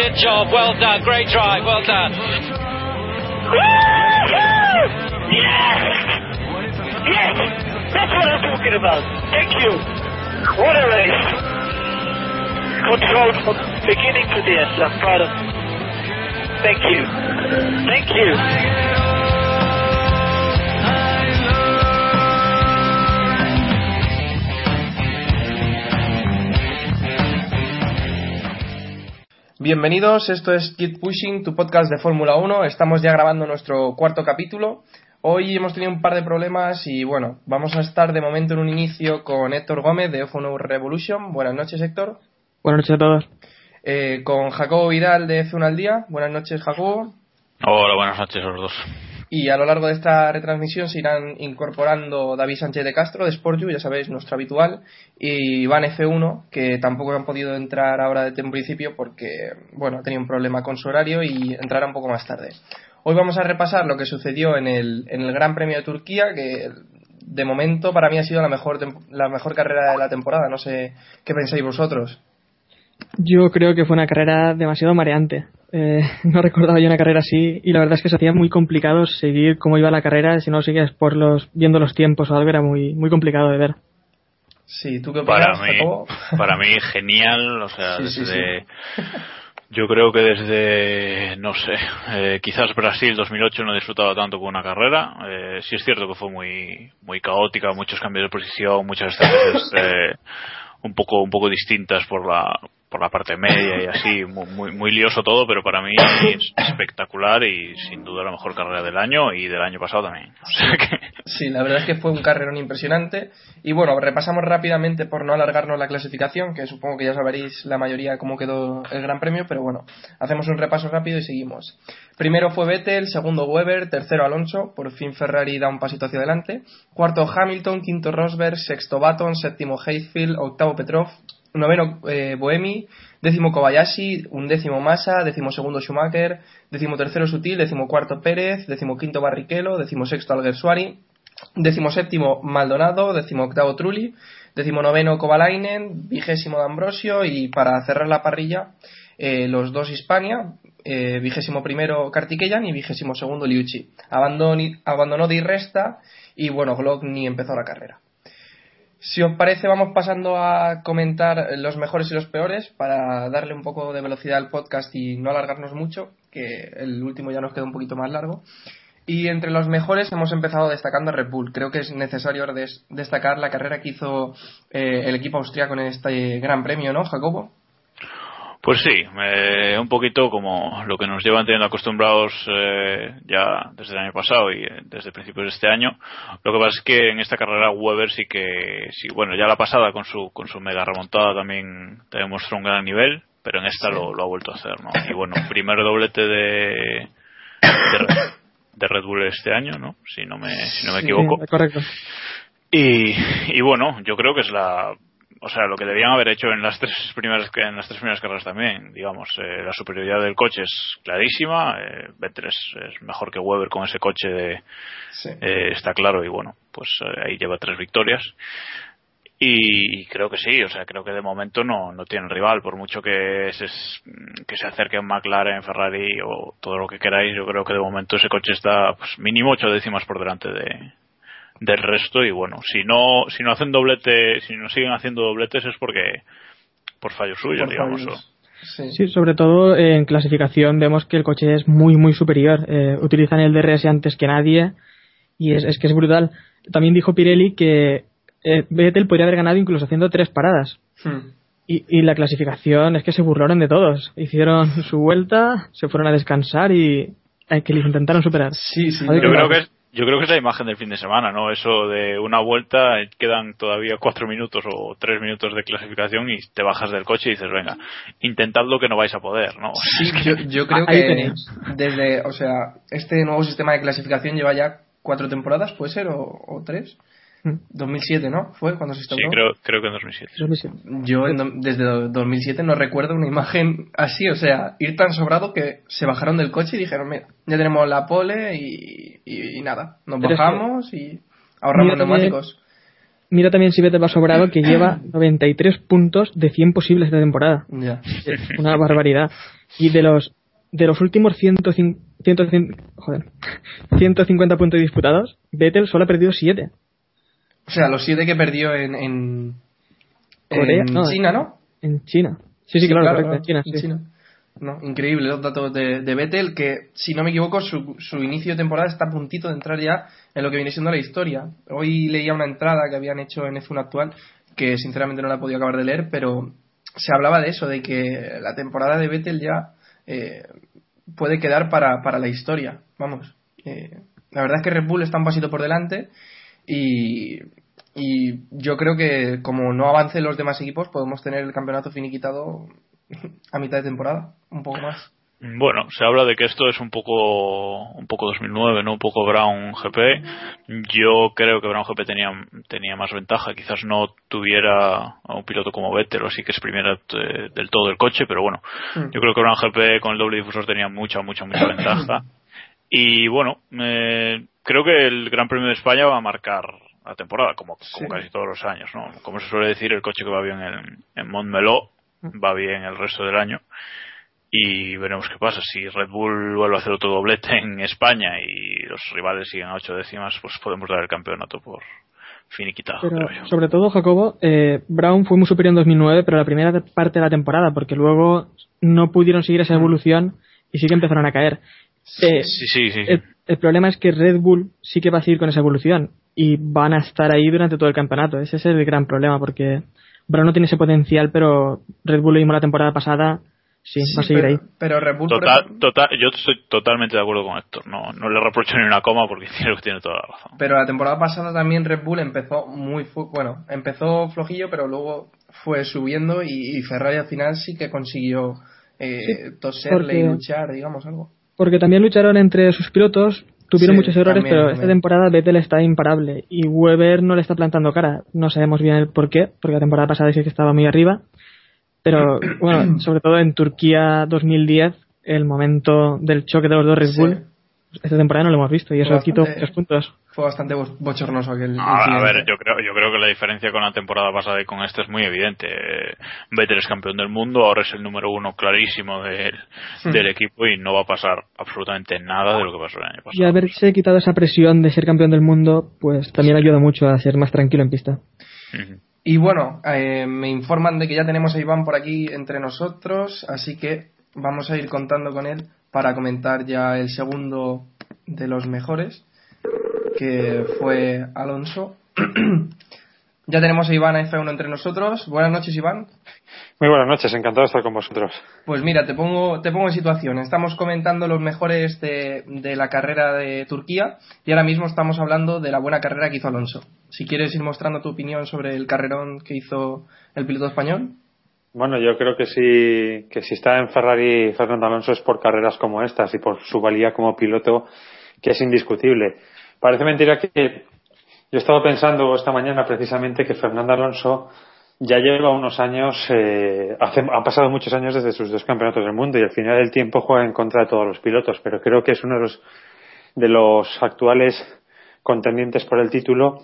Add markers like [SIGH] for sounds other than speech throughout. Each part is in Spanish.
Brilliant job. Well done. Great drive. Well done. Yes! Yes! That's what I'm talking about. Thank you. What a race. Control from beginning to the end. I'm proud of Thank you. Thank you. Bienvenidos, esto es Keep Pushing, tu podcast de Fórmula 1. Estamos ya grabando nuestro cuarto capítulo. Hoy hemos tenido un par de problemas y bueno, vamos a estar de momento en un inicio con Héctor Gómez de F1 Revolution. Buenas noches, Héctor. Buenas noches a todos. Eh, con Jacobo Vidal de F1 al Día. Buenas noches, Jacobo. Hola, buenas noches a los dos. Y a lo largo de esta retransmisión se irán incorporando David Sánchez de Castro de Sportju, ya sabéis, nuestro habitual, y Iván F1, que tampoco han podido entrar ahora desde un principio porque, bueno, ha tenido un problema con su horario y entrará un poco más tarde. Hoy vamos a repasar lo que sucedió en el, en el Gran Premio de Turquía, que de momento para mí ha sido la mejor, la mejor carrera de la temporada. No sé qué pensáis vosotros. Yo creo que fue una carrera demasiado mareante. Eh, [LAUGHS] no recordaba yo una carrera así y la verdad es que se hacía muy complicado seguir cómo iba la carrera si no sigues por los viendo los tiempos o algo era muy muy complicado de ver. Sí, ¿tú qué opinas, Para mí, [LAUGHS] para mí genial, o sea, Sí, sí, desde, yo creo que desde, no sé, eh, quizás Brasil 2008 no he disfrutado tanto con una carrera. Eh, sí es cierto que fue muy, muy caótica, muchos cambios de posición, muchas estrategias [LAUGHS] eh, un poco, un poco distintas por la, por la parte media y así, muy, muy, muy lioso todo, pero para mí es espectacular y sin duda la mejor carrera del año y del año pasado también. [LAUGHS] Sí, la verdad es que fue un carrerón impresionante. Y bueno, repasamos rápidamente por no alargarnos la clasificación, que supongo que ya sabréis la mayoría cómo quedó el Gran Premio, pero bueno, hacemos un repaso rápido y seguimos. Primero fue Vettel, segundo Weber, tercero Alonso, por fin Ferrari da un pasito hacia adelante, cuarto Hamilton, quinto Rosberg, sexto Baton, séptimo Hayfield, octavo Petrov, noveno eh, Boemi, décimo Kobayashi, undécimo Massa, décimo segundo Schumacher, décimo tercero Sutil, décimo cuarto Pérez, décimo quinto Barrichello, décimo sexto Alguersuari, décimo séptimo Maldonado, décimo octavo Trulli, décimo noveno Kovalainen, vigésimo D'Ambrosio y para cerrar la parrilla eh, los dos Hispania, eh, vigésimo primero Kartikeyan y vigésimo segundo Liucci. Abandonó Di Resta y bueno, Glock ni empezó la carrera. Si os parece, vamos pasando a comentar los mejores y los peores para darle un poco de velocidad al podcast y no alargarnos mucho, que el último ya nos queda un poquito más largo. Y entre los mejores hemos empezado destacando a Red Bull. Creo que es necesario des- destacar la carrera que hizo eh, el equipo austriaco en este gran premio, ¿no, Jacobo? Pues sí, eh, un poquito como lo que nos llevan teniendo acostumbrados eh, ya desde el año pasado y eh, desde principios de este año. Lo que pasa es que en esta carrera Weber sí que, sí, bueno, ya la pasada con su con su mega remontada también, también mostró un gran nivel, pero en esta lo, lo ha vuelto a hacer, ¿no? Y bueno, primer doblete de, de, Red- de Red Bull este año, ¿no? Si no me, si no me equivoco. Sí, correcto. Y, y bueno, yo creo que es la, o sea, lo que debían haber hecho en las tres primeras, en las tres primeras carreras también, digamos, eh, la superioridad del coche es clarísima, eh, Vettel es, es mejor que Weber con ese coche de, Sí. eh, está claro y bueno, pues eh, ahí lleva tres victorias. Y creo que sí, o sea, creo que de momento no, no tiene rival, por mucho que se, que se acerquen McLaren, Ferrari o todo lo que queráis, yo creo que de momento ese coche está pues, mínimo ocho décimas por delante de, del resto y bueno, si no, si no hacen doblete, si no siguen haciendo dobletes es porque por fallos suyos, Por digamos. fallos. Sí. Sí, sobre todo en clasificación vemos que el coche es muy muy superior. Eh, utilizan el DRS antes que nadie y es, es que es brutal. También dijo Pirelli que eh, Vettel podría haber ganado incluso haciendo tres paradas. Hmm. Y, y la clasificación es que se burlaron de todos. Hicieron su vuelta, se fueron a descansar y eh, que les intentaron superar. Sí, sí. Yo creo que es, Yo creo que es la imagen del fin de semana, ¿no? Eso de una vuelta, eh, quedan todavía cuatro minutos o tres minutos de clasificación y te bajas del coche y dices, venga, intentadlo que no vais a poder, ¿no? Sí, yo, [LAUGHS] yo creo que tenéis. desde, o sea, este nuevo sistema de clasificación lleva ya cuatro temporadas, puede ser, o, o tres. Mm. 2007, ¿no? Fue cuando se Sí, instauró. creo, creo que en 2007. Transmisión. Yo en desde do- 2007 no recuerdo una imagen así, o sea, ir tan sobrado que se bajaron del coche y dijeron, mira, ya tenemos la pole y, y- y nada, nos Pero es que- bajamos y ahorramos Mira también- neumáticos. Mira también si Vettel va sobrado que [CLEARS THROAT] lleva 93 puntos de 100 posibles de temporada. Ya. Es una barbaridad. Y de los de los últimos 105 150, joder, 150 puntos disputados, Vettel solo ha perdido 7. O sea, los siete que perdió en, en, Corea, en no, China, ¿no? En China. Sí, sí, claro, correcto, en China. en sí. China. No, increíble los datos de, de Vettel, que si no me equivoco, su, su inicio de temporada está a puntito de entrar ya en lo que viene siendo la historia. Hoy leía una entrada que habían hecho en F1 actual, que sinceramente no la he podido acabar de leer, pero se hablaba de eso, de que la temporada de Vettel ya eh, puede quedar para, para la historia. Vamos, eh, la verdad es que Red Bull está un pasito por delante y, y yo creo que como no avancen los demás equipos podemos tener el campeonato finiquitado [LAUGHS] a mitad de temporada, un poco más. Bueno, se habla de que esto es un poco un poco 2009, no un poco Brown GP. Yo creo que Brown GP tenía tenía más ventaja, quizás no tuviera a un piloto como Vettel así que exprimiera eh, del todo el coche, pero bueno, Mm. yo creo que Brown GP con el doble difusor tenía mucha mucha mucha ventaja. [COUGHS] Y bueno, eh, creo que el Gran Premio de España va a marcar la temporada, como, como Sí. casi todos los años, ¿no? Como se suele decir, el coche que va bien en, en Montmeló va bien el resto del año y veremos qué pasa. Si Red Bull vuelve a hacer otro doblete en España y los rivales siguen a ocho décimas, pues podemos dar el campeonato por finiquitado, Pero creo yo. sobre todo, Jacobo, eh, Brown fue muy superior en 2009, pero la primera parte de la temporada, porque luego no pudieron seguir esa evolución y sí que empezaron a caer. Eh, Sí, sí, sí. sí. el, el problema es que Red Bull sí que va a seguir con esa evolución y van a estar ahí durante todo el campeonato. Ese es el gran problema, porque Brown no tiene ese potencial, pero Red Bull lo vimos la temporada pasada, sí, va a seguir pero, ahí. pero Red Bull, Total, ejemplo- total, yo estoy totalmente de acuerdo con Héctor. No, no le reprocho ni una coma porque [LAUGHS] tiene, tiene toda la razón. pero la temporada pasada también Red Bull empezó muy fu- bueno, empezó flojillo, pero luego fue subiendo y, y Ferrari al final sí que consiguió eh, toserle porque- y luchar, digamos algo. Porque también lucharon entre sus pilotos, tuvieron Sí, muchos errores, también, pero también. esta temporada Vettel está imparable y Weber no le está plantando cara. No sabemos bien el por qué, porque la temporada pasada sí que estaba muy arriba. Pero [CLEARS THROAT] bueno, sobre todo en Turquía 2010, el momento del choque de los dos Red Sí. Esta temporada no lo hemos visto y eso quitó tres puntos. Fue bastante bo- bochornoso aquel A, a ver, yo creo, yo creo que la diferencia con la temporada pasada y con esta es muy evidente. Vettel es campeón del mundo, ahora es el número uno clarísimo del, Hmm. del equipo y no va a pasar absolutamente nada de lo que pasó el año Y pasado. haberse quitado esa presión de ser campeón del mundo, pues también ayuda mucho a ser más tranquilo en pista. Y bueno, eh, me informan de que ya tenemos a Iván por aquí entre nosotros, así que vamos a ir contando con él para comentar ya el segundo de los mejores, que fue Alonso. [CLEARS THROAT] ya tenemos a Iván a F1 entre nosotros. Buenas noches, Iván. Muy buenas noches, encantado de estar con vosotros. Pues mira, te pongo, te pongo en situación. Estamos comentando los mejores de, de la carrera de Turquía y ahora mismo estamos hablando de la buena carrera que hizo Alonso. Si quieres ir mostrando tu opinión sobre el carrerón que hizo el piloto español. Bueno, yo creo que si, que si está en Ferrari Fernando Alonso es por carreras como estas y por su valía como piloto, que es indiscutible. Parece mentira que yo he estado pensando esta mañana precisamente que Fernando Alonso ya lleva unos años, eh, hace, han pasado muchos años desde sus dos campeonatos del mundo y al final del tiempo juega en contra de todos los pilotos, pero creo que es uno de los, de los actuales contendientes por el título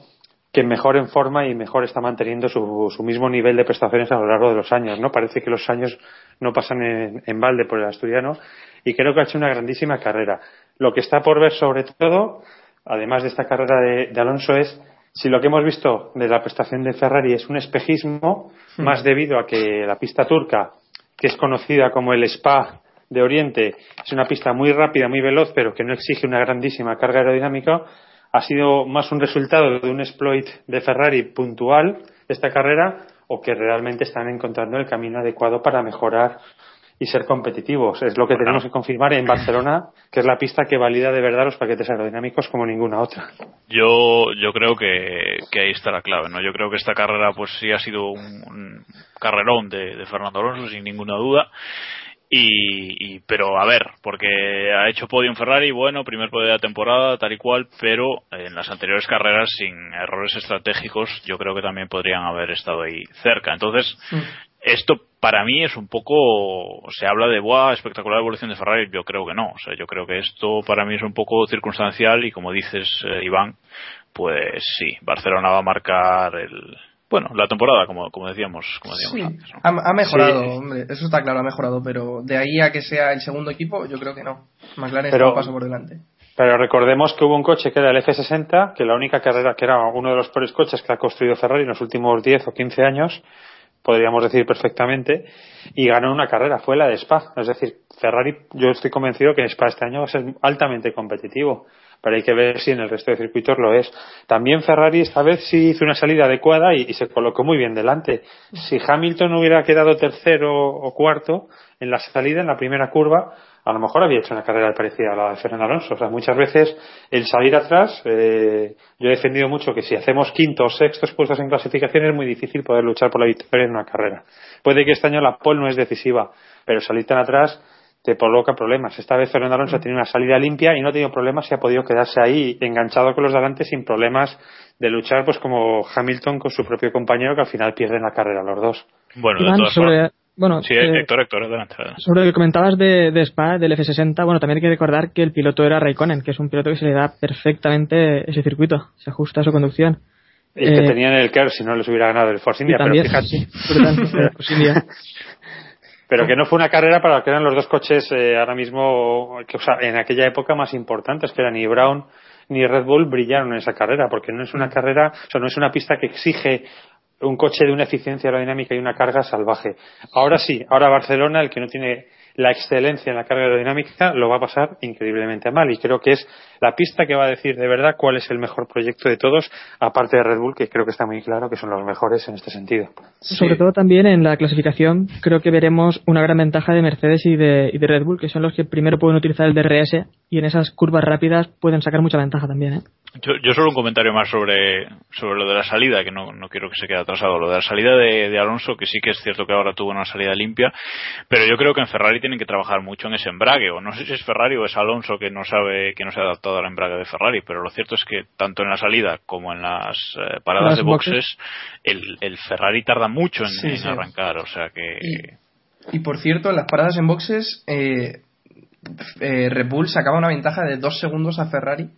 que mejor en forma y mejor está manteniendo su, su mismo nivel de prestaciones a lo largo de los años, ¿no? Parece que los años no pasan en, en balde por el asturiano y creo que ha hecho una grandísima carrera. Lo que está por ver sobre todo, además de esta carrera de, de Alonso, es si lo que hemos visto de la prestación de Ferrari es un espejismo, más debido a que la pista turca, que es conocida como el Spa de Oriente, es una pista muy rápida, muy veloz, pero que no exige una grandísima carga aerodinámica, ha sido más un resultado de un exploit de Ferrari puntual esta carrera o que realmente están encontrando el camino adecuado para mejorar y ser competitivos. Es lo que tenemos que confirmar en Barcelona, que es la pista que valida de verdad los paquetes aerodinámicos como ninguna otra. Yo, yo creo que, que ahí está la clave, ¿no? Yo creo que esta carrera, pues sí ha sido un, un carrerón de, de Fernando Alonso, sin ninguna duda. Y, y, pero a ver, porque ha hecho podio en Ferrari, bueno, primer podio de la temporada, tal y cual, pero en las anteriores carreras, sin errores estratégicos, yo creo que también podrían haber estado ahí cerca. Entonces, esto para mí es un poco, se habla de, ¡buah, espectacular evolución de Ferrari! Yo creo que no. O sea, yo creo que esto para mí es un poco circunstancial y como dices, eh, Iván, pues sí, Barcelona va a marcar el, bueno, la temporada, como, como decíamos, como decíamos Sí, antes. ¿no? ha, ha mejorado, Sí. hombre, eso está claro, ha mejorado, pero de ahí a que sea el segundo equipo, yo creo que no. McLaren Pero- está un paso por delante. Pero recordemos que hubo un coche que era el F60, que la única carrera que era uno de los peores coches que ha construido Ferrari en los últimos 10 o 15 años, podríamos decir perfectamente, y ganó una carrera, fue la de Spa. Es decir, Ferrari, yo estoy convencido que en Spa este año va a ser altamente competitivo, pero hay que ver si en el resto de circuitos lo es. También Ferrari esta vez sí hizo una salida adecuada y, se colocó muy bien delante. Si Hamilton hubiera quedado tercero o cuarto en la salida, en la primera curva, a lo mejor había hecho una carrera parecida a la de Fernando Alonso. O sea, muchas veces el salir atrás, eh, yo he defendido mucho que si hacemos quintos o sextos puestos en clasificación es muy difícil poder luchar por la victoria en una carrera. Puede que este año la pole no es decisiva, pero salir tan atrás te provoca problemas. Esta vez Fernando Alonso ha tenido una salida limpia y no ha tenido problemas y ha podido quedarse ahí enganchado con los de delante sin problemas de luchar, pues como Hamilton con su propio compañero que al final pierden la carrera los dos. Bueno, de Iván, todas sobre, formas. bueno, Sí, eh, Héctor, Héctor, adelante, adelante. sobre lo que comentabas de, de Spa, del F60, bueno, también hay que recordar que el piloto era Raikkonen, que es un piloto que se le da perfectamente ese circuito, se ajusta a su conducción. El que Eh, tenían el Kerr si no les hubiera ganado el Force y India, también, pero fíjate, sí, brutal, [LAUGHS] pues India. Pero que no fue una carrera para lo que eran los dos coches eh, ahora mismo, que, o sea, en aquella época más importantes, que eran ni Brown ni Red Bull brillaron en esa carrera, porque no es una carrera, o sea, no es una pista que exige un coche de una eficiencia aerodinámica y una carga salvaje. Ahora sí, ahora Barcelona, el que no tiene la excelencia en la carga aerodinámica, lo va a pasar increíblemente mal. Y creo que es la pista que va a decir de verdad cuál es el mejor proyecto de todos, aparte de Red Bull, que creo que está muy claro que son los mejores en este sentido. Sobre todo también en la clasificación creo que veremos una gran ventaja de Mercedes y de, y de Red Bull, que son los que primero pueden utilizar el DRS y en esas curvas rápidas pueden sacar mucha ventaja también. ¿eh? Yo, yo solo un comentario más sobre, sobre lo de la salida, que no, no quiero que se quede atrasado. Lo de la salida de, de Alonso, que sí que es cierto que ahora tuvo una salida limpia, pero yo creo que en Ferrari tienen que trabajar mucho en ese embrague, o no sé si es Ferrari o es Alonso que no sabe, que no se ha adaptado al embrague de Ferrari, pero lo cierto es que tanto en la salida como en las eh, paradas Las de boxes. boxes, el, el Ferrari tarda mucho en, Sí, en sí. arrancar, o sea que... Y, y por cierto, en las paradas en boxes, eh, eh, Red Bull sacaba una ventaja de dos segundos a Ferrari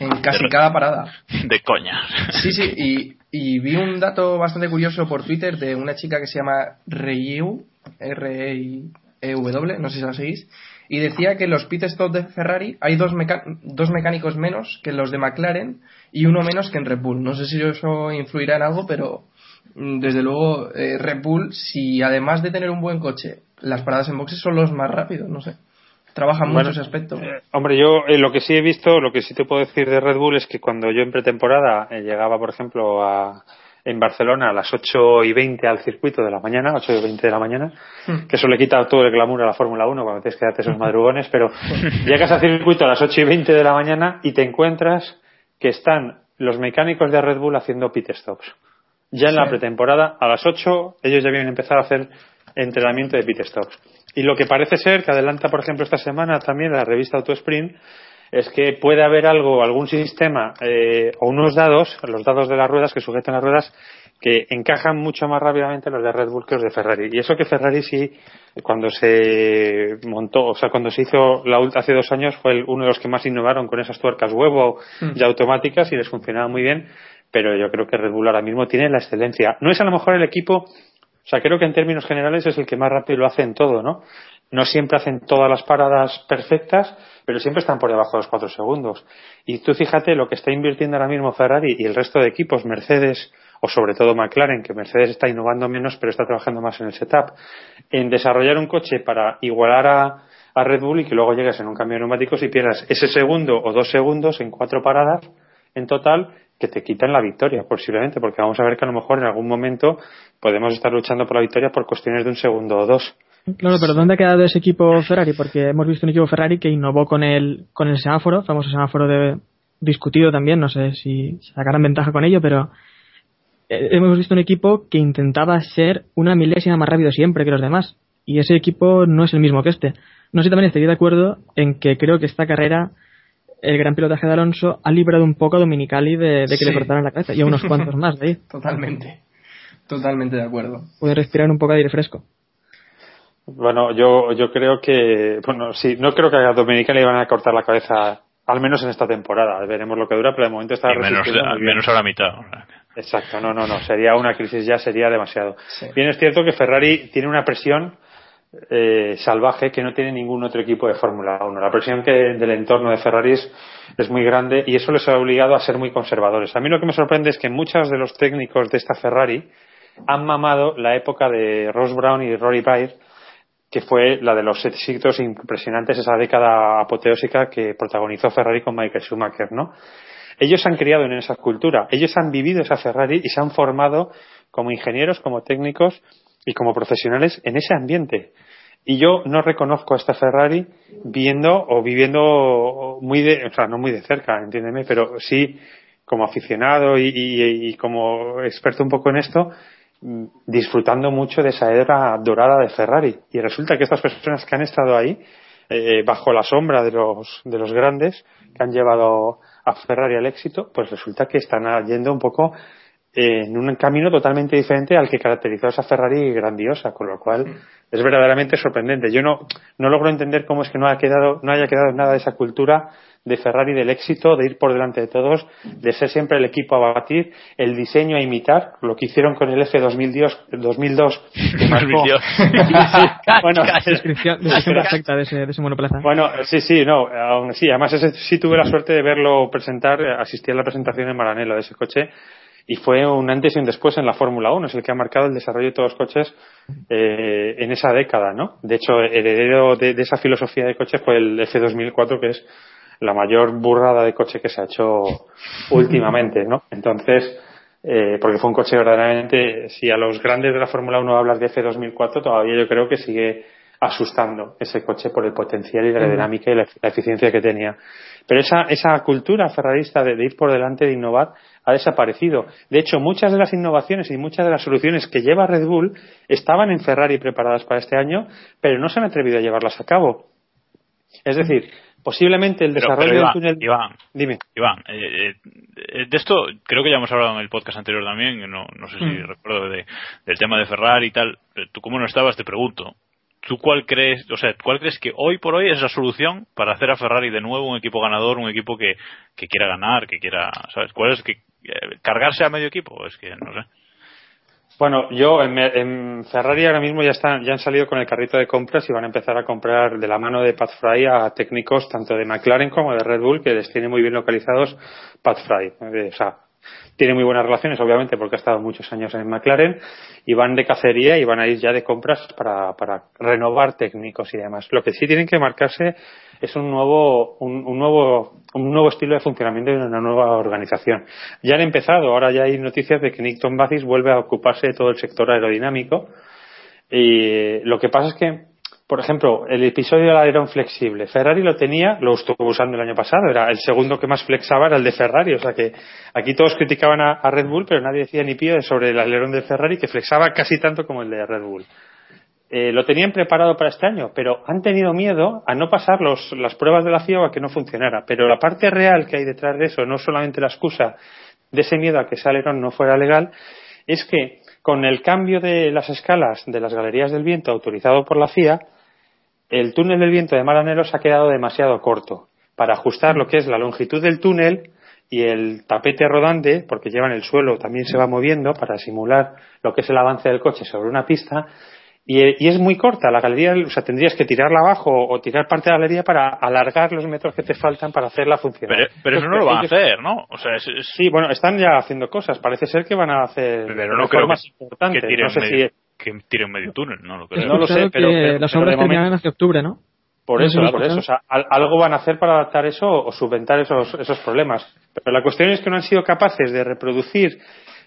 en casi Pero- cada parada. [LAUGHS] De coña. Sí, sí, y, y vi un dato bastante curioso por Twitter de una chica que se llama Ryu, R-E-I-E-W, no sé si la seguís, y decía que en los pit stop de Ferrari hay dos, meca- dos mecánicos menos que los de McLaren y uno menos que en Red Bull. No sé si eso influirá en algo, pero mm, desde luego eh, Red Bull, si además de tener un buen coche, las paradas en boxes son los más rápidos, no sé. Trabajan mucho Bueno, ese aspecto. Eh, hombre, yo eh, lo que sí he visto, lo que sí te puedo decir de Red Bull es que cuando yo en pretemporada llegaba, por ejemplo, a, en Barcelona a las 8 y 20 al circuito de la mañana, 8 y 20 de la mañana, Hmm. que eso le quita todo el glamour a la Fórmula 1 cuando tienes que darte esos madrugones, pero [LAUGHS] llegas al circuito a las 8 y 20 de la mañana y te encuentras que están los mecánicos de Red Bull haciendo pit stops. Ya en la pretemporada, a las 8, ellos ya vienen a empezar a hacer entrenamiento de pit stops. Y lo que parece ser, que adelanta, por ejemplo, esta semana también la revista Autosprint, es que puede haber algo, algún sistema eh, o unos dados, los dados de las ruedas que sujetan las ruedas, que encajan mucho más rápidamente los de Red Bull que los de Ferrari. Y eso que Ferrari sí, cuando se montó, o sea, cuando se hizo la ult- hace dos años, fue el- uno de los que más innovaron con esas tuercas huevo Mm. ya automáticas y les funcionaba muy bien. Pero yo creo que Red Bull ahora mismo tiene la excelencia. No es a lo mejor el equipo, o sea, creo que en términos generales es el que más rápido lo hace en todo, ¿no? No siempre hacen todas las paradas perfectas, pero siempre están por debajo de los cuatro segundos. Y tú fíjate lo que está invirtiendo ahora mismo Ferrari y el resto de equipos, Mercedes o sobre todo McLaren, que Mercedes está innovando menos, pero está trabajando más en el setup, en desarrollar un coche para igualar a, Red Bull y que luego llegues en un cambio de neumáticos y pierdas ese segundo o dos segundos en cuatro paradas en total que te quitan la victoria, posiblemente, porque vamos a ver que a lo mejor en algún momento podemos estar luchando por la victoria por cuestiones de un segundo o dos. Claro, pero ¿dónde ha quedado ese equipo Ferrari? Porque hemos visto un equipo Ferrari que innovó con el, con el semáforo, famoso semáforo de, discutido también, no sé si sacarán ventaja con ello, pero eh, hemos visto un equipo que intentaba ser una milésima más rápido siempre que los demás. Y ese equipo no es el mismo que este. No sé si también estaría de acuerdo en que creo que esta carrera, el gran pilotaje de Alonso ha librado un poco a Dominicali de, de que Sí. le cortaran la cabeza y a unos cuantos más de ahí. [LAUGHS] Totalmente. Totalmente de acuerdo. Puede respirar un poco de aire fresco. Bueno, yo, yo creo que, bueno, sí, no creo que a Dominica le van a cortar la cabeza, al menos en esta temporada. Veremos lo que dura, pero de momento está Y menos, bien. menos a la mitad. Exacto, no, no, no, sería una crisis ya, sería demasiado. Sí. Bien es cierto que Ferrari tiene una presión eh, salvaje que no tiene ningún otro equipo de Fórmula 1. La presión que del entorno de Ferrari es, es muy grande y eso les ha obligado a ser muy conservadores. A mí lo que me sorprende es que muchos de los técnicos de esta Ferrari han mamado la época de Ross Brown y Rory Byre, que fue la de los éxitos impresionantes, esa década apoteósica que protagonizó Ferrari con Michael Schumacher, ¿no? Ellos han criado en esa cultura, ellos han vivido esa Ferrari y se han formado como ingenieros, como técnicos y como profesionales en ese ambiente. Y yo no reconozco a esta Ferrari viendo o viviendo muy de, o sea, no muy de cerca, entiéndeme, pero sí como aficionado y, y- y como experto un poco en esto, disfrutando mucho de esa era dorada de Ferrari. Y resulta que estas personas que han estado ahí, eh, bajo la sombra de los, de los grandes que han llevado a Ferrari al éxito, pues resulta que están yendo un poco eh, en un camino totalmente diferente al que caracterizó a esa Ferrari grandiosa, con lo cual es verdaderamente sorprendente. Yo no, no logro entender cómo es que no, ha quedado, no haya quedado nada de esa cultura de Ferrari del éxito, de ir por delante de todos, de ser siempre el equipo a batir, el diseño a imitar, lo que hicieron con el F2002, 2002 que [LAUGHS] marcó- [LAUGHS] bueno, Descripción, descripción perfecta de ese, de ese monoplaza. bueno, sí, sí, no, aún sí, además ese, sí tuve la suerte de verlo presentar, asistí a la presentación en Maranello de ese coche y fue un antes y un después en la Fórmula 1, es el que ha marcado el desarrollo de todos los coches eh, en esa década, ¿no? De hecho, heredero de, de esa filosofía de coches fue el F2004, que es la mayor burrada de coche que se ha hecho últimamente, ¿no? Entonces, eh, porque fue un coche verdaderamente, si a los grandes de la Fórmula 1 hablas de F2004, todavía yo creo que sigue asustando ese coche por el potencial y la aerodinámica y la, la eficiencia que tenía. Pero esa, esa cultura ferrarista de, de ir por delante, de innovar, ha desaparecido. De hecho, muchas de las innovaciones y muchas de las soluciones que lleva Red Bull estaban en Ferrari preparadas para este año, pero no se han atrevido a llevarlas a cabo. Es decir, posiblemente el desarrollo pero Iván, del túnel. Iván, Dime. Iván, eh, eh, de esto creo que ya hemos hablado en el podcast anterior también, no, no sé si Mm. recuerdo de- del tema de Ferrari y tal. Eh, Tú como no estabas, te pregunto. ¿Tú cuál crees, o sea, cuál crees que hoy por hoy es la solución para hacer a Ferrari de nuevo un equipo ganador, un equipo que, que quiera ganar, que quiera, ¿sabes? ¿Cuál es que eh, cargarse a medio equipo? Es que no sé. Bueno, yo en, en Ferrari ahora mismo ya están, ya han salido con el carrito de compras y van a empezar a comprar de la mano de Pat Fry a técnicos tanto de McLaren como de Red Bull que les tiene muy bien localizados Pat Fry. Eh, tiene muy buenas relaciones, obviamente, porque ha estado muchos años en McLaren y van de cacería y van a ir ya de compras para, para renovar técnicos y demás. Lo que sí tienen que marcarse es un nuevo, un, un nuevo, un nuevo estilo de funcionamiento y una nueva organización. Ya han empezado, ahora ya hay noticias de que Nickton Basis vuelve a ocuparse de todo el sector aerodinámico y lo que pasa es que por ejemplo, el episodio del alerón flexible. Ferrari lo tenía, lo estuvo usando el año pasado, era el segundo que más flexaba era el de Ferrari, o sea que aquí todos criticaban a, Red Bull, pero nadie decía ni pío sobre el alerón de Ferrari que flexaba casi tanto como el de Red Bull. Eh, lo tenían preparado para este año, pero han tenido miedo a no pasar los, las pruebas de la FIA o a que no funcionara. Pero la parte real que hay detrás de eso, no solamente la excusa de ese miedo a que ese alerón no fuera legal, es que con el cambio de las escalas de las galerías del viento autorizado por la FIA, el túnel del viento de Maranello se ha quedado demasiado corto para ajustar lo que es la longitud del túnel y el tapete rodante, porque llevan el suelo, también se va moviendo para simular lo que es el avance del coche sobre una pista. Y, y es muy corta la galería, o sea, tendrías que tirarla abajo o tirar parte de la galería para alargar los metros que te faltan para hacerla funcionar. Pero, pero eso no lo van a hacer, ¿no? O sea, es, es- Sí, bueno, están ya haciendo cosas. Parece ser que van a hacer pero no creo reformas que, importantes. que tiren no sé medio, si que tiren medio túnel, no lo creo. No lo sé, pero- que pero- las obras hacia octubre, ¿no? Por eso, por eso. O sea, al- algo van a hacer para adaptar eso o subventar esos, esos problemas. Pero la cuestión es que no han sido capaces de reproducir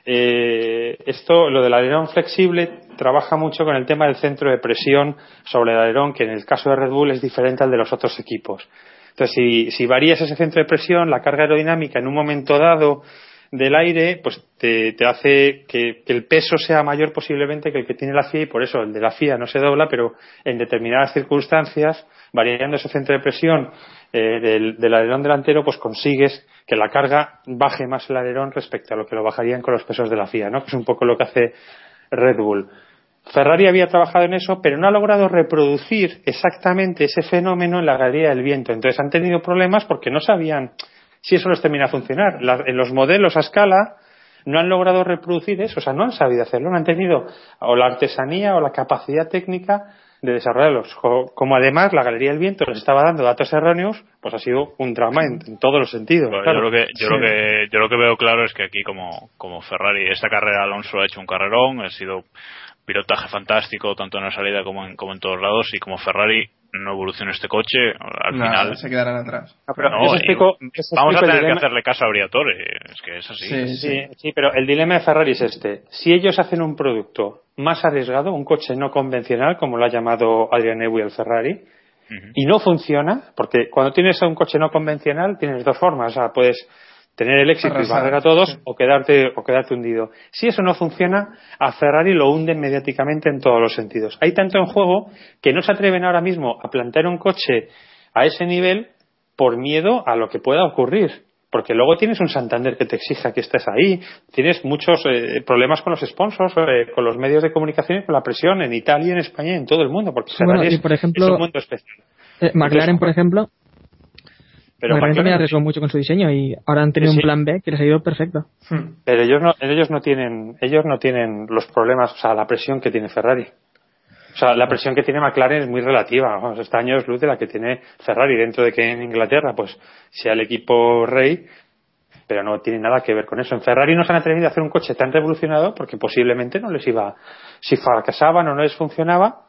eh, esto, lo del alerón flexible, trabaja mucho con el tema del centro de presión sobre el alerón, que en el caso de Red Bull es diferente al de los otros equipos. Entonces, si, si varías ese centro de presión, la carga aerodinámica en un momento dado del aire, pues te, hace que, que el peso sea mayor posiblemente que el que tiene la FIA y por eso el de la FIA no se dobla, pero en determinadas circunstancias, variando ese centro de presión eh, del, del alerón delantero, pues consigues que la carga baje más el alerón respecto a lo que lo bajarían con los pesos de la FIA, ¿no? Que es un poco lo que hace Red Bull. Ferrari había trabajado en eso, pero no ha logrado reproducir exactamente ese fenómeno en la galería del viento. Entonces han tenido problemas porque no sabían si eso les termina a funcionar. La- en los modelos a escala no han logrado reproducir eso, o sea, no han sabido hacerlo, no han tenido o la artesanía o la capacidad técnica de desarrollarlos. Co- Como además la galería del viento les estaba dando datos erróneos, pues ha sido un drama en, en todos los sentidos. Bueno, claro. yo, lo que, yo, Sí. lo que, yo lo que veo claro es que aquí, como, como Ferrari, esta carrera Alonso ha hecho un carrerón, ha sido pilotaje fantástico, tanto en la salida como en, como en todos lados, y como Ferrari no evoluciona este coche, al Nada, final. se quedarán atrás. Pero no, explico- os vamos a tener que hacerle caso a Briatore, es que es así. Sí, Sí, sí, pero el dilema de Ferrari es este. Si ellos hacen un producto más arriesgado, un coche no convencional, como lo ha llamado Adrian Newey el Ferrari, y no funciona, porque cuando tienes un coche no convencional tienes dos formas, o sea, puedes tener el éxito y barrer a todos sí. o quedarte o quedarte hundido. Si eso no funciona, a Ferrari lo hunden mediáticamente en todos los sentidos. Hay tanto en juego que no se atreven ahora mismo a plantear un coche a ese nivel por miedo a lo que pueda ocurrir. Porque luego tienes un Santander que te exija que estés ahí, tienes muchos eh, problemas con los sponsors, eh, con los medios de comunicación y con la presión en Italia, en España y en todo el mundo, porque Ferrari bueno, y es- por ejemplo, es un mundo especial. Eh, McLaren, por ejemplo, Pero, también McLaren- arriesgó mucho con su diseño y ahora han tenido Sí, un plan B que les ha ido perfecto. Hmm. pero ellos no, ellos no tienen, ellos no tienen los problemas, o sea, la presión que tiene Ferrari. O sea, la presión que tiene McLaren es muy relativa. Vamos, este año es luz de la que tiene Ferrari dentro de que en Inglaterra, pues, sea el equipo rey, pero no tiene nada que ver con eso. En Ferrari no se han atrevido a hacer un coche tan revolucionado porque posiblemente no les iba, si fracasaban o no les funcionaba,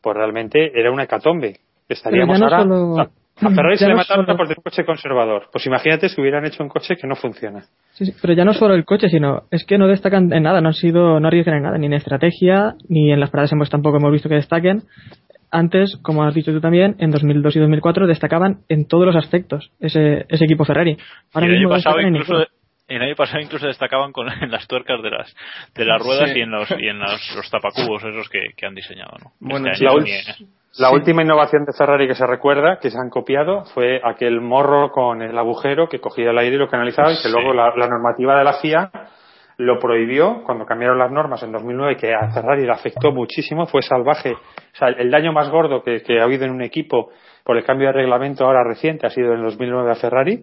pues realmente era una hecatombe. Estaríamos no ahora. solo- a Ferrari ya se le mataron solo- por tener un coche conservador. Pues imagínate si hubieran hecho un coche que no funciona. Sí, sí, pero ya no solo el coche, sino es que no destacan en nada, no han sido, no arriesgan en nada, ni en estrategia, ni en las paradas en box tampoco hemos visto que destaquen. Antes, como has dicho tú también, en 2002 y 2004 destacaban en todos los aspectos ese, ese equipo Ferrari. Ahora y el año mismo no pasado en incluso ninguno. el año pasado incluso destacaban con en las tuercas de las de las ruedas Sí. y en los y en los, los tapacubos esos que, que han diseñado ¿no? Bueno, Este La, año la Sí. última innovación de Ferrari que se recuerda, que se han copiado, fue aquel morro con el agujero que cogía el aire y lo canalizaba y que luego la, la normativa de la FIA lo prohibió cuando cambiaron las normas en 2009 que a Ferrari le afectó muchísimo, fue salvaje. O sea, el daño más gordo que, que ha habido en un equipo por el cambio de reglamento ahora reciente ha sido en el 2009 a Ferrari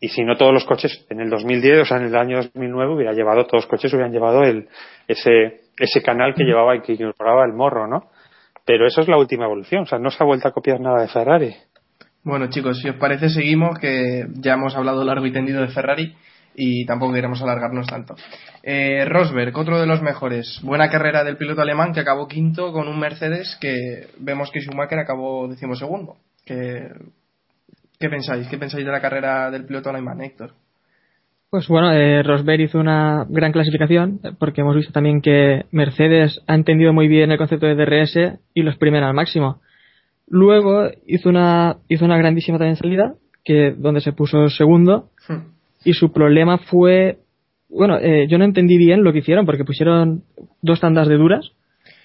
y si no todos los coches en el 2010, o sea, en el año 2009 hubiera llevado, todos los coches hubieran llevado el, ese, ese canal que llevaba y que incorporaba el morro, ¿no? Pero eso es la última evolución, o sea, no se ha vuelto a copiar nada de Ferrari. Bueno, chicos, si os parece, seguimos, que ya hemos hablado largo y tendido de Ferrari y tampoco queremos alargarnos tanto. Eh, Rosberg, otro de los mejores. Buena carrera del piloto alemán que acabó quinto con un Mercedes que vemos que Schumacher acabó decimosegundo. ¿Qué pensáis? ¿Qué pensáis de la carrera del piloto alemán, Héctor? Pues bueno, eh, Rosberg hizo una gran clasificación eh, porque hemos visto también que Mercedes ha entendido muy bien el concepto de DRS y los exprimen al máximo. Luego hizo una, hizo una grandísima también salida que donde se puso segundo Hmm. y su problema fue bueno eh, yo no entendí bien lo que hicieron porque pusieron dos tandas de duras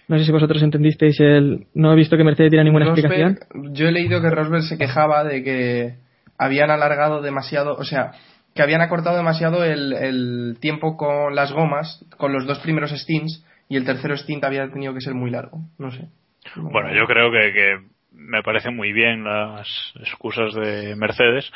no sé si vosotros entendisteis el no he visto que Mercedes diera ninguna Rosberg- explicación Yo he leído que Rosberg se quejaba de que habían alargado demasiado, o sea, que habían acortado demasiado el, tiempo con las gomas, con los dos primeros stints, y el tercero stint había tenido que ser muy largo. No sé. bueno yo creo que me parecen muy bien las excusas de Mercedes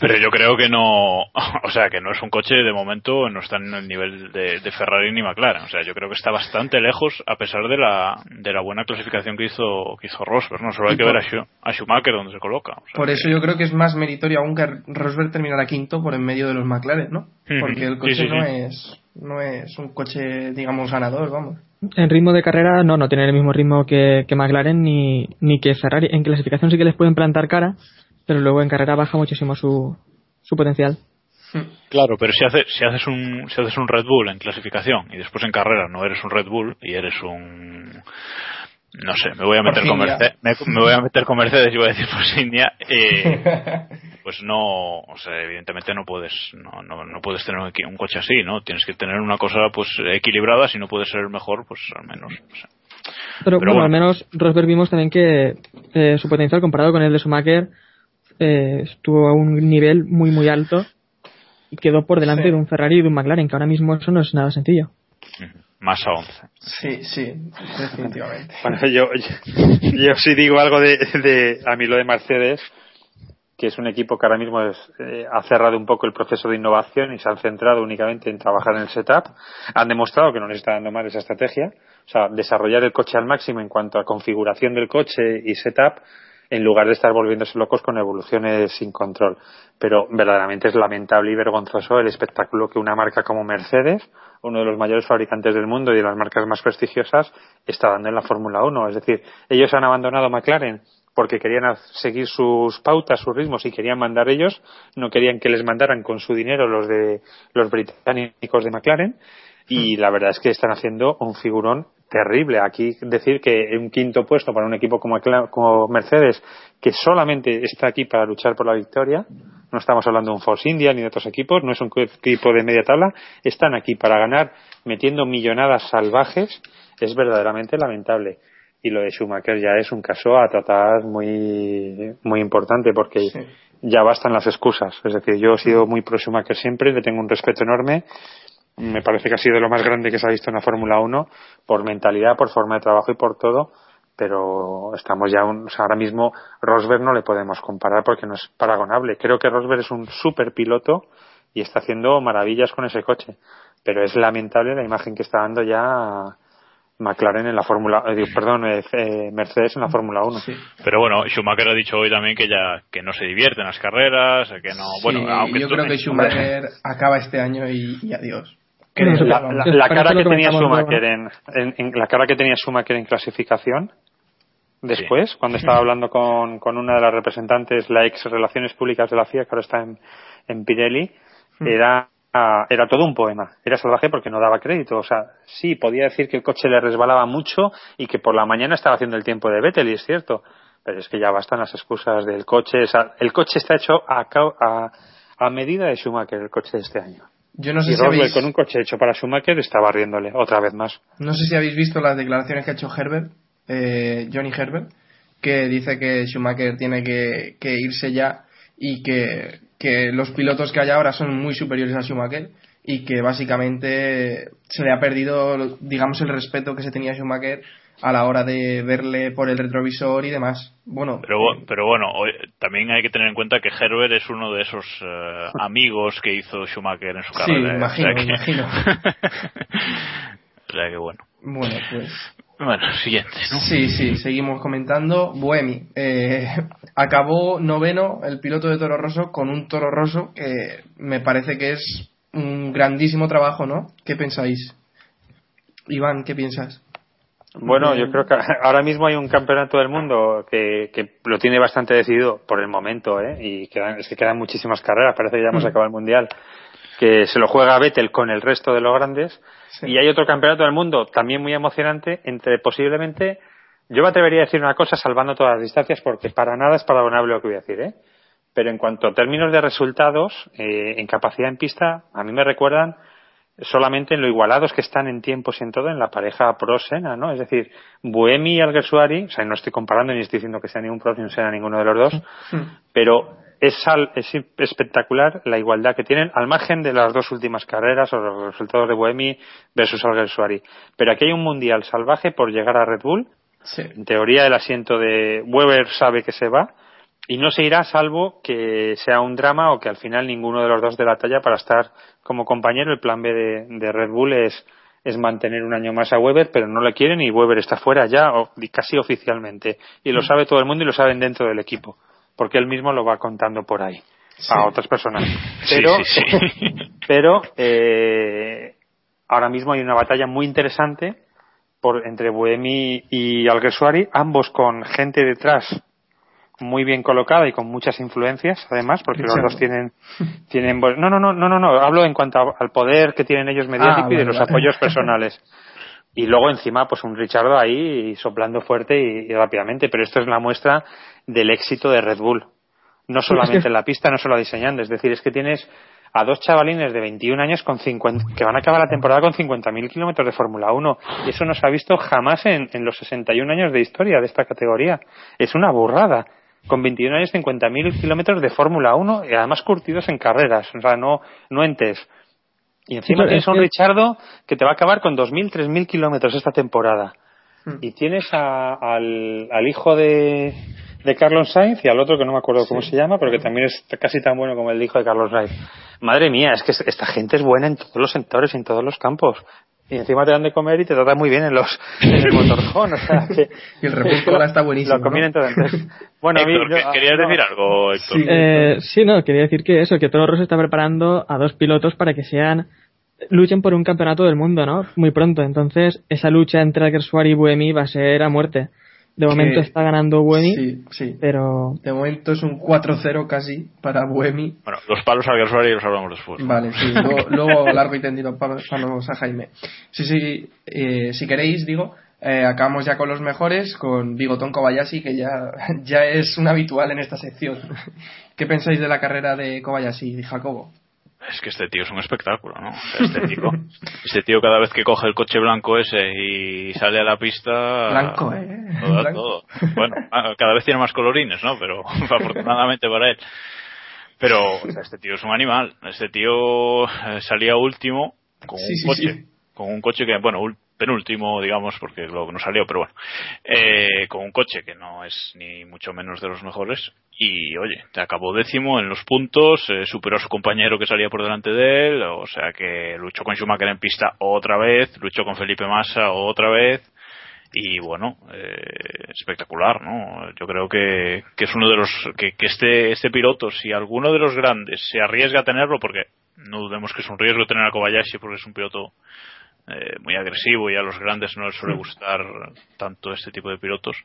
pero yo creo que no [LAUGHS] o sea que no es un coche de momento no está en el nivel de, de Ferrari ni McLaren o sea yo creo que está bastante lejos a pesar de la de la buena clasificación que hizo que hizo Rosberg no solo hay que por- ver a, Schu- a Schumacher donde se coloca o sea Por que- eso yo creo que es más meritorio aún que Rosberg terminara quinto por en medio de los McLaren, ¿no? Porque el Sí, coche sí, no sí. es no es un coche, digamos, ganador, vamos. En ritmo de carrera no, no tiene el mismo ritmo que, que McLaren ni, ni que Ferrari. En clasificación sí que les pueden plantar cara, pero luego en carrera baja muchísimo su, su potencial. Claro, pero si haces, si haces un, si haces un Red Bull en clasificación y después en carrera no eres un Red Bull y eres un, no sé, me voy a meter con. Mercedes, me, me voy a meter con Mercedes y voy a decir Force India, eh, [LAUGHS] pues no, o sea, evidentemente no puedes, no, no, no puedes tener un, coche así, ¿no? Tienes que tener una cosa pues equilibrada, si no puedes ser el mejor, pues al menos, no sé. Pero, Pero bueno, bueno. al menos Rosberg vimos también que eh, su potencial comparado con el de Schumacher eh, estuvo a un nivel muy muy alto y quedó por delante Sí. de un Ferrari y de un McLaren, que ahora mismo eso no es nada sencillo. Más a 11. Sí, sí, definitivamente. [LAUGHS] Bueno, yo, yo, yo sí digo algo de, de a mí lo de Mercedes, que es un equipo que ahora mismo es, eh, ha cerrado un poco el proceso de innovación y se han centrado únicamente en trabajar en el setup. Han demostrado que no les está dando mal esa estrategia. O sea, desarrollar el coche al máximo en cuanto a configuración del coche y setup en lugar de estar volviéndose locos con evoluciones sin control. Pero verdaderamente es lamentable y vergonzoso el espectáculo que una marca como Mercedes, uno de los mayores fabricantes del mundo y de las marcas más prestigiosas, está dando en la Fórmula 1. Es decir, ellos han abandonado McLaren porque querían seguir sus pautas, sus ritmos y querían mandar ellos, no querían que les mandaran con su dinero los de los británicos de McLaren y la verdad es que están haciendo un figurón terrible. Aquí decir que un quinto puesto para un equipo como Mercedes, que solamente está aquí para luchar por la victoria, no estamos hablando de un Force India ni de otros equipos, no es un equipo de media tabla, están aquí para ganar metiendo millonadas salvajes, es verdaderamente lamentable. Y lo de Schumacher ya es un caso a tratar muy, muy importante porque Sí. ya bastan las excusas. Es decir, yo he sido muy pro Schumacher siempre, le tengo un respeto enorme. Me parece que ha sido lo más grande que se ha visto en la Fórmula 1 por mentalidad, por forma de trabajo y por todo. Pero estamos ya, un- o sea, ahora mismo Rosberg no le podemos comparar porque no es paragonable. Creo que Rosberg es un super piloto y está haciendo maravillas con ese coche. Pero es lamentable la imagen que está dando ya McLaren en la Fórmula, eh, perdón, eh, eh, Mercedes en la Fórmula 1. Sí. Pero bueno, Schumacher ha dicho hoy también que ya que no se divierte en las carreras, que no, bueno, aunque yo creo que Schumacher acaba este año y, y adiós. La, cara que tenía Schumacher en, en- en- la cara que tenía Schumacher en clasificación después, cuando estaba [LAUGHS] hablando con, con una de las representantes, la ex Relaciones Públicas de la FIA, que ahora está en, en Pirelli, era ah, era todo un poema. Era salvaje porque no daba crédito. O sea, sí, podía decir que el coche le resbalaba mucho y que por la mañana estaba haciendo el tiempo de Vettel, y es cierto. Pero es que ya bastan las excusas del coche. O sea, el coche está hecho a, a, a medida de Schumacher, el coche de este año. Yo no sé y si habéis, con un coche hecho para Schumacher está barriéndole otra vez más. no sé si habéis visto las declaraciones que ha hecho Herbert, eh, Johnny Herbert, que dice que Schumacher tiene que, que irse ya y que, que los pilotos que hay ahora son muy superiores a Schumacher y que básicamente se le ha perdido, digamos, el respeto que se tenía a Schumacher a la hora de verle por el retrovisor y demás. Bueno, Pero, bu- pero bueno, también hay que tener en cuenta que Herbert es uno de esos eh, amigos que hizo Schumacher en su Sí, carrera. ¿eh? imagino, o sea que, imagino. [LAUGHS] o sea que bueno. bueno, pues Bueno, siguiente, ¿no? Sí, sí, seguimos comentando. Buemi. Eh, acabó noveno el piloto de Toro Rosso con un Toro Rosso que me parece que es un grandísimo trabajo, ¿no? ¿Qué pensáis? Iván, ¿qué piensas? Bueno, yo creo que [LAUGHS] ahora mismo hay un campeonato del mundo que, que lo tiene bastante decidido por el momento, ¿eh? Y quedan, es que quedan muchísimas carreras, parece que ya hemos Mm. acabado el mundial, que se lo juega Vettel con el resto de los grandes. Sí. Y hay otro campeonato del mundo también muy emocionante entre posiblemente, yo me atrevería a decir una cosa salvando todas las distancias porque para nada es perdonable lo que voy a decir, ¿eh? Pero en cuanto a términos de resultados, eh, en capacidad en pista, a mí me recuerdan solamente en lo igualados que están en tiempos y en todo en la pareja pro-Sena, ¿no? Es decir, Buemi y Alguersuari, o sea, no estoy comparando ni estoy diciendo que sea ni un pro ni un Sena ninguno de los dos, pero es, al- es espectacular la igualdad que tienen al margen de las dos últimas carreras o los resultados de Buemi versus Alguersuari. Pero aquí hay un mundial salvaje por llegar a Red Bull. Sí. En teoría el asiento de Weber sabe que se va y no se irá salvo que sea un drama o que al final ninguno de los dos de la talla para estar como compañero. El plan B de, de Red Bull es, es mantener un año más a Weber, pero no le quieren y Weber está fuera ya o- casi oficialmente. Y lo sabe todo el mundo y lo saben dentro del equipo, porque él mismo lo va contando por ahí a otras personas. Pero, sí, sí. [LAUGHS] pero eh, ahora mismo hay una batalla muy interesante por, entre Buemi y Alguersuari, ambos con gente detrás muy bien colocada y con muchas influencias, además, porque los dos tienen, tienen, no, no, no, no, no, no, hablo en cuanto a- al poder que tienen ellos mediático Ah, y de los apoyos [LAUGHS] personales. Y luego encima, pues un Richardo ahí soplando fuerte y, y rápidamente, pero esto es la muestra del éxito de Red Bull. No solamente en la pista, no solo diseñando, es decir, es que tienes a dos chavalines de 21 años con 50, que van a acabar la temporada con 50.000 kilómetros de Fórmula 1. Y eso no se ha visto jamás en, en los 61 años de historia de esta categoría. Es una burrada. Con 21 años, 50.000 kilómetros de Fórmula 1 y además curtidos en carreras, o sea, no, no en test. Y encima tienes es a un que- Richardo que te va a acabar con 2.000, 3.000 kilómetros esta temporada. Hmm. Y tienes a- al, al hijo de, de Carlos Sainz y al otro que no me acuerdo cómo se llama, pero que también es casi tan bueno como el hijo de Carlos Sainz. Madre mía, es que es- esta gente es buena en todos los sectores, en todos los campos. Y encima te dan de comer y te tratan muy bien en los en el [LAUGHS] motorhome. O sea, [LAUGHS] que, Y el Bull Cola está buenísimo, Lo todo. Entonces, [LAUGHS] bueno, a mí, yo- ¿que- ¿querías no, decir algo, Héctor? Sí. Eh, sí, no, quería decir que eso, que Toro Rosso está preparando a dos pilotos para que sean luchen por un campeonato del mundo, ¿no? Muy pronto. Entonces, esa lucha entre Alguersuari y Buemi va a ser a muerte. De momento Que- está ganando Buemi, Sí, sí. pero De momento es un 4-0 casi para Buemi. Bueno, los palos al Gersuari los hablamos después. Vale, sí, luego, [LAUGHS] luego largo y tendido para a Jaime. Sí, sí, eh, si queréis, digo, eh, acabamos ya con los mejores, con Bigotón Kobayashi, que ya, [LAUGHS] ya es un habitual en esta sección. ¿Qué pensáis de la carrera de Kobayashi y Jacobo? Es que este tío es un espectáculo, ¿no? O sea, este, tío, [LAUGHS] este tío cada vez que coge el coche blanco ese y sale a la pista... Blanco, ¿eh? Todo, Blanco. todo. Bueno, ah, cada vez tiene más colorines, ¿no? Pero [LAUGHS] afortunadamente para él. Pero o sea, este tío es un animal. Este tío eh, salía último con Sí, un sí, coche. sí. Con un coche que, bueno, penúltimo, digamos, porque luego no salió, pero bueno. Eh, con un coche que no es ni mucho menos de los mejores. Y oye, te acabó décimo en los puntos, eh, superó a su compañero que salía por delante de él, o sea que luchó con Schumacher en pista otra vez, luchó con Felipe Massa otra vez, y bueno, eh, espectacular, ¿no? Yo creo que, que es uno de los, que, que este, este piloto, si alguno de los grandes se arriesga a tenerlo, porque no dudemos que es un riesgo tener a Kobayashi porque es un piloto eh, muy agresivo y a los grandes no les suele gustar tanto este tipo de pilotos,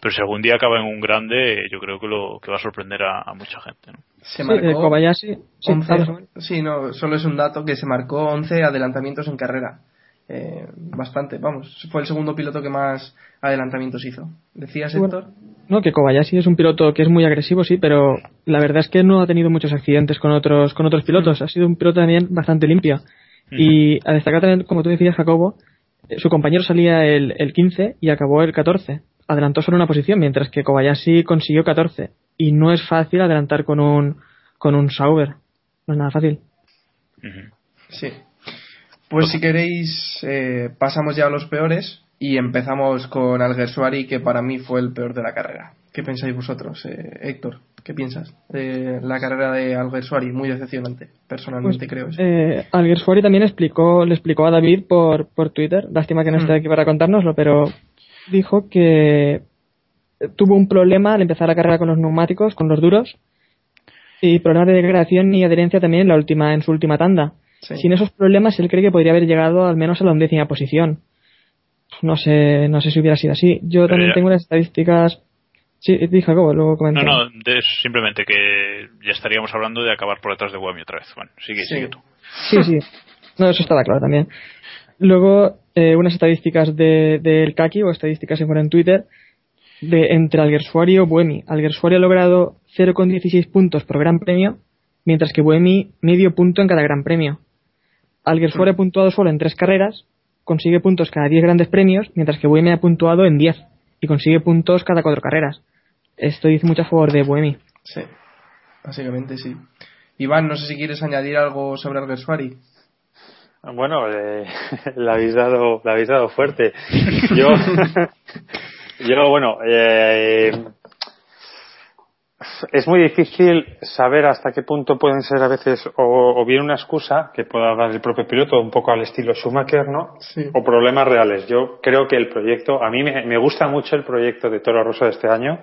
pero si algún día acaba en un grande, yo creo que lo que va a sorprender a, a mucha gente, ¿no? Se sí, marcó eh, Kobayashi, sí, 11 habla, Samuel. sí, no, solo es un dato que se marcó 11 adelantamientos en carrera. Eh, bastante, vamos. Fue el segundo piloto que más adelantamientos hizo. ¿Decías, Bueno, Héctor? No, que Kobayashi es un piloto que es muy agresivo, sí, pero la verdad es que no ha tenido muchos accidentes con otros con otros pilotos. Ha sido un piloto también bastante limpio. Y a destacar también, como tú decías, Jacobo, eh, su compañero salía el, el 15 y acabó el 14. Adelantó solo una posición, mientras que Kobayashi consiguió 14. Y no es fácil adelantar con un, con un Sauber. No es nada fácil. Sí. Pues si queréis, eh, pasamos ya a los peores y empezamos con Alguersuari, que para mí fue el peor de la carrera. ¿Qué pensáis vosotros, eh, Héctor? ¿Qué piensas de la carrera de Alguersuari? Muy decepcionante, personalmente Pues, creo. eso. Eh, Alguersuari también explicó, le explicó a David por, por Twitter, lástima que no esté Mm. aquí para contárnoslo, pero dijo que tuvo un problema al empezar la carrera con los neumáticos, con los duros, y problemas de degradación y adherencia también en la última, en su última tanda. Sí. Sin esos problemas, él cree que podría haber llegado al menos a la undécima posición. No sé, no sé si hubiera sido así. Yo Pero también ya- tengo unas estadísticas. Sí, dije Jacobo, luego comento. No, no, de- simplemente que ya estaríamos hablando de acabar por detrás de Buemi otra vez. Bueno, sigue, Sí. sigue tú. Sí, sí. No, eso estaba claro también. Luego, eh, unas estadísticas de- del Kaki, o estadísticas que fueron en Twitter, de entre Alguersuari o Buemi. Alguersuari ha logrado 0,16 puntos por gran premio, mientras que Buemi medio punto en cada gran premio. Alguersuari ha puntuado solo en tres carreras, consigue puntos cada 10 grandes premios, mientras que Buemi ha puntuado en 10 y consigue puntos cada cuatro carreras. Esto dice mucho a favor de Buemi. Sí, básicamente sí. Iván, no sé si quieres añadir algo sobre Alguersuari. Bueno, eh, [LAUGHS] la habéis dado, la habéis dado fuerte. [LAUGHS] Yo, yo bueno, eh, es muy difícil saber hasta qué punto pueden ser a veces o, o bien una excusa que pueda dar el propio piloto, un poco al estilo Schumacher, ¿no? Sí. O problemas reales. Yo creo que el proyecto, a mí me, me gusta mucho el proyecto de Toro Rosso de este año,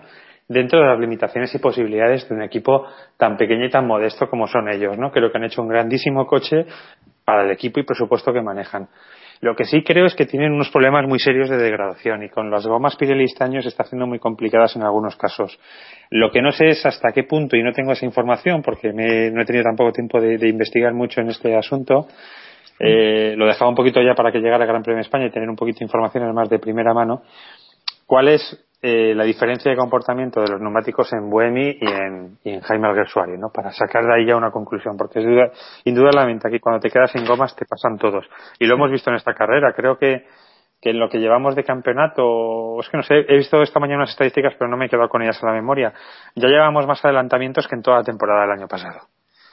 dentro de las limitaciones y posibilidades de un equipo tan pequeño y tan modesto como son ellos, ¿no? Creo que han hecho un grandísimo coche para el equipo y presupuesto que manejan. Lo que sí creo es que tienen unos problemas muy serios de degradación y con las gomas Pirelli este se está haciendo muy complicadas en algunos casos. Lo que no sé es hasta qué punto, y no tengo esa información porque me- no he tenido tampoco tiempo de, de investigar mucho en este asunto, eh, lo dejaba un poquito ya para que llegara el Gran Premio de España y tener un poquito de información además de primera mano. ¿Cuál es eh, la diferencia de comportamiento de los neumáticos en Buemi y en, y en Jaime Alguersuari, ¿no? Para sacar de ahí ya una conclusión, porque es duda- indudablemente aquí cuando te quedas sin gomas te pasan todos. Y lo hemos visto en esta carrera. Creo que, que en lo que llevamos de campeonato, es que no sé, he visto esta mañana unas estadísticas, pero no me he quedado con ellas en la memoria. Ya llevamos más adelantamientos que en toda la temporada del año pasado.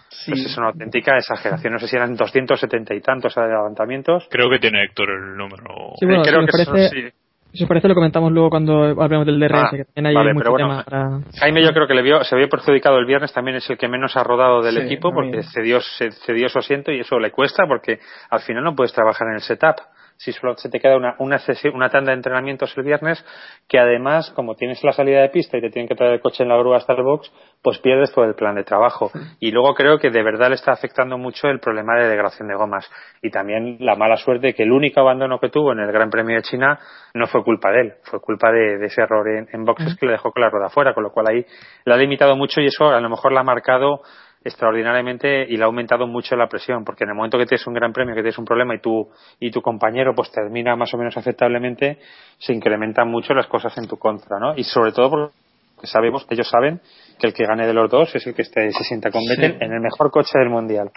Sí. Pues es una auténtica exageración. No sé si eran 270 y tantos adelantamientos. Creo que tiene Héctor el número. Sí, bueno, si creo que sí. Si os parece lo comentamos luego cuando hablemos del DRS, Ah, que también hay vale, mucho pero bueno, tema para... Jaime yo creo que le vio, se vio perjudicado el viernes, también es el que menos ha rodado del Sí, equipo porque cedió, cedió su asiento y eso le cuesta porque al final no puedes trabajar en el setup. Si solo se te queda una, una, sesión- una tanda de entrenamientos el viernes, que además, como tienes la salida de pista y te tienen que traer el coche en la grúa hasta el box, pues pierdes todo el plan de trabajo. Y luego creo que de verdad le está afectando mucho el problema de degradación de gomas. Y también la mala suerte que el único abandono que tuvo en el Gran Premio de China no fue culpa de él, fue culpa de, de ese error en, en boxes que le dejó con la rueda fuera, con lo cual ahí la ha limitado mucho y eso a lo mejor la ha marcado extraordinariamente y le ha aumentado mucho la presión, porque en el momento que tienes un gran premio, que tienes un problema y tu, y tu compañero pues termina más o menos aceptablemente, se incrementan mucho las cosas en tu contra, ¿no? Y sobre todo porque sabemos, ellos saben que el que gane de los dos es el que esté, se sienta con Sí. Vettel en el mejor coche del mundial.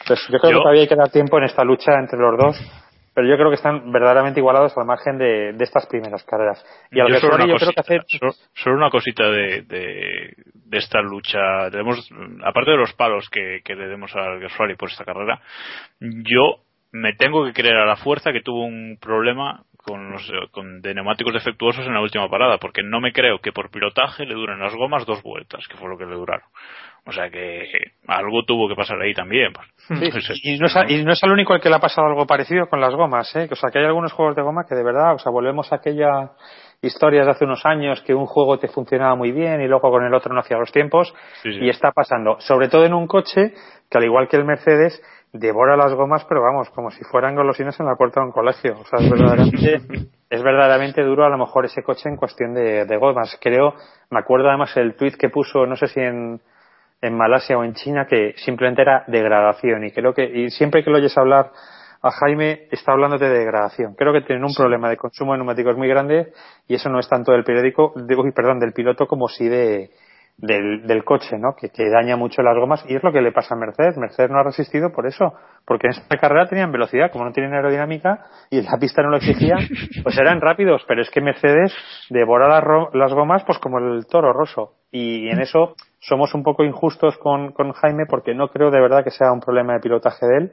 Entonces yo creo Yo- que todavía hay que dar tiempo en esta lucha entre los dos, pero yo creo que están verdaderamente igualados al margen de, de estas primeras carreras. Y al Yo solo una yo creo que cosita, hace solo, solo una cosita de, de, de esta lucha. Debemos, aparte de los palos que, que le demos al Gersuari por esta carrera, yo me tengo que creer a la fuerza que tuvo un problema con los con, de neumáticos defectuosos en la última parada, porque no me creo que por pilotaje le duren las gomas dos vueltas, que fue lo que le duraron. O sea que algo tuvo que pasar ahí también. pues. Sí, [LAUGHS] y, no es, a- y no es el único al que le ha pasado algo parecido con las gomas, ¿eh? O sea, que hay algunos juegos de goma que de verdad, o sea, volvemos a aquella historias de hace unos años que un juego te funcionaba muy bien y luego con el otro no hacía los tiempos Sí, sí. y está pasando, sobre todo en un coche que al igual que el Mercedes devora las gomas, pero vamos, como si fueran golosinas en la puerta de un colegio. O sea, es verdaderamente, es verdaderamente duro a lo mejor ese coche en cuestión de, de gomas. Creo, me acuerdo además el tweet que puso, no sé si en, en Malasia o en China que simplemente era degradación y creo que y siempre que lo oyes hablar a Jaime está hablando de degradación. Creo que tienen un problema de consumo de neumáticos muy grande y eso no es tanto del periódico, de, uy, perdón, del piloto como sí de del, del coche, ¿no? Que, que daña mucho las gomas y es lo que le pasa a Mercedes. Mercedes no ha resistido por eso, porque en esta carrera tenían velocidad, como no tienen aerodinámica y la pista no lo exigía, [LAUGHS] pues eran rápidos, pero es que Mercedes devora las, las gomas pues como el toro roso y en eso somos un poco injustos con, con Jaime porque no creo de verdad que sea un problema de pilotaje de él.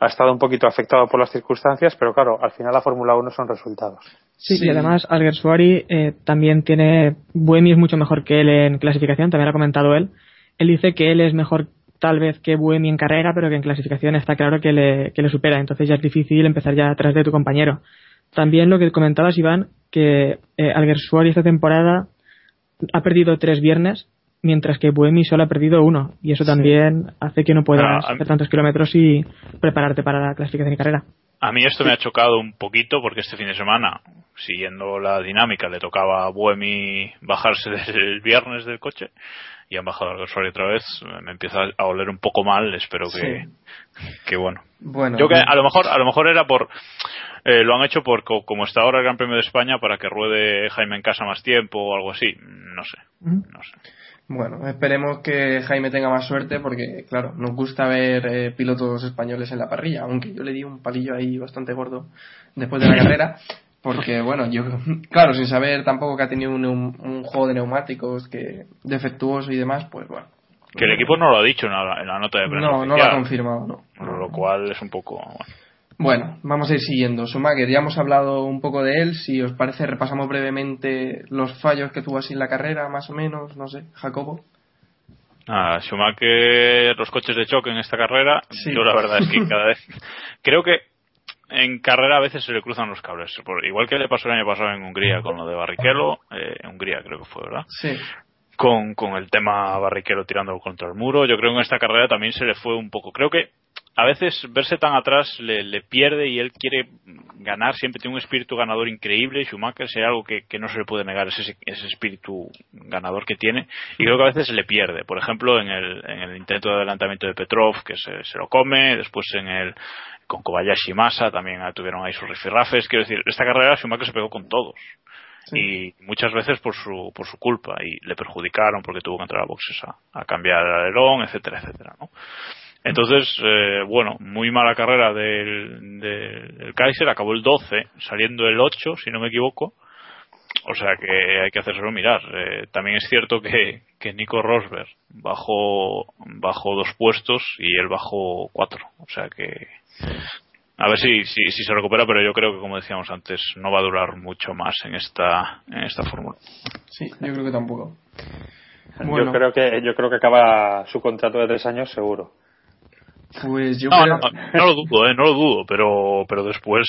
Ha estado un poquito afectado por las circunstancias, pero claro, al final la Fórmula 1 son resultados. Sí, Sí. y además Alguersuari eh, también tiene. Buemi es mucho mejor que él en clasificación, también lo ha comentado él. Él dice que él es mejor tal vez que Buemi en carrera, pero que en clasificación está claro que le, que le supera. Entonces ya es difícil empezar ya atrás de tu compañero. También lo que comentabas, Iván, que eh, Alguersuari esta temporada ha perdido tres viernes, mientras que Buemi solo ha perdido uno. Y eso también hace que no puedas Ah, hacer tantos kilómetros y prepararte para la clasificación y carrera. A mí esto me ha chocado un poquito porque este fin de semana, siguiendo la dinámica, le tocaba a Buemi bajarse [LAUGHS] del viernes del coche y han bajado al Gasoli otra vez. Me empieza a oler un poco mal, espero que, que bueno. Bueno, Yo que a lo mejor, a lo mejor era por, eh, lo han hecho por co- como está ahora el Gran Premio de España para que ruede Jaime en casa más tiempo o algo así. No sé, no sé. Bueno, esperemos que Jaime tenga más suerte porque, claro, nos gusta ver eh, pilotos españoles en la parrilla, aunque yo le di un palillo ahí bastante gordo después de la [LAUGHS] carrera, porque, bueno, yo, claro, sin saber tampoco que ha tenido un, un juego de neumáticos que defectuoso y demás, pues bueno. Que el equipo no lo ha dicho en la, en la nota de prensa No, no lo ha confirmado, no. Lo cual es un poco, bueno. Bueno, vamos a ir siguiendo. Schumacher, ya hemos hablado un poco de él. Si os parece, repasamos brevemente los fallos que tuvo así en la carrera, más o menos. No sé, Jacobo. Ah, Schumacher, los coches de choque en esta carrera, Sí. yo la verdad es que cada vez [LAUGHS] creo que en carrera a veces se le cruzan los cables, igual que le pasó el año pasado en Hungría con lo de Barrichello, eh, en Hungría creo que fue, ¿verdad? Sí. Con, con el tema Barrichello tirando contra el muro, yo creo que en esta carrera también se le fue un poco, creo que a veces verse tan atrás le, le, pierde y él quiere ganar, siempre tiene un espíritu ganador increíble. Schumacher, si hay algo que, que, no se le puede negar, es ese, ese, espíritu ganador que tiene, y creo que a veces se le pierde. Por ejemplo, en el, en el intento de adelantamiento de Petrov, que se, se lo come, después en el con Kobayashi Masa también tuvieron ahí sus rifirrafes. Quiero decir, esta carrera Schumacher se pegó con todos. Sí. y muchas veces por su por su culpa y le perjudicaron porque tuvo que entrar a boxes a, a cambiar el alerón etcétera etcétera ¿no? Entonces eh, bueno muy mala carrera del, del, del, Kaiser acabó el 12 saliendo el 8 si no me equivoco o sea que hay que hacérselo mirar eh, también es cierto que, que Nico Rosberg bajó bajó dos puestos y él bajó cuatro o sea que a ver si, si, si, se recupera, pero yo creo que, como decíamos antes, no va a durar mucho más en esta, en esta fórmula. Sí, yo creo que tampoco. Bueno. Yo creo que yo creo que acaba su contrato de tres años seguro. Pues yo no, creo... no, no, lo dudo, eh, no lo dudo, pero pero después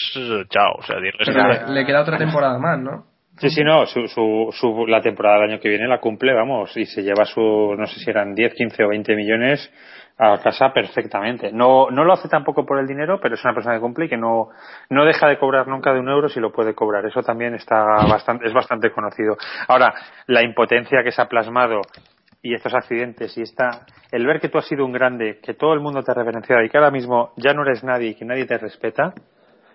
chao, o sea, pero le, le, queda otra temporada más, ¿no? Sí, sí, no, su, su, su, la temporada del año que viene la cumple, vamos, y se lleva su, no sé si eran 10, 15 o 20 millones a casa perfectamente. No, no lo hace tampoco por el dinero, pero es una persona que cumple y que no, no deja de cobrar nunca de un euro si lo puede cobrar. Eso también está bastante, es bastante conocido. Ahora, la impotencia que se ha plasmado y estos accidentes y esta, el ver que tú has sido un grande, que todo el mundo te ha reverenciado y que ahora mismo ya no eres nadie y que nadie te respeta,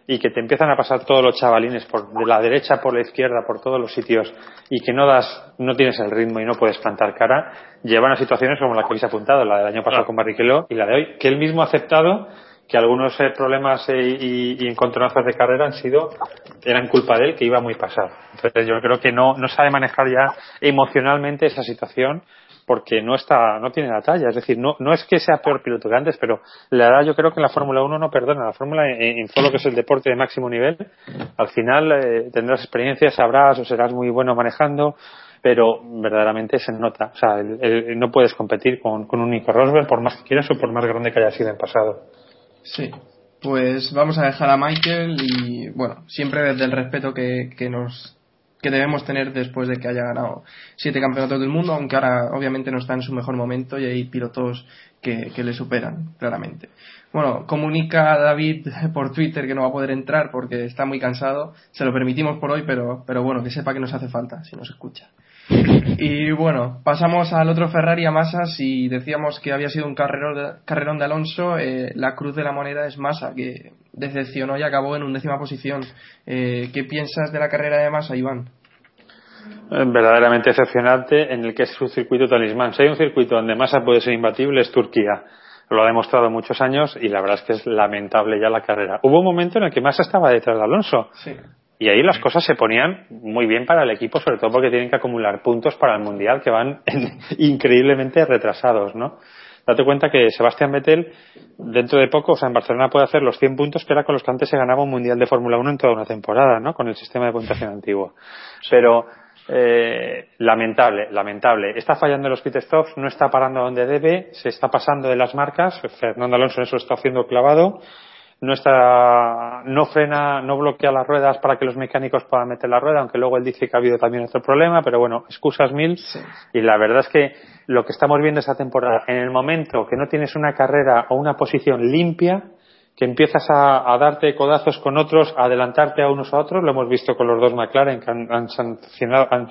y que te empiezan a pasar todos los chavalines por de la derecha por la izquierda por todos los sitios y que no das no tienes el ritmo y no puedes plantar cara llevan a situaciones como la que habéis apuntado la del año pasado con Barrichello y la de hoy que él mismo ha aceptado que algunos eh, problemas eh, y, y, encontronazos de carrera han sido eran culpa de él que iba muy pasado. Entonces yo creo que no no sabe manejar ya emocionalmente esa situación porque no está no tiene la talla. Es decir no no es que sea peor piloto que antes pero la edad yo creo que en la Fórmula 1 no perdona. La Fórmula en, en, todo lo que es el deporte de máximo nivel al final eh, tendrás experiencia sabrás o serás muy bueno manejando pero verdaderamente se nota. O sea el, no puedes competir con, con un Nico Rosberg por más que quieras o por más grande que haya sido en pasado. Sí. Pues vamos a dejar a Michael y bueno siempre desde el respeto que, que nos que debemos tener después de que haya ganado siete campeonatos del mundo, aunque ahora obviamente no está en su mejor momento y hay pilotos que, le superan, claramente. Bueno, comunica a David por Twitter que no va a poder entrar porque está muy cansado. Se lo permitimos por hoy, pero, pero bueno, que sepa que nos hace falta si nos escucha. [LAUGHS] Y bueno, pasamos al otro Ferrari a Massa. Si decíamos que había sido un carrerón de, carrerón de Alonso, eh, la cruz de la moneda es Massa, que decepcionó y acabó en undécima posición. Eh, ¿Qué piensas de la carrera de Massa, Iván? Verdaderamente decepcionante en el que es su circuito talismán. Si hay un circuito donde Massa puede ser imbatible es Turquía. Lo ha demostrado muchos años y la verdad es que es lamentable ya la carrera. Hubo un momento en el que Massa estaba detrás de Alonso. Sí. Y ahí las cosas se ponían muy bien para el equipo, sobre todo porque tienen que acumular puntos para el Mundial que van [LAUGHS] increíblemente retrasados, ¿no? Date cuenta que Sebastián Vettel, dentro de poco, o sea, en Barcelona puede hacer los 100 puntos que era con los que antes se ganaba un Mundial de Fórmula 1 en toda una temporada, ¿no? Con el sistema de puntuación antiguo. Pero, eh, lamentable, lamentable. Está fallando en los pit stops, no está parando donde debe, se está pasando de las marcas. Fernando Alonso en eso está haciendo clavado no está no frena no bloquea las ruedas para que los mecánicos puedan meter la rueda aunque luego él dice que ha habido también otro problema pero bueno excusas mil sí. y la verdad es que lo que estamos viendo esta temporada en el momento que no tienes una carrera o una posición limpia que empiezas a, a, darte codazos con otros, a adelantarte a unos a otros, lo hemos visto con los dos McLaren que han, han sancionado, han,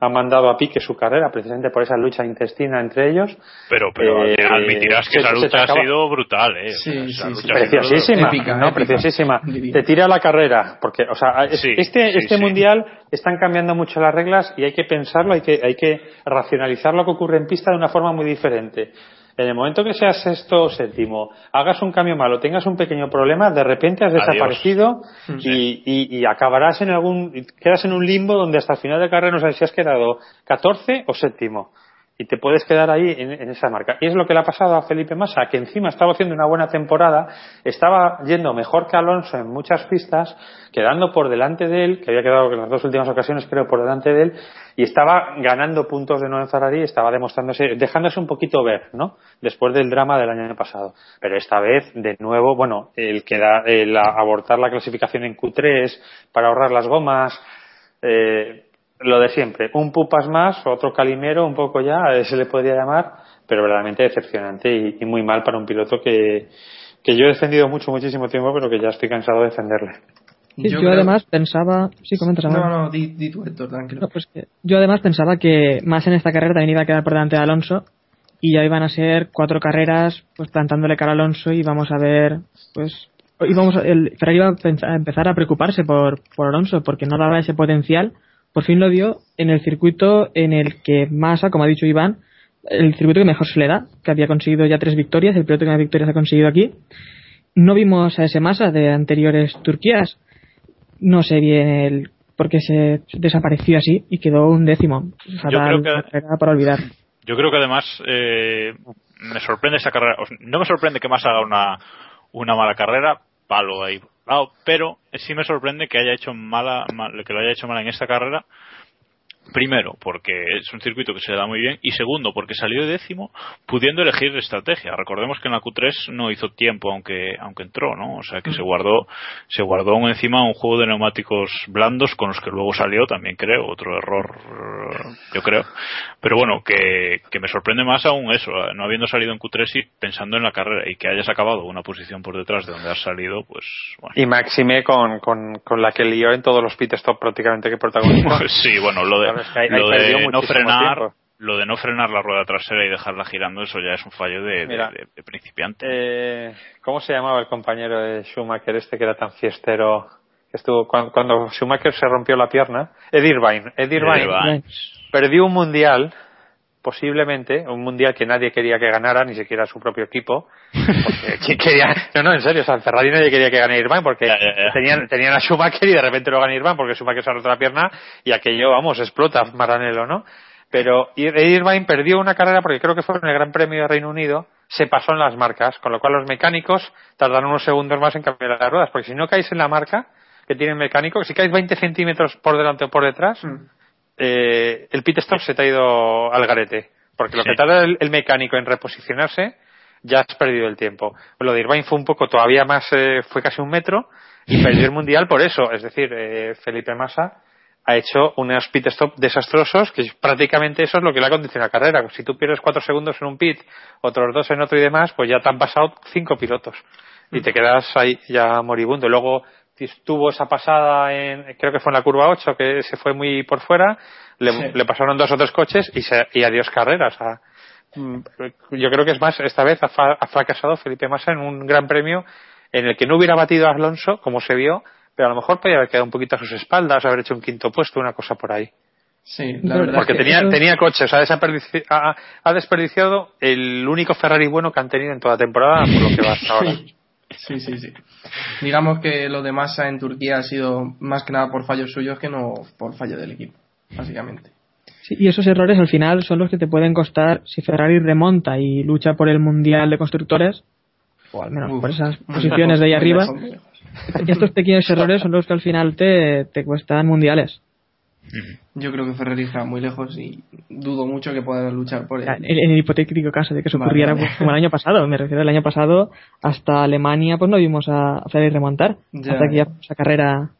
han mandado a pique su carrera precisamente por esa lucha intestina entre ellos. Pero, pero eh, admitirás que esa lucha ha sido brutal, ¿eh? Sí, o sea, sí, sí. Preciosísima, épica, ¿no? épica. Preciosísima. Te tira la carrera, porque, o sea, Sí, este, sí, este sí. mundial están cambiando mucho las reglas y hay que pensarlo, hay que, hay que racionalizar lo que ocurre en pista de una forma muy diferente. En el momento que seas sexto o séptimo, hagas un cambio malo, tengas un pequeño problema, de repente has Adiós. desaparecido y, y, y acabarás en algún, quedas en un limbo donde hasta el final de carrera no sabes si has quedado 14 o séptimo. Y te puedes quedar ahí en, esa marca. Y es lo que le ha pasado a Felipe Massa, que encima estaba haciendo una buena temporada, estaba yendo mejor que Alonso en muchas pistas, quedando por delante de él, que había quedado en las dos últimas ocasiones creo por delante de él, y estaba ganando puntos de nuevo en Ferrari, estaba demostrándose, dejándose un poquito ver, ¿no? Después del drama del año pasado. Pero esta vez, de nuevo, bueno, el, queda, el abortar la clasificación en Q3 para ahorrar las gomas, eh, lo de siempre, un pupas más, otro calimero, un poco ya, eh, se le podría llamar, pero verdaderamente decepcionante y, y, muy mal para un piloto que, que yo he defendido mucho, muchísimo tiempo, pero que ya estoy cansado de defenderle. Sí, yo, creo- además pensaba. Sí, comentas No, ahora. no, di, di tú, Héctor, tranquilo. No, pues que yo además pensaba que más en esta carrera también iba a quedar por delante de Alonso y ya iban a ser cuatro carreras pues plantándole cara a Alonso y vamos a ver pues íbamos a- el Ferrari iba a, a empezar a preocuparse por, por Alonso porque no daba ese potencial por fin lo dio en el circuito en el que Massa como ha dicho Iván el circuito que mejor se le da que había conseguido ya tres victorias el piloto que más victorias ha conseguido aquí no vimos a ese Massa de anteriores Turquías no sé bien el por qué se desapareció así y quedó un décimo. Fatal, creo que- para olvidar. Yo creo que además eh, me sorprende esta carrera. No me sorprende que más haga una, una mala carrera, palo ahí. Lado, pero sí me sorprende que haya hecho mala, mal- que lo haya hecho mal en esta carrera. Primero, porque es un circuito que se le da muy bien. Y segundo, porque salió décimo pudiendo elegir estrategia. Recordemos que en la Q3 no hizo tiempo, aunque, aunque entró, ¿no? O sea que se guardó, se guardó aún encima un juego de neumáticos blandos con los que luego salió, también creo. Otro error, yo creo. Pero bueno, que, que me sorprende más aún eso, eh, no habiendo salido en Q3 y pensando en la carrera y que hayas acabado una posición por detrás de donde has salido, pues bueno. Y Maxime con, con, con la que lió en todos los pit stop prácticamente que protagonizó. [LAUGHS] Sí, bueno, lo de, Sabes que ahí- ahí lo de no frenar, tiempo. lo de no frenar la rueda trasera y dejarla girando, eso ya es un fallo de, de- Mira. de- de principiante. Eh, ¿Cómo se llamaba el compañero de Schumacher este que era tan fiestero? Que estuvo cuando, cuando Schumacher se rompió la pierna. Ed Irvine. Ed Irvine Irvine. perdió un mundial, posiblemente, un mundial que nadie quería que ganara, ni siquiera su propio equipo. Porque [LAUGHS] ¿quién quería? No, no, en serio, o sea, Ferrari nadie quería que gane Irvine porque Ya, ya, ya. Tenían, tenían a Schumacher y de repente lo gana Irvine porque Schumacher se ha roto la pierna y aquello, vamos, explota Maranello, ¿no? Pero Ir- Irvine perdió una carrera porque creo que fue en el Gran Premio de Reino Unido, se pasó en las marcas, con lo cual los mecánicos tardan unos segundos más en cambiar las ruedas, porque si no caes en la marca que tiene el mecánico, si caes 20 centímetros por delante o por detrás, eh, el pit stop se te ha ido al garete. Porque lo Sí. que tarda el, el mecánico en reposicionarse, ya has perdido el tiempo. Lo de Irvine fue un poco todavía más, eh, fue casi un metro, y [LAUGHS] perdió el mundial por eso. Es decir, eh, Felipe Massa ha hecho unos pit stop desastrosos, que prácticamente eso es lo que le ha condicionado la carrera. Si tú pierdes cuatro segundos en un pit, otros dos en otro y demás, pues ya te han pasado cinco pilotos. Y te quedas ahí ya moribundo. Luego tuvo esa pasada en, creo que fue en la curva 8, que se fue muy por fuera, le, Sí. le pasaron dos o tres coches y, se, y adiós carreras. yo creo que es más, esta vez ha, fa- ha fracasado Felipe Massa en un gran premio en el que no hubiera batido a Alonso, como se vio, pero a lo mejor podía haber quedado un poquito a sus espaldas, haber hecho un quinto puesto, una cosa por ahí. Sí, la verdad Porque es que tenía, eso- tenía coches, ha, desaperdici- ha, ha desperdiciado el único Ferrari bueno que han tenido en toda la temporada, por lo que va hasta ahora. Sí, sí, sí. Digamos que lo de Massa en Turquía ha sido más que nada por fallos suyos que no por fallo del equipo, básicamente. Sí, y esos errores al final son los que te pueden costar si Ferrari remonta y lucha por el Mundial de Constructores, o al menos Uf, por esas posiciones de ahí [LAUGHS] arriba. Estos pequeños errores son los que al final te, te cuestan mundiales. Yo creo que Ferrari está muy lejos y dudo mucho que pueda luchar por él. en el hipotético caso de que eso Vale, ocurriera vale. pues, como el año pasado, me refiero al año pasado, hasta Alemania pues no vimos a Ferrari remontar. Ya. hasta que ya esa carrera.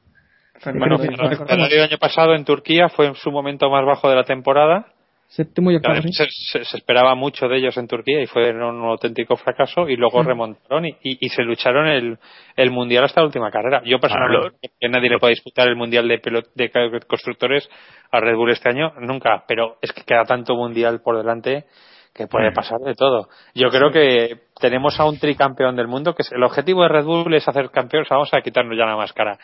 Ferrari el año pasado en Turquía fue en su momento más bajo de la temporada. Séptimo y octavo. Claro, sí. se, se- se esperaba mucho de ellos en Turquía y fue un auténtico fracaso y luego remontaron y, y- y se lucharon el, el mundial hasta la última carrera. Yo personalmente Ah, que nadie le puede disputar el mundial de, de constructores a Red Bull este año, nunca, pero es que queda tanto mundial por delante que puede pasar de todo. Yo creo que tenemos a un tricampeón del mundo, que es, el objetivo de Red Bull es hacer sea, vamos a quitarnos ya la máscara.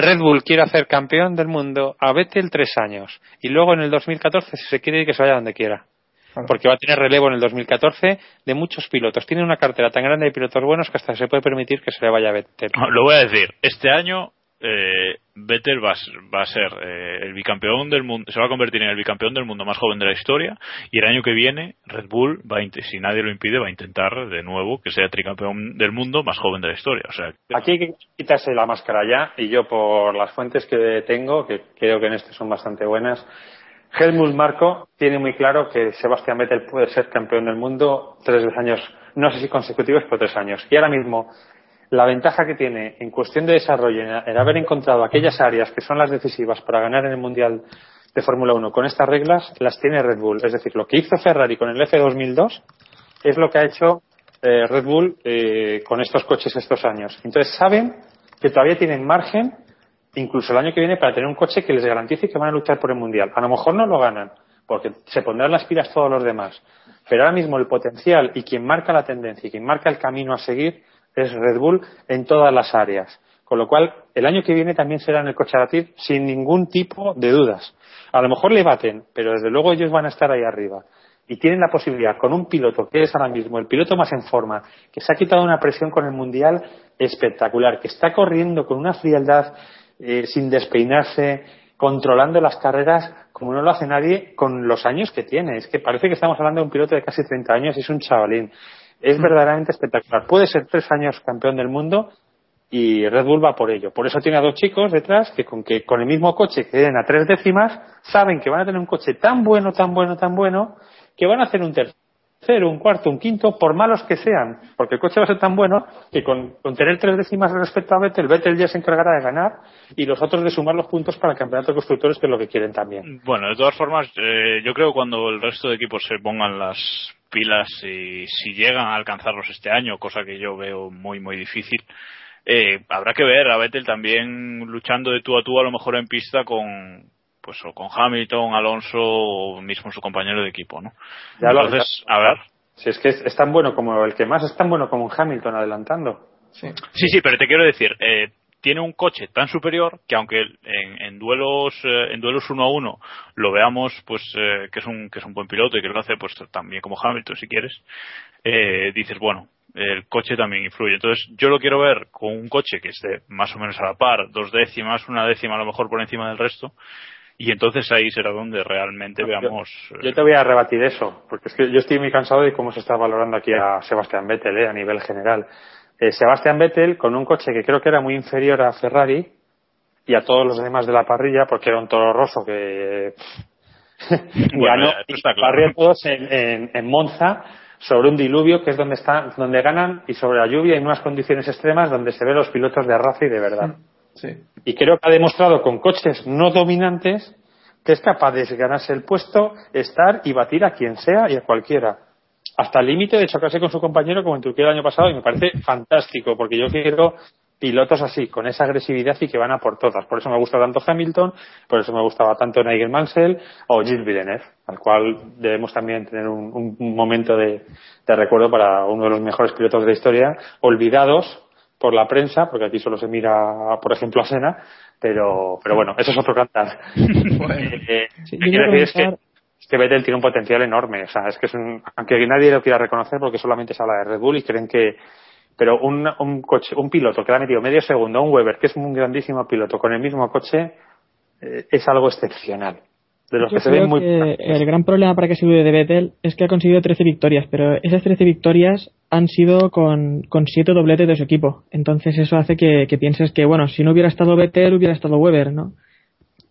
Red Bull quiere hacer campeón del mundo a Vettel tres años y luego en el 2014 si se quiere ir que se vaya donde quiera Claro. porque va a tener relevo en el 2014 de muchos pilotos. Tiene una cartera tan grande de pilotos buenos que hasta se puede permitir que se le vaya a Vettel. Lo voy a decir, este año eh, Vettel va, a ser eh, el bicampeón del mundo, se va a convertir en el bicampeón del mundo más joven de la historia y el año que viene Red Bull va a, si nadie lo impide va a intentar de nuevo que sea tricampeón del mundo más joven de la historia. O sea, Aquí hay que quitarse la máscara ya y yo por las fuentes que tengo, que creo que en este son bastante buenas, Helmut Marco tiene muy claro que Sebastián Vettel puede ser campeón del mundo tres años, no sé si consecutivos, pero tres años. Y ahora mismo la ventaja que tiene en cuestión de desarrollo, en, haber encontrado aquellas áreas que son las decisivas para ganar en el Mundial de Fórmula 1 con estas reglas, las tiene Red Bull. Es decir, lo que hizo Ferrari con el F2002 es lo que ha hecho eh, Red Bull eh, con estos coches estos años. Entonces saben que todavía tienen margen, incluso el año que viene, para tener un coche que les garantice que van a luchar por el Mundial. A lo mejor no lo ganan, porque se pondrán las pilas todos los demás. Pero ahora mismo el potencial y quien marca la tendencia y quien marca el camino a seguir es Red Bull en todas las áreas. Con lo cual, el año que viene también será en el coche a batir sin ningún tipo de dudas. A lo mejor le baten, pero desde luego ellos van a estar ahí arriba. Y tienen la posibilidad, con un piloto que es ahora mismo el piloto más en forma, que se ha quitado una presión con el Mundial espectacular, que está corriendo con una frialdad eh, sin despeinarse, controlando las carreras como no lo hace nadie con los años que tiene. Es que parece que estamos hablando de un piloto de casi 30 años y es un chavalín. Es verdaderamente espectacular. Puede ser tres años campeón del mundo y Red Bull va por ello. Por eso tiene a dos chicos detrás que con, que con el mismo coche que den a tres décimas saben que van a tener un coche tan bueno, tan bueno, tan bueno que van a hacer un tercero, un cuarto, un quinto, por malos que sean, porque el coche va a ser tan bueno que con, con tener tres décimas respecto a Vettel, Vettel ya se encargará de ganar y los otros de sumar los puntos para el campeonato de constructores, que es lo que quieren también. Bueno, de todas formas, eh, yo creo que cuando el resto de equipos se pongan las pilas y si llegan a alcanzarlos este año, cosa que yo veo muy, muy difícil, eh, habrá que ver a Vettel también luchando de tú a tú a lo mejor en pista con pues o con Hamilton, Alonso o mismo su compañero de equipo, ¿no? Ya lo- Entonces, a ver. Si es que es, es tan bueno como el que más, es tan bueno como un Hamilton adelantando. Sí. Sí, sí, pero te quiero decir, eh, tiene un coche tan superior que aunque en, en duelos eh, en duelos uno a uno lo veamos pues eh, que es un que es un buen piloto y que lo hace pues también como Hamilton si quieres eh, dices bueno el coche también influye entonces yo lo quiero ver con un coche que esté más o menos a la par dos décimas una décima a lo mejor por encima del resto y entonces ahí será donde realmente Yo- veamos eh, Yo te voy a rebatir eso, porque es que yo estoy muy cansado de cómo se está valorando aquí a Sebastián Vettel eh, a nivel general. Eh, Sebastián Vettel con un coche que creo que era muy inferior a Ferrari y a todos los demás de la parrilla, porque era un toro roso que [LAUGHS] Bueno, ganó claro. todos en, en- en Monza sobre un diluvio que es donde están, donde ganan y sobre la lluvia en unas condiciones extremas donde se ven los pilotos de raza y de verdad. Sí. Y creo que ha demostrado con coches no dominantes que es capaz de ganarse el puesto, estar y batir a quien sea y a cualquiera. Hasta el límite de chocarse con su compañero como en Turquía el año pasado y me parece fantástico porque yo quiero pilotos así, con esa agresividad y que van a por todas. Por eso me gusta tanto Hamilton, por eso me gustaba tanto Nigel Mansell o Gilles Villeneuve, al cual debemos también tener un, un- momento de recuerdo para uno de los mejores pilotos de la historia, olvidados por la prensa, porque aquí solo se mira, por ejemplo, a Senna, pero, pero bueno, eso es otro cantar. [LAUGHS] Eh, Sí, lo que yo quiero decir es que, comentar- es que Vettel tiene un potencial enorme. O sea, es que es un, aunque nadie lo quiera reconocer porque solamente se habla de Red Bull y creen que, pero un, un coche, un piloto que le ha metido medio segundo, un Weber, que es un grandísimo piloto, con el mismo coche, eh, es algo excepcional. De los Yo que se creo ven muy que el gran problema para que se dude de Vettel es que ha conseguido 13 victorias, pero esas 13 victorias han sido con, con 7 dobletes de su equipo. Entonces eso hace que, que pienses que, bueno, si no hubiera estado Vettel, hubiera estado Weber, ¿no?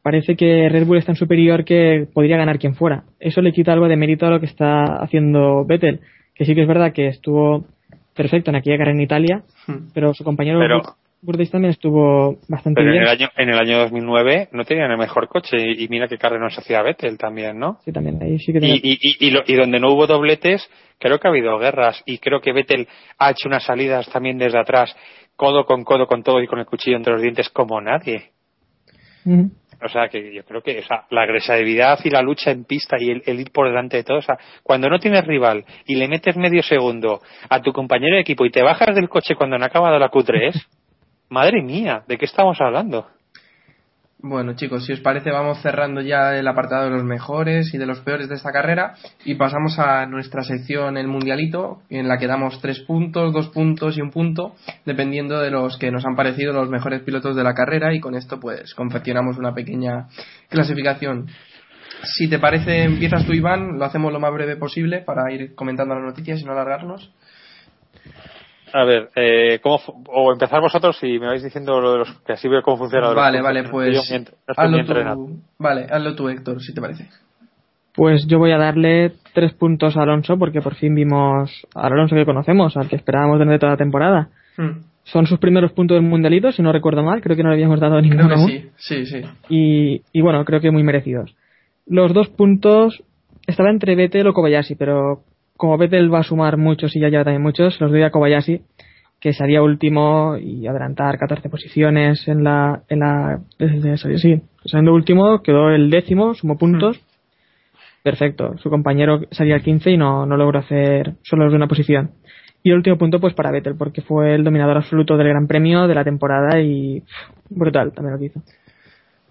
Parece que Red Bull es tan superior que podría ganar quien fuera. Eso le quita algo de mérito a lo que está haciendo Vettel, que sí que es verdad que estuvo perfecto en aquella carrera en Italia, Hmm. pero su compañero Pero- Burdis también estuvo bastante Pero en bien. el año, en el año 2009 no tenían el mejor coche y, y mira qué carrera se hacía Vettel también, ¿no? Sí, también, ahí sí que Y, tiene- y, y, y lo- y donde no hubo dobletes, creo que ha habido guerras y creo que Vettel ha hecho unas salidas también desde atrás, codo con codo con todo y con el cuchillo entre los dientes como nadie. O sea, que yo creo que o sea, la agresividad y la lucha en pista y el, el ir por delante de todo, o sea, cuando no tienes rival y le metes medio segundo a tu compañero de equipo y te bajas del coche cuando no ha acabado la Q3, [LAUGHS] madre mía, ¿de qué estamos hablando? Bueno, chicos, si os parece, vamos cerrando ya el apartado de los mejores y de los peores de esta carrera y pasamos a nuestra sección El Mundialito, en la que damos tres puntos, dos puntos y un punto, dependiendo de los que nos han parecido los mejores pilotos de la carrera y con esto pues confeccionamos una pequeña clasificación. Si te parece, empiezas tú, Iván, lo hacemos lo más breve posible para ir comentando las noticias y no alargarnos. A ver, eh, ¿cómo o empezar vosotros y me vais diciendo lo de los que así veo cómo funciona. Vale, vale, que pues yo muy hazlo tú, vale, hazlo tú, Héctor, si te parece. Pues yo voy a darle tres puntos a Alonso porque por fin vimos al Alonso que conocemos, al que esperábamos durante toda la temporada. Hmm, Son sus primeros puntos del mundialito, si no recuerdo mal, creo que no le habíamos dado Creo ninguno que aún. sí, sí, sí. Y, y bueno, creo que muy merecidos. Los dos puntos estaba entre Vettel o Kobayashi, pero como Vettel va a sumar muchos y ya lleva también muchos, los doy a Kobayashi, que salía último y adelantar 14 posiciones en la. En la sí, saliendo último, quedó el décimo, sumó puntos. Perfecto. Su compañero salía al 15 y no, no logró hacer solo de una posición. Y el último punto, pues para Vettel, porque fue el dominador absoluto del Gran Premio de la temporada y. brutal también lo que hizo.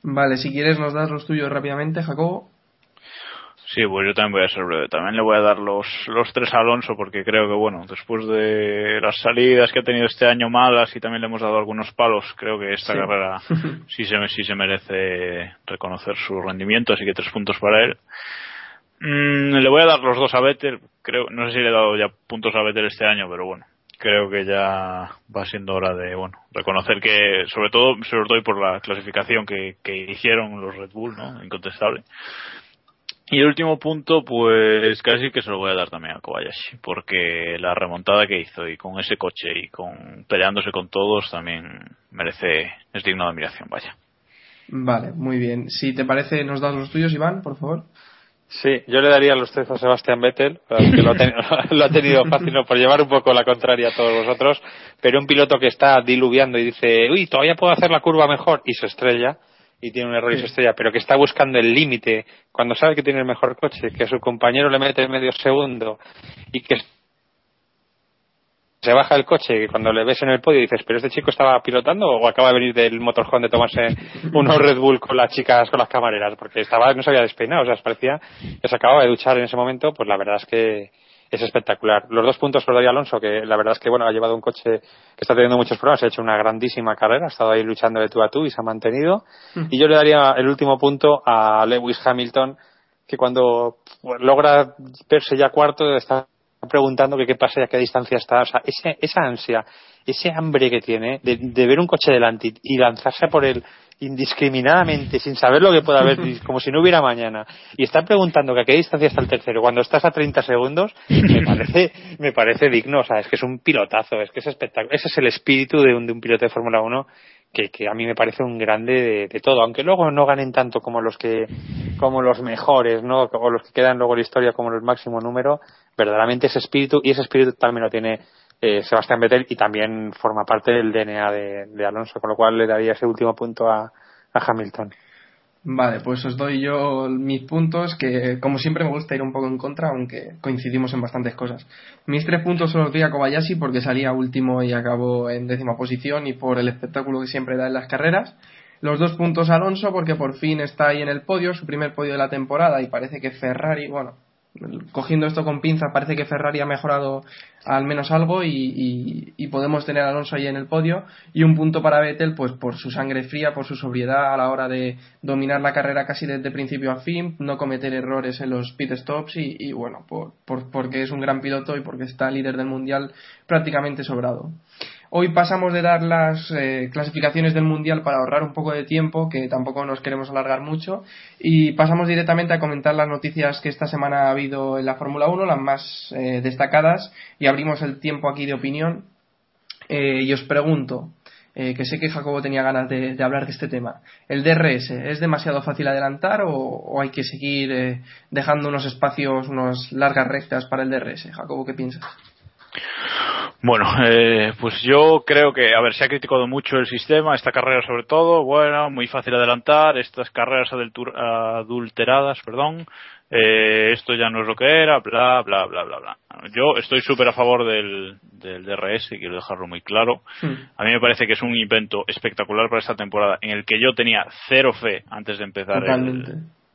Vale, si quieres nos das los tuyos rápidamente, Jacobo. Sí, pues yo también voy a ser breve. También le voy a dar los, los tres a Alonso porque creo que, bueno, después de las salidas que ha tenido este año malas y también le hemos dado algunos palos, creo que esta Sí. carrera [LAUGHS] sí se, sí se merece reconocer su rendimiento, así que tres puntos para él. Mm, le voy a dar los dos a Vettel. Creo, no sé si le he dado ya puntos a Vettel este año, pero bueno, creo que ya va siendo hora de, bueno, reconocer que, sobre todo, sobre todo y por la clasificación que, que hicieron los Red Bull, ¿no? Incontestable. Y el último punto, pues casi que se lo voy a dar también a Kobayashi, porque la remontada que hizo y con ese coche y con peleándose con todos también merece, es digno de admiración, vaya. Vale, muy bien. Si te parece, nos das los tuyos, Iván, por favor. Sí, yo le daría los tres a Sebastián Vettel, [LAUGHS] que lo ha, tenido, [LAUGHS] lo ha tenido fácil ¿no? por llevar un poco la contraria a todos vosotros, pero un piloto que está diluviando y dice, uy, todavía puedo hacer la curva mejor, y se estrella, y tiene un error y se estrella, pero que está buscando el límite, cuando sabe que tiene el mejor coche, que su compañero le mete medio segundo, y que se baja el coche y cuando le ves en el podio dices, pero este chico estaba pilotando o acaba de venir del motorhome de tomarse unos Red Bull con las chicas, con las camareras, porque estaba, no se había despeinado, o sea, parecía que se acababa de duchar en ese momento, pues la verdad es que es espectacular. Los dos puntos por daría Alonso, que la verdad es que bueno, ha llevado un coche que está teniendo muchos problemas, ha hecho una grandísima carrera, ha estado ahí luchando de tú a tú y se ha mantenido. Y yo le daría el último punto a Lewis Hamilton, que cuando pues, logra verse ya cuarto está preguntando que qué pasa y a qué distancia está. O sea, ese, esa ansia, ese hambre que tiene de, de ver un coche delante y, y lanzarse por él indiscriminadamente, sin saber lo que pueda haber, [LAUGHS] como si no hubiera mañana, y estar preguntando que a qué distancia está el tercero cuando estás a 30 segundos, me parece, me parece digno. O sea, es que es un pilotazo, es que es espectacular. Ese es el espíritu de un, de un piloto de Fórmula 1 que, que a mí me parece un grande de, de todo, aunque luego no ganen tanto como los que, como los mejores, ¿no? O los que quedan luego en la historia como el máximo número, verdaderamente ese espíritu, y ese espíritu también lo tiene eh, Sebastián Vettel y también forma parte del DNA de, Alonso, con lo cual le daría ese último punto a, a Hamilton. Vale, pues os doy yo mis puntos, que como siempre me gusta ir un poco en contra, aunque coincidimos en bastantes cosas. Mis tres puntos se los doy a Kobayashi porque salía último y acabó en décima posición y por el espectáculo que siempre da en las carreras. Los dos puntos a Alonso porque por fin está ahí en el podio, su primer podio de la temporada y parece que Ferrari, bueno, cogiendo esto con pinzas, parece que Ferrari ha mejorado al menos algo y, podemos tener Alonso ahí en el podio. Y un punto para Vettel, pues por su sangre fría, por su sobriedad a la hora de dominar la carrera casi desde principio a fin, no cometer errores en los pit stops y, y bueno, por, por- porque es un gran piloto y porque está líder del mundial prácticamente sobrado. Hoy pasamos de dar las eh, clasificaciones del Mundial para ahorrar un poco de tiempo, que tampoco nos queremos alargar mucho, y pasamos directamente a comentar las noticias que esta semana ha habido en la Fórmula 1, las más eh, destacadas, y abrimos el tiempo aquí de opinión. Eh, y os pregunto, eh, que sé que Jacobo tenía ganas de, hablar de este tema, ¿el DRS es demasiado fácil adelantar o, o hay que seguir eh, dejando unos espacios, unas largas rectas para el DRS? Jacobo, ¿qué piensas? Bueno, [LAUGHS] eh, pues yo creo que, a ver, se ha criticado mucho el sistema, esta carrera sobre todo, bueno, muy fácil adelantar, estas carreras adulteradas, perdón, eh, esto ya no es lo que era, bla, bla, bla, bla, bla. Yo estoy súper a favor del, del DRS, y quiero dejarlo muy claro. A mí me parece que es un invento espectacular para esta temporada, en el que yo tenía cero fe antes de empezar el-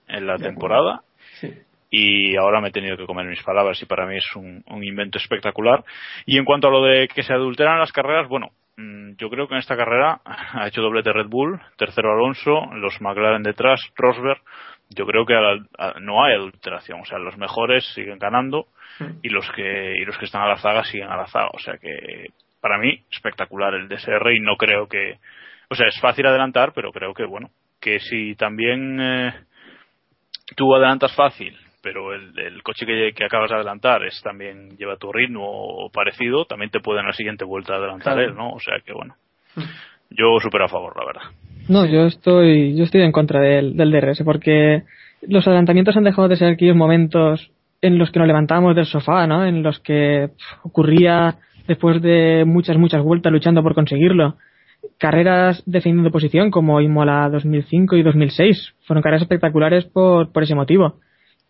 en la temporada Sí. Y ahora me he tenido que comer mis palabras y para mí es un, un invento espectacular. Y en cuanto a lo de que se adulteran las carreras, bueno, mm, yo creo que en esta carrera [LAUGHS] ha hecho doblete Red Bull, tercero Alonso, los McLaren detrás, Rosberg. Yo creo que a la- no hay adulteración, o sea, los mejores siguen ganando y los que y los que están a la zaga siguen a la zaga, o sea que para mí espectacular el DSR y no creo que, o sea, es fácil adelantar, pero creo que bueno, que si también eh, tú adelantas fácil, pero el, el coche que, que acabas de adelantar es también lleva tu ritmo parecido, también te puede en la siguiente vuelta adelantar Claro. él, ¿no? O sea que bueno, yo súper a favor, la verdad. No, yo estoy, yo estoy en contra del, del DRS porque los adelantamientos han dejado de ser aquellos momentos en los que nos levantábamos del sofá, ¿no? En los que ocurría después de muchas, muchas vueltas luchando por conseguirlo. Carreras defendiendo posición como Imola 2005 y 2006. Fueron carreras espectaculares por, por ese motivo.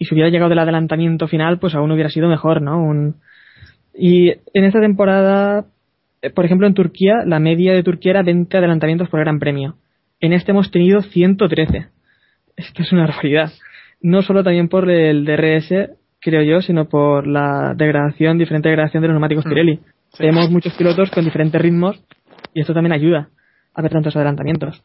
Y si hubiera llegado el adelantamiento final, pues aún hubiera sido mejor, ¿no? Un... Y en esta temporada, eh, por ejemplo, en Turquía, la media de Turquía era 20 adelantamientos por Gran Premio. En este hemos tenido 113. Esto es una barbaridad. No solo también por el DRS, creo yo, sino por la degradación, diferente degradación de los neumáticos Mm. Pirelli. Sí. Tenemos muchos pilotos con diferentes ritmos y esto también ayuda a ver tantos adelantamientos.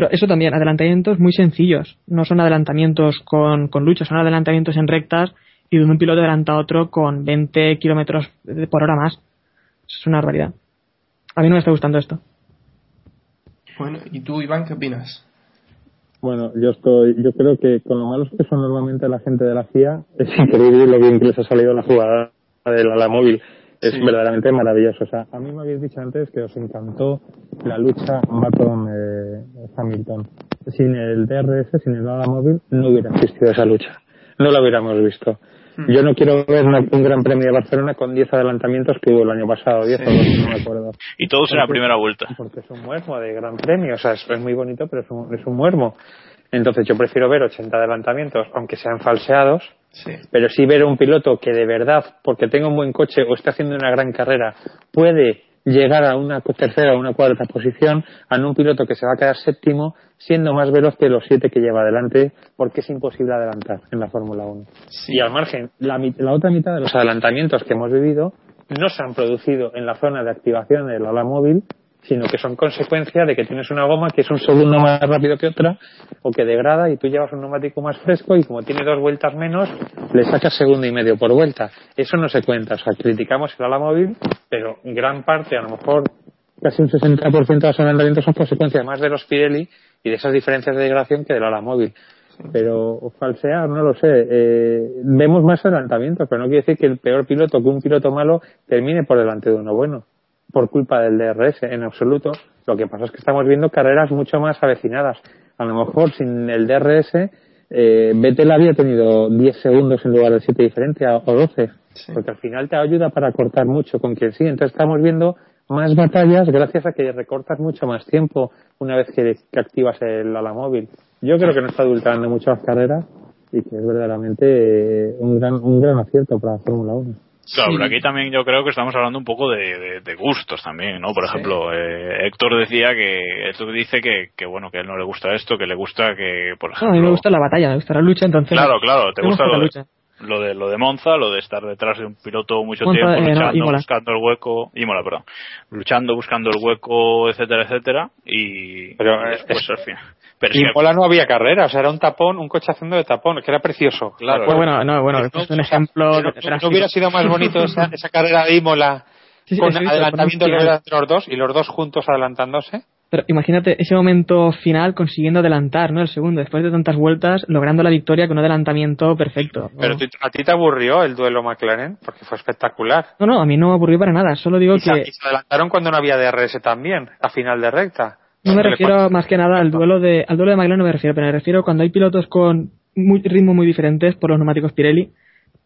Pero eso también, adelantamientos muy sencillos. No son adelantamientos con, con lucha, son adelantamientos en rectas y donde un piloto adelanta a otro con 20 kilómetros por hora más. Es una barbaridad. A mí no me está gustando esto. Bueno, ¿y tú, Iván, qué opinas? Bueno, yo estoy, yo creo que con lo malos que son normalmente la gente de la FIA, es increíble lo bien que les ha salido la jugada de la, la móvil. Es Sí. verdaderamente maravilloso. O sea, a mí me habéis dicho antes que os encantó la lucha Baton-Hamilton. sin el DRS, sin el ala móvil, no hubiera existido esa lucha. No la hubiéramos visto. Hmm. Yo no quiero ver una- un Gran Premio de Barcelona con 10 adelantamientos que hubo el año pasado, 10 Sí. o 12, no me acuerdo. Y todos en la primera vuelta. Porque es un muermo de gran premio, o sea, es, es muy bonito, pero es un, es un muermo. Entonces yo prefiero ver 80 adelantamientos, aunque sean falseados, Sí. pero sí ver a un piloto que de verdad, porque tenga un buen coche o está haciendo una gran carrera, puede llegar a una tercera o una cuarta posición, a un piloto que se va a quedar séptimo, siendo más veloz que los siete que lleva adelante, porque es imposible adelantar en la Fórmula 1. Sí. Y al margen, la, la otra mitad de los adelantamientos que hemos vivido no se han producido en la zona de activación del ala móvil, sino que son consecuencia de que tienes una goma que es un segundo más rápido que otra o que degrada y tú llevas un neumático más fresco y como tiene dos vueltas menos, le sacas segundo y medio por vuelta. Eso no se cuenta. O sea, criticamos el ala móvil, pero gran parte, a lo mejor casi un 60% de los adelantamientos son consecuencia más de los Pirelli y de esas diferencias de degradación que del ala móvil. Pero falsear, no lo sé. Eh, vemos más adelantamientos, pero no quiere decir que el peor piloto, que un piloto malo, termine por delante de uno bueno, por culpa del DRS, en absoluto. Lo que pasa es que estamos viendo carreras mucho más avecinadas. A lo mejor sin el DRS, eh, Vettel había tenido 10 segundos en lugar de 7 diferente a- o 12, Sí. porque al final te ayuda para cortar mucho con quien sí. Entonces estamos viendo más batallas gracias a que recortas mucho más tiempo una vez que, que activas el ala móvil. Yo creo que no está adulterando mucho las carreras y que es verdaderamente eh, un gran, un gran acierto para la Fórmula 1. Claro, Sí. pero aquí también yo creo que estamos hablando un poco de, de- de gustos también, ¿no? Por Sí. ejemplo, eh, Héctor decía que, Héctor dice que, que, bueno, que a él no le gusta esto, que le gusta que, por No, ejemplo... a mí me gusta la batalla, me gusta la lucha, entonces. Claro, claro, te gusta la lo de, lo de lo de Monza, lo de estar detrás de un piloto mucho Monza, tiempo, eh, no, luchando, Imola. buscando el hueco, Imola, perdón, luchando, buscando el hueco, etcétera, etcétera, y, Pero, y después al final. Pero Y en Mola no había carrera, o sea, era un tapón, un coche haciendo de tapón, que era precioso. Claro. Pues bueno, no, bueno, es o un sea, ejemplo no, de- no- hubiera sido más bonito [LAUGHS] esa, esa carrera de Imola Sí, sí, con visto, adelantamiento entre los dos y los dos juntos adelantándose. Pero imagínate ese momento final consiguiendo adelantar, ¿no? El segundo, después de tantas vueltas, logrando la victoria con un adelantamiento perfecto. ¿no? Pero a ti te aburrió el duelo McLaren porque fue espectacular. No, no, a mí no me aburrió para nada. Solo digo Y se, que y se adelantaron cuando no había DRS también, a final de recta. No me refiero más que nada al duelo de al duelo de McLaren no me refiero, pero me refiero cuando hay pilotos con muy, ritmos muy diferentes por los neumáticos Pirelli.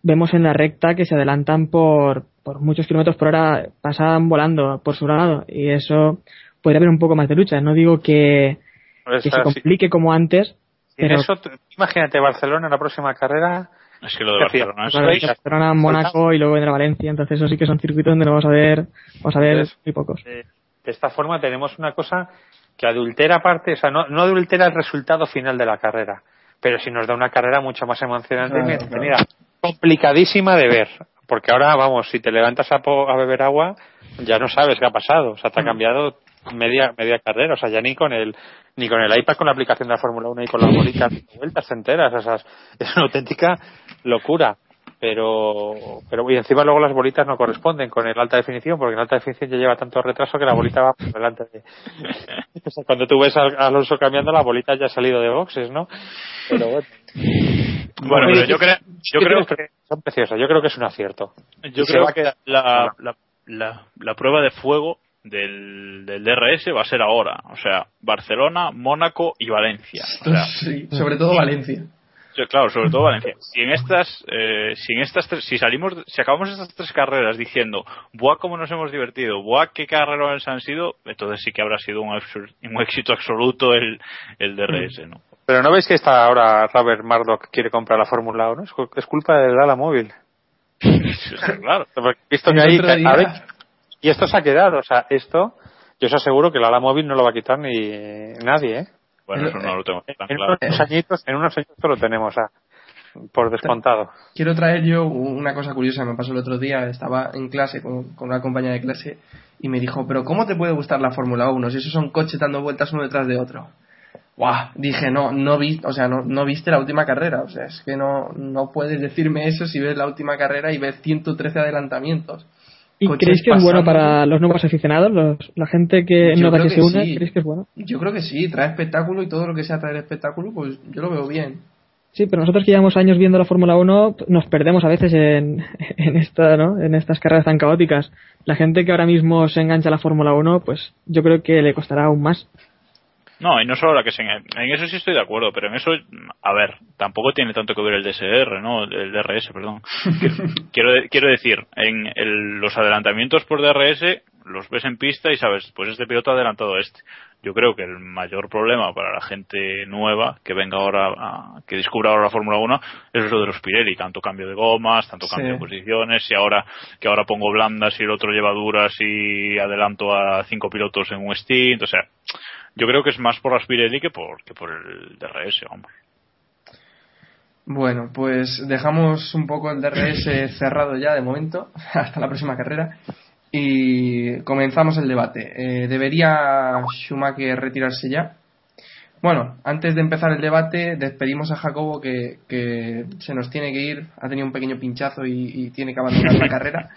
Vemos en la recta que se adelantan por, por muchos kilómetros por hora, pasan volando por su lado y eso podría haber un poco más de lucha. No digo que, Pues, que se complique como antes, pero eso, imagínate Barcelona en la próxima carrera. es que lo de. Barcelona es- Claro, Barcelona, Mónaco y luego vendrá Valencia, entonces eso sí que son circuitos donde lo vamos a ver, vamos a ver Entonces, muy pocos. de, de esta forma tenemos una cosa que adultera parte, o sea, no, no adultera el resultado final de la carrera, pero sí nos da una carrera mucho más emocionante Claro, y claro. mira, complicadísima de ver, porque ahora, vamos, si te levantas a, po- a beber agua, ya no sabes qué ha pasado, o sea, te ha cambiado media media carrera, o sea, ya ni con el ni con el iPad con la aplicación de la Fórmula 1 y con las bolitas vueltas te enteras, o sea, es una auténtica locura. Pero, pero y encima luego las bolitas no corresponden con el alta definición, porque el alta definición ya lleva tanto retraso que la bolita va por delante de. [LAUGHS] O sea, cuando tú ves a Alonso cambiando, la bolita ya ha salido de boxes, ¿no? Pero bueno. Bueno, pero yo creo, yo ¿Qué creo que son preciosas, yo creo que es un acierto. Yo creo que la, la, la, la prueba de fuego del, del DRS va a ser ahora. O sea, Barcelona, Mónaco y Valencia. O sea, Sí, sobre todo Valencia. Yo, claro, sobre todo Valencia. Si en estas, eh, si en estas tres, si salimos, si acabamos estas tres carreras diciendo, buah, cómo nos hemos divertido, buah, qué carreras han sido, entonces sí que habrá sido un, un éxito absoluto el, el DRS, ¿no? Pero ¿no veis que está ahora Robert Murdoch quiere comprar la Fórmula 1? Es, cu- es culpa del ala móvil. Claro. [LAUGHS] Visto que ahí, día- y esto se ha quedado, o sea, esto, yo os aseguro que el ala móvil no lo va a quitar ni nadie, ¿eh? Bueno, eso no lo tengo tan En claro. unos añitos, en unos añitos lo tenemos, ah, por descontado. Quiero traer yo una cosa curiosa, me pasó el otro día, estaba en clase con, con una compañera de clase y me dijo, pero ¿cómo te puede gustar la Fórmula 1 si esos son coches dando vueltas uno detrás de otro? Guau, dije, no, no vi, o sea, no, no viste la última carrera, o sea, es que no, no puedes decirme eso si ves la última carrera y ves 113 adelantamientos. ¿Y creéis que es bueno para los nuevos aficionados, los- la gente que Yo que que se une? sí. ¿Creéis que es bueno? Yo creo que sí, trae espectáculo y todo lo que sea traer espectáculo, pues yo lo veo bien. Sí, pero nosotros que llevamos años viendo la Fórmula 1 nos perdemos a veces en, [LAUGHS] en, esta, ¿no? en estas carreras tan caóticas. La gente que ahora mismo se engancha a la Fórmula 1, pues yo creo que le costará aún más. No, y no solo la que se en, eso sí estoy de acuerdo, pero en eso, a ver, tampoco tiene tanto que ver el DSR, ¿no? El DRS, perdón. [LAUGHS] quiero, quiero decir, en el- los adelantamientos por DRS los ves en pista y sabes, pues este piloto ha adelantado a este. Yo creo que el mayor problema para la gente nueva que venga ahora, a- que descubra ahora la Fórmula 1, es lo de los Pirelli, tanto cambio de gomas, tanto cambio Sí. de posiciones, y ahora que ahora pongo blandas y el otro lleva duras y adelanto a cinco pilotos en un stint, o sea, yo creo que es más por las Pirelli que por, que por el DRS, vamos. Bueno, pues dejamos un poco el DRS [LAUGHS] cerrado ya de momento, [LAUGHS] hasta la próxima carrera, y comenzamos el debate. Eh, ¿Debería Schumacher retirarse ya? Bueno, antes de empezar el debate, despedimos a Jacobo que, que se nos tiene que ir, ha tenido un pequeño pinchazo y, y tiene que abandonar la [LAUGHS] carrera.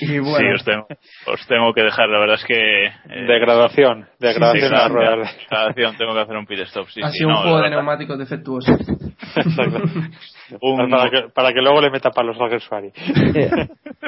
Y bueno, Sí, os tengo, os tengo que dejar, la verdad es que... eh, Degradación, degradación a las degradación, ruedas. degradación, tengo que hacer un pit stop, sí, ha sí, sido no, un juego de neumáticos defectuoso. Exacto. [LAUGHS] Un- para, que, para que luego le meta palos al Gersuari. Eh,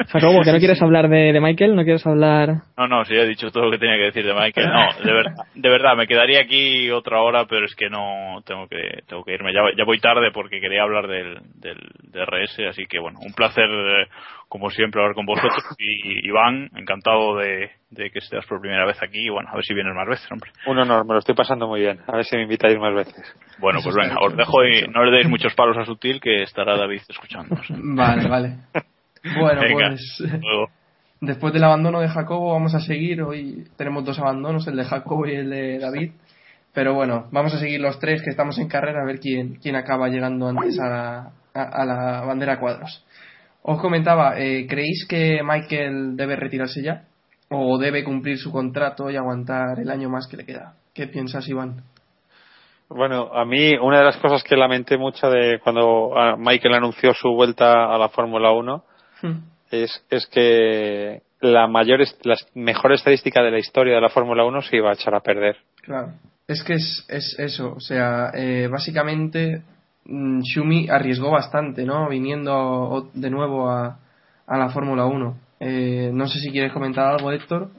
Jacobo, que no quieres hablar de, de Michael, no quieres hablar... No, no, sí, he dicho todo lo que tenía que decir de Michael. No, de, ver- de verdad, me quedaría aquí otra hora, pero es que no tengo que tengo que irme. Ya, ya voy tarde porque quería hablar del, del DRS, así que bueno, un placer, eh, como siempre, hablar con vosotros. [LAUGHS] Y Iván, encantado de, de que estés por primera vez aquí. Y bueno, a ver si vienes más veces, hombre. Un honor, me lo estoy pasando muy bien. A ver si me invitáis más veces. Bueno, Eso pues venga, hecho, os dejo y no le deis muchos palos a Sutil, que estará David escuchando. Vale, vale. Bueno, Venga, pues luego. Después del abandono de Jacobo vamos a seguir. Hoy tenemos dos abandonos, el de Jacobo y el de David. Pero bueno, vamos a seguir los tres que estamos en carrera a ver quién, quién acaba llegando antes a la, a, a la bandera cuadros. Os comentaba, eh, ¿creéis que Michael debe retirarse ya? ¿O debe cumplir su contrato y aguantar el año más que le queda? ¿Qué piensas, Iván? Bueno, a mí una de las cosas que lamenté mucho de cuando ah, Michael anunció su vuelta a la Fórmula 1 Hmm. es, es que la mayor, la mejor estadística de la historia de la Fórmula 1 se iba a echar a perder. Claro. Es que es, es eso, o sea, eh, básicamente mm, Shumi arriesgó bastante, ¿no? Viniendo de nuevo a, a la Fórmula 1. Eh, no sé si quieres comentar algo, Héctor.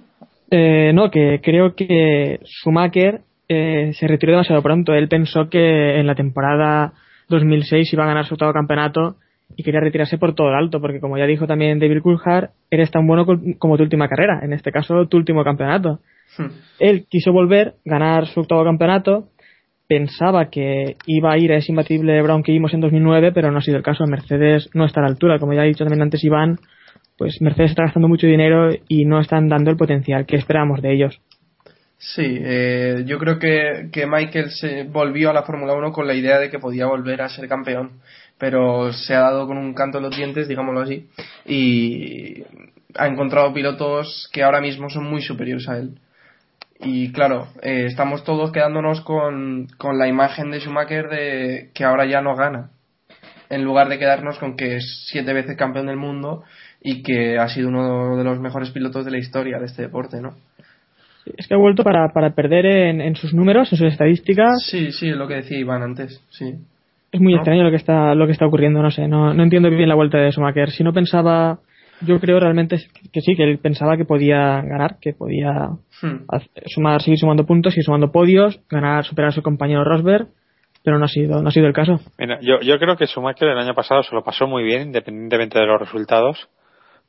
Eh, no, que creo que Schumacher eh, se retiró demasiado pronto. Él pensó que en la temporada 2006 iba a ganar su octavo campeonato y quería retirarse por todo el alto, porque como ya dijo también David Coulthard, eres tan bueno como tu última carrera, en este caso tu último campeonato. Hmm. Él quiso volver, ganar su octavo campeonato, pensaba que iba a ir a ese imbatible Brown que vimos en 2009, pero no ha sido el caso. Mercedes no está a la altura, como ya ha dicho también antes Iván, pues Mercedes está gastando mucho dinero y no están dando el potencial que esperábamos de ellos. Sí, eh, yo creo que, que Michael se volvió a la Fórmula 1 con la idea de que podía volver a ser campeón, pero se ha dado con un canto en los dientes, digámoslo así, y ha encontrado pilotos que ahora mismo son muy superiores a él. Y claro, eh, estamos todos quedándonos con, con la imagen de Schumacher de que ahora ya no gana, en lugar de quedarnos con que es siete veces campeón del mundo y que ha sido uno de los mejores pilotos de la historia de este deporte, ¿no? Es que ha vuelto para, para perder en, en sus números, en sus estadísticas. Sí, sí, es lo que decía Iván antes, sí. Es muy ¿No? extraño lo que está lo que está ocurriendo, no sé, no, no entiendo bien la vuelta de Schumacher. Si no pensaba, yo creo realmente que sí, que él pensaba que podía ganar, que podía Hmm. sumar, seguir sumando puntos y sumando podios, ganar, superar a su compañero Rosberg, pero no ha sido, no ha sido el caso. Mira, yo, yo creo que Schumacher el año pasado se lo pasó muy bien, independientemente de los resultados,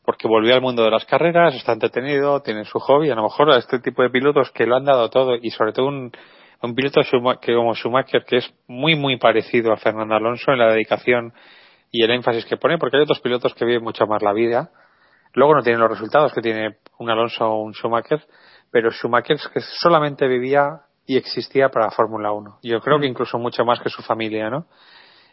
porque volvió al mundo de las carreras, está entretenido, tiene su hobby. A lo mejor a este tipo de pilotos que lo han dado todo, y sobre todo un, un piloto que como Schumacher, que es muy, muy parecido a Fernando Alonso en la dedicación y el énfasis que pone, porque hay otros pilotos que viven mucho más la vida. Luego no tienen los resultados que tiene un Alonso o un Schumacher, pero Schumacher es que solamente vivía y existía para la Fórmula 1. Yo creo que incluso mucho más que su familia, ¿no?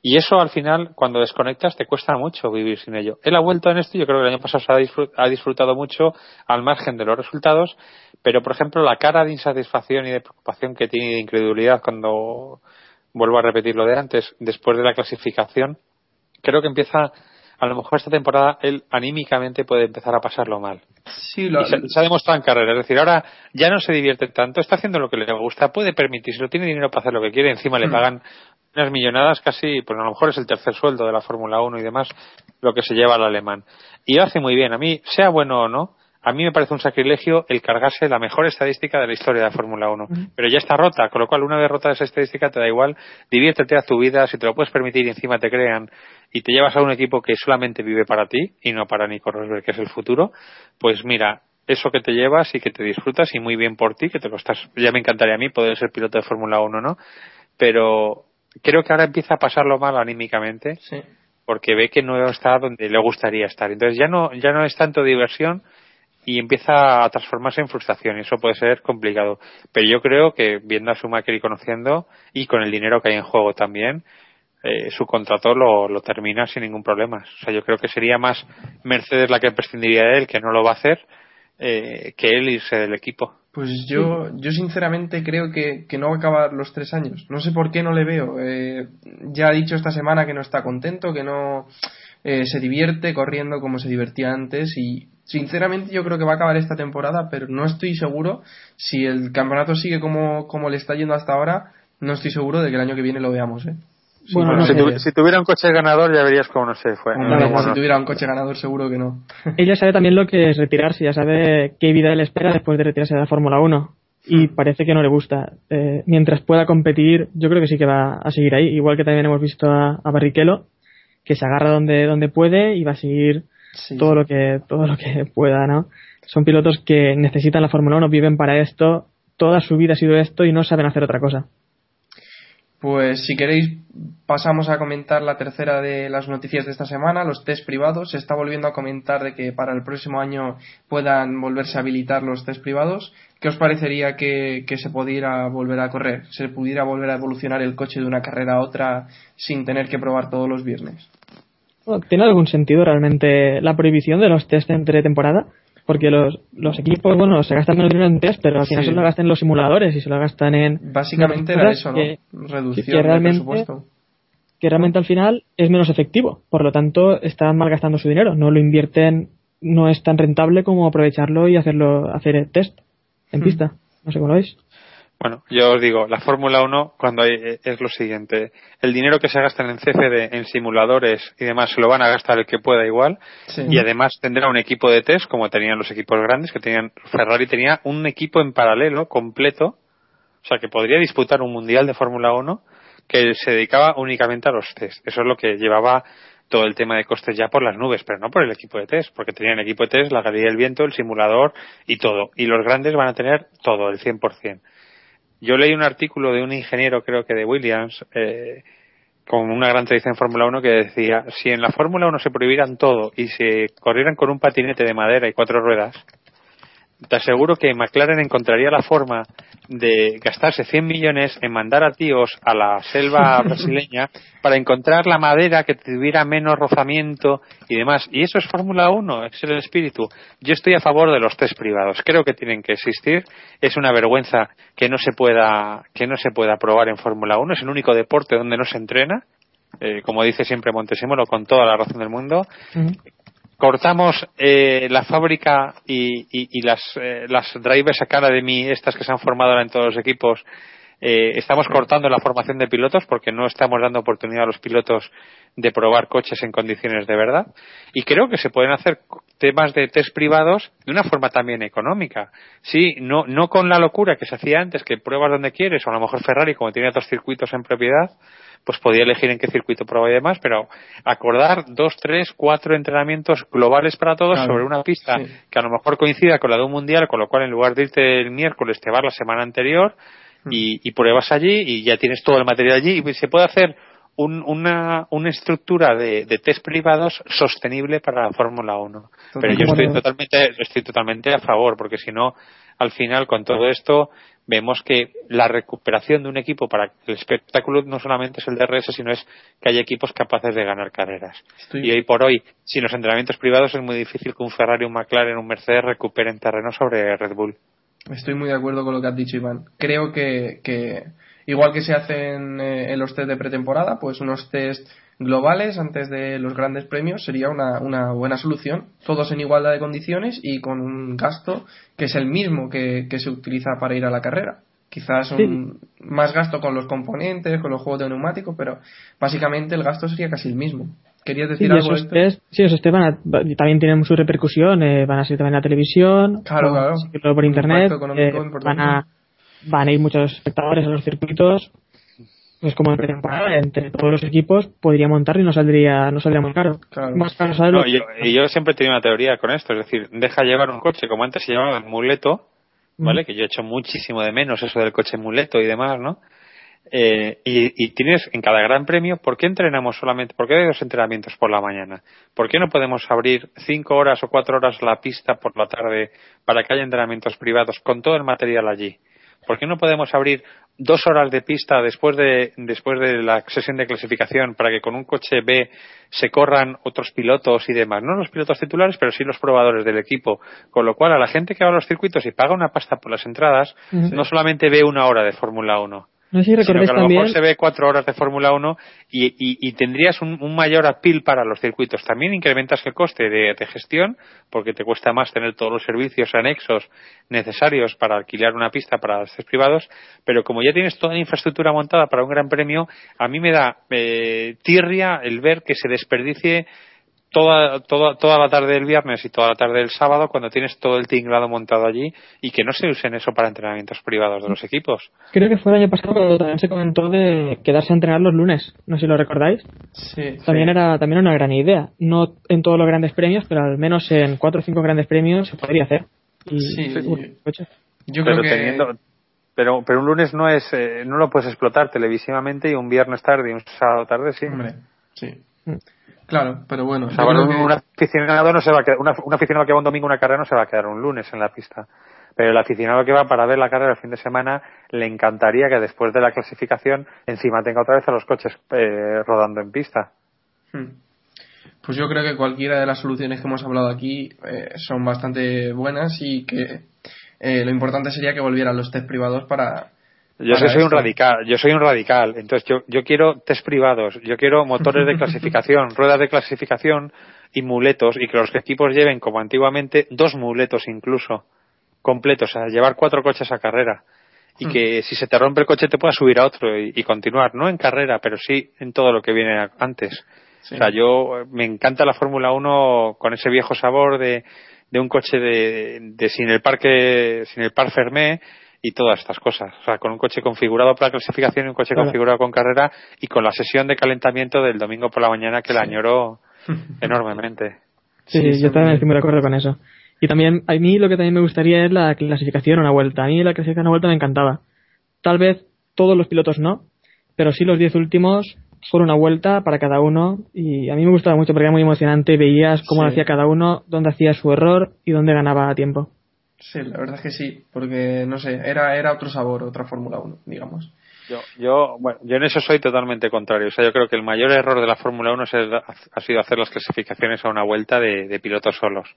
Y eso al final, cuando desconectas, te cuesta mucho vivir sin ello. Él ha vuelto en esto y yo creo que el año pasado se ha disfrutado mucho al margen de los resultados, pero por ejemplo la cara de insatisfacción y de preocupación que tiene y de incredulidad cuando, vuelvo a repetir lo de antes, después de la clasificación, creo que empieza, a lo mejor esta temporada, él anímicamente puede empezar a pasarlo mal. Sí, lo, Y se, se ha demostrado en carrera. Es decir, ahora ya no se divierte tanto, está haciendo lo que le gusta, puede permitirse, tiene dinero para hacer lo que quiere, encima le Mm. pagan unas millonadas casi, pues a lo mejor es el tercer sueldo de la Fórmula 1 y demás, lo que se lleva al alemán. Y lo hace muy bien. A mí, sea bueno o no, a mí me parece un sacrilegio el cargarse la mejor estadística de la historia de la Fórmula 1. Pero ya está rota, con lo cual una vez rota esa estadística te da igual, diviértete a tu vida, si te lo puedes permitir y encima te crean y te llevas a un equipo que solamente vive para ti y no para Nico Rosberg, que es el futuro, pues mira, eso que te llevas y que te disfrutas y muy bien por ti, que te lo estás, ya me encantaría a mí poder ser piloto de Fórmula 1, ¿no? Pero creo que ahora empieza a pasarlo mal anímicamente sí. porque ve que no está donde le gustaría estar. Entonces ya no, ya no es tanto diversión y empieza a transformarse en frustración y eso puede ser complicado. Pero yo creo que viendo a Schumacher y conociendo y con el dinero que hay en juego también, eh, su contrato lo, lo termina sin ningún problema. O sea, yo creo que sería más Mercedes la que prescindiría de él, que no lo va a hacer, eh, que él irse del equipo. Pues yo, yo sinceramente creo que, que no va a acabar los tres años. No sé por qué no le veo. Eh, ya ha dicho esta semana que no está contento, que no eh, se divierte corriendo como se divertía antes y sinceramente yo creo que va a acabar esta temporada, pero no estoy seguro si el campeonato sigue como, como le está yendo hasta ahora. No estoy seguro de que el año que viene lo veamos. ¿eh? Sí, Bueno, no si, tu- si tuviera un coche ganador ya verías cómo no se fue. Si tuviera un coche ganador seguro que no. [LAUGHS] Ella sabe también lo que es retirarse, ya sabe qué vida le espera después de retirarse de la Fórmula 1 y parece que no le gusta. Eh, mientras pueda competir, yo creo que sí que va a seguir ahí, igual que también hemos visto a, a Barrichello, que se agarra donde, donde puede y va a seguir Sí. todo lo que todo lo que [LAUGHS] pueda, ¿no? Son pilotos que necesitan la Fórmula 1, viven para esto, toda su vida ha sido esto y no saben hacer otra cosa. Pues si queréis pasamos a comentar la tercera de las noticias de esta semana, los test privados. Se está volviendo a comentar de que para el próximo año puedan volverse a habilitar los test privados. ¿Qué os parecería que, que se pudiera volver a correr? ¿Se pudiera volver a evolucionar el coche de una carrera a otra sin tener que probar todos los viernes? Bueno, ¿Tiene algún sentido realmente la prohibición de los test entre temporada? Porque los, los equipos, bueno, se gastan el dinero en test, pero al final Sí. se lo gastan en los simuladores y se lo gastan en... Básicamente en era eso, ¿no? que- Reducción que realmente- presupuesto. que realmente al final es menos efectivo. Por lo tanto, están malgastando su dinero. No lo invierten, no es tan rentable como aprovecharlo y hacerlo, hacer el test en Hmm. pista. No sé cómo lo veis. Bueno, yo os digo, la Fórmula 1 cuando hay, eh, es lo siguiente. El dinero que se gastan en CFD, en simuladores y demás, se lo van a gastar el que pueda igual. Sí. Y además tendrá un equipo de test, como tenían los equipos grandes, que tenían, Ferrari tenía un equipo en paralelo, completo, o sea, que podría disputar un mundial de Fórmula 1 que se dedicaba únicamente a los test. Eso es lo que llevaba todo el tema de costes ya por las nubes, pero no por el equipo de test, porque tenían el equipo de test, la calidad del viento, el simulador y todo. Y los grandes van a tener todo, el 100%. Yo leí un artículo de un ingeniero, creo que de Williams, eh, con una gran tradición en Fórmula 1, que decía, si en la Fórmula 1 se prohibieran todo y se corrieran con un patinete de madera y cuatro ruedas, te aseguro que McLaren encontraría la forma de gastarse 100 millones en mandar a tíos a la selva [LAUGHS] brasileña para encontrar la madera que tuviera menos rozamiento y demás. Y eso es Fórmula 1, es el espíritu. Yo estoy a favor de los test privados. Creo que tienen que existir. Es una vergüenza que no se pueda, que no se pueda probar en Fórmula 1. Es el único deporte donde no se entrena. Eh, como dice siempre Montesimolo, con toda la razón del mundo cortamos eh, la fábrica y, y- y las, eh, las drivers Academy, estas que se han formado ahora en todos los equipos, eh, estamos cortando la formación de pilotos porque no estamos dando oportunidad a los pilotos de probar coches en condiciones de verdad. Y creo que se pueden hacer temas de test privados de una forma también económica. Sí, no, no con la locura que se hacía antes, que pruebas donde quieres, o a lo mejor Ferrari, como tiene otros circuitos en propiedad, pues podía elegir en qué circuito probar y demás, pero acordar dos, tres, cuatro entrenamientos globales para todos Claro, sobre una pista sí. que a lo mejor coincida con la de un mundial, con lo cual en lugar de irte el miércoles te vas la semana anterior. Y, y pruebas allí y ya tienes todo el material allí y se puede hacer un- una, una estructura de, de test privados sostenible para la Fórmula 1. Pero yo estoy totalmente, estoy totalmente a favor, porque si no, al final con todo esto vemos que la recuperación de un equipo para el espectáculo no solamente es el DRS, sino es que hay equipos capaces de ganar carreras. Estoy- Y hoy por hoy, sin los entrenamientos privados, es muy difícil que un Ferrari, un McLaren, un Mercedes recuperen terreno sobre Red Bull. Estoy muy de acuerdo con lo que has dicho, Iván. Creo que, que igual que se hacen eh, en los test de pretemporada, pues unos test globales antes de los grandes premios sería una, una buena solución. Todos en igualdad de condiciones y con un gasto que es el mismo que, que se utiliza para ir a la carrera. Quizás un, más gasto con los componentes, con los juegos de neumáticos, pero básicamente el gasto sería casi el mismo. ¿Querías Sí, decir y algo de esos esto? test, sí, esos test van a- va- también tienen su repercusión, eh, van a ser también en la televisión, Claro, claro. por internet, eh, van a van a ir muchos espectadores a los circuitos, pues como en pretemporada, entre todos los equipos podría montar y no saldría no saldría muy caro. Claro. Más caro No, yo, y yo siempre he tenido una teoría con esto, es decir, deja llevar un coche como antes se llamaba el muleto, ¿vale? Mm. Que yo he hecho muchísimo de menos eso del coche muleto y demás, ¿no? Eh, y, y tienes en cada gran premio, ¿por qué entrenamos solamente? ¿Por qué hay dos entrenamientos por la mañana? ¿Por qué no podemos abrir cinco horas o cuatro horas la pista por la tarde para que haya entrenamientos privados con todo el material allí? ¿Por qué no podemos abrir dos horas de pista después de, después de la sesión de clasificación para que con un coche B se corran otros pilotos y demás? No los pilotos titulares, pero sí los probadores del equipo. Con lo cual, a la gente que va a los circuitos y paga una pasta por las entradas, no solamente ve una hora de Fórmula 1, No sé si sino que a lo también mejor se ve cuatro horas de Fórmula 1 y, y- y tendrías un, un mayor apil para los circuitos. También incrementas el coste de, de gestión porque te cuesta más tener todos los servicios anexos necesarios para alquilar una pista para los privados, pero como ya tienes toda la infraestructura montada para un gran premio, a mí me da eh, tirria el ver que se desperdicie toda, toda, toda la tarde del viernes y toda la tarde del sábado cuando tienes todo el tinglado montado allí y que no se usen eso para entrenamientos privados de los equipos. creo que fue el año pasado cuando también se comentó de quedarse a entrenar los lunes, no sé si lo recordáis. Sí, También sí. era también una gran idea, no en todos los grandes premios, pero al menos en cuatro o cinco grandes premios se podría hacer. Y Sí. Yo pero creo que teniendo pero pero un lunes no es eh, no lo puedes explotar televisivamente y un viernes tarde y un sábado tarde sí Hombre, sí. Claro, pero bueno. o sea, bueno, un, que- un aficionado no se va a quedar una- un aficionado que va un domingo a una carrera no se va a quedar un lunes en la pista pero el aficionado que va para ver la carrera el fin de semana le encantaría que después de la clasificación encima tenga otra vez a los coches eh, rodando en pista Hmm. Pues yo creo que cualquiera de las soluciones que hemos hablado aquí eh, son bastante buenas y que eh, lo importante sería que volvieran los test privados para. Yo soy un radical, yo soy un radical, entonces yo, yo quiero test privados, yo quiero motores de [LAUGHS] clasificación, ruedas de clasificación y muletos y que los equipos lleven como antiguamente dos muletos incluso completos, o sea, llevar cuatro coches a carrera y Hmm. que si se te rompe el coche te puedas subir a otro y, y continuar, no en carrera, pero sí en todo lo que viene antes. Sí. O sea, yo eh, me encanta la Fórmula 1 con ese viejo sabor de, de un coche de, de sin el parque, sin el par fermé y todas estas cosas. O sea, con un coche configurado para clasificación y un coche Claro. configurado con carrera y con la sesión de calentamiento del domingo por la mañana que la añoro [LAUGHS] enormemente. Sí, Sí, sí, yo también estoy muy de acuerdo con eso. Y también, a mí lo que también me gustaría es la clasificación una vuelta. A mí la clasificación una vuelta me encantaba. Tal vez todos los pilotos no, pero sí los 10 últimos, solo una vuelta para cada uno. Y a mí me gustaba mucho porque era muy emocionante. Veías cómo lo hacía cada uno, dónde hacía su error y dónde ganaba tiempo. Sí, la verdad es que sí, porque no sé, era, era otro sabor, otra Fórmula 1, digamos. Yo, yo, bueno, yo en eso soy totalmente contrario. O sea, yo creo que el mayor error de la Fórmula 1 es el- ha sido hacer las clasificaciones a una vuelta de, de pilotos solos.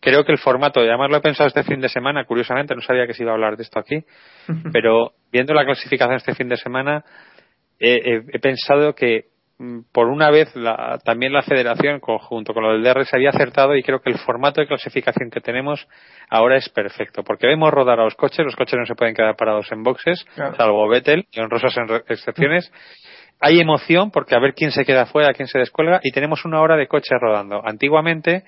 Creo que el formato, y además lo he pensado este fin de semana, curiosamente, no sabía que se iba a hablar de esto aquí, [LAUGHS] pero viendo la clasificación este fin de semana, he, pensado que por una vez la- también la federación conjunto con lo del DR se había acertado y creo que el formato de clasificación que tenemos ahora es perfecto porque vemos rodar a los coches, los coches no se pueden quedar parados en boxes, Claro. salvo Vettel y honrosas en- excepciones. Hay emoción porque a ver quién se queda fuera, quién se descuelga y tenemos una hora de coches rodando. Antiguamente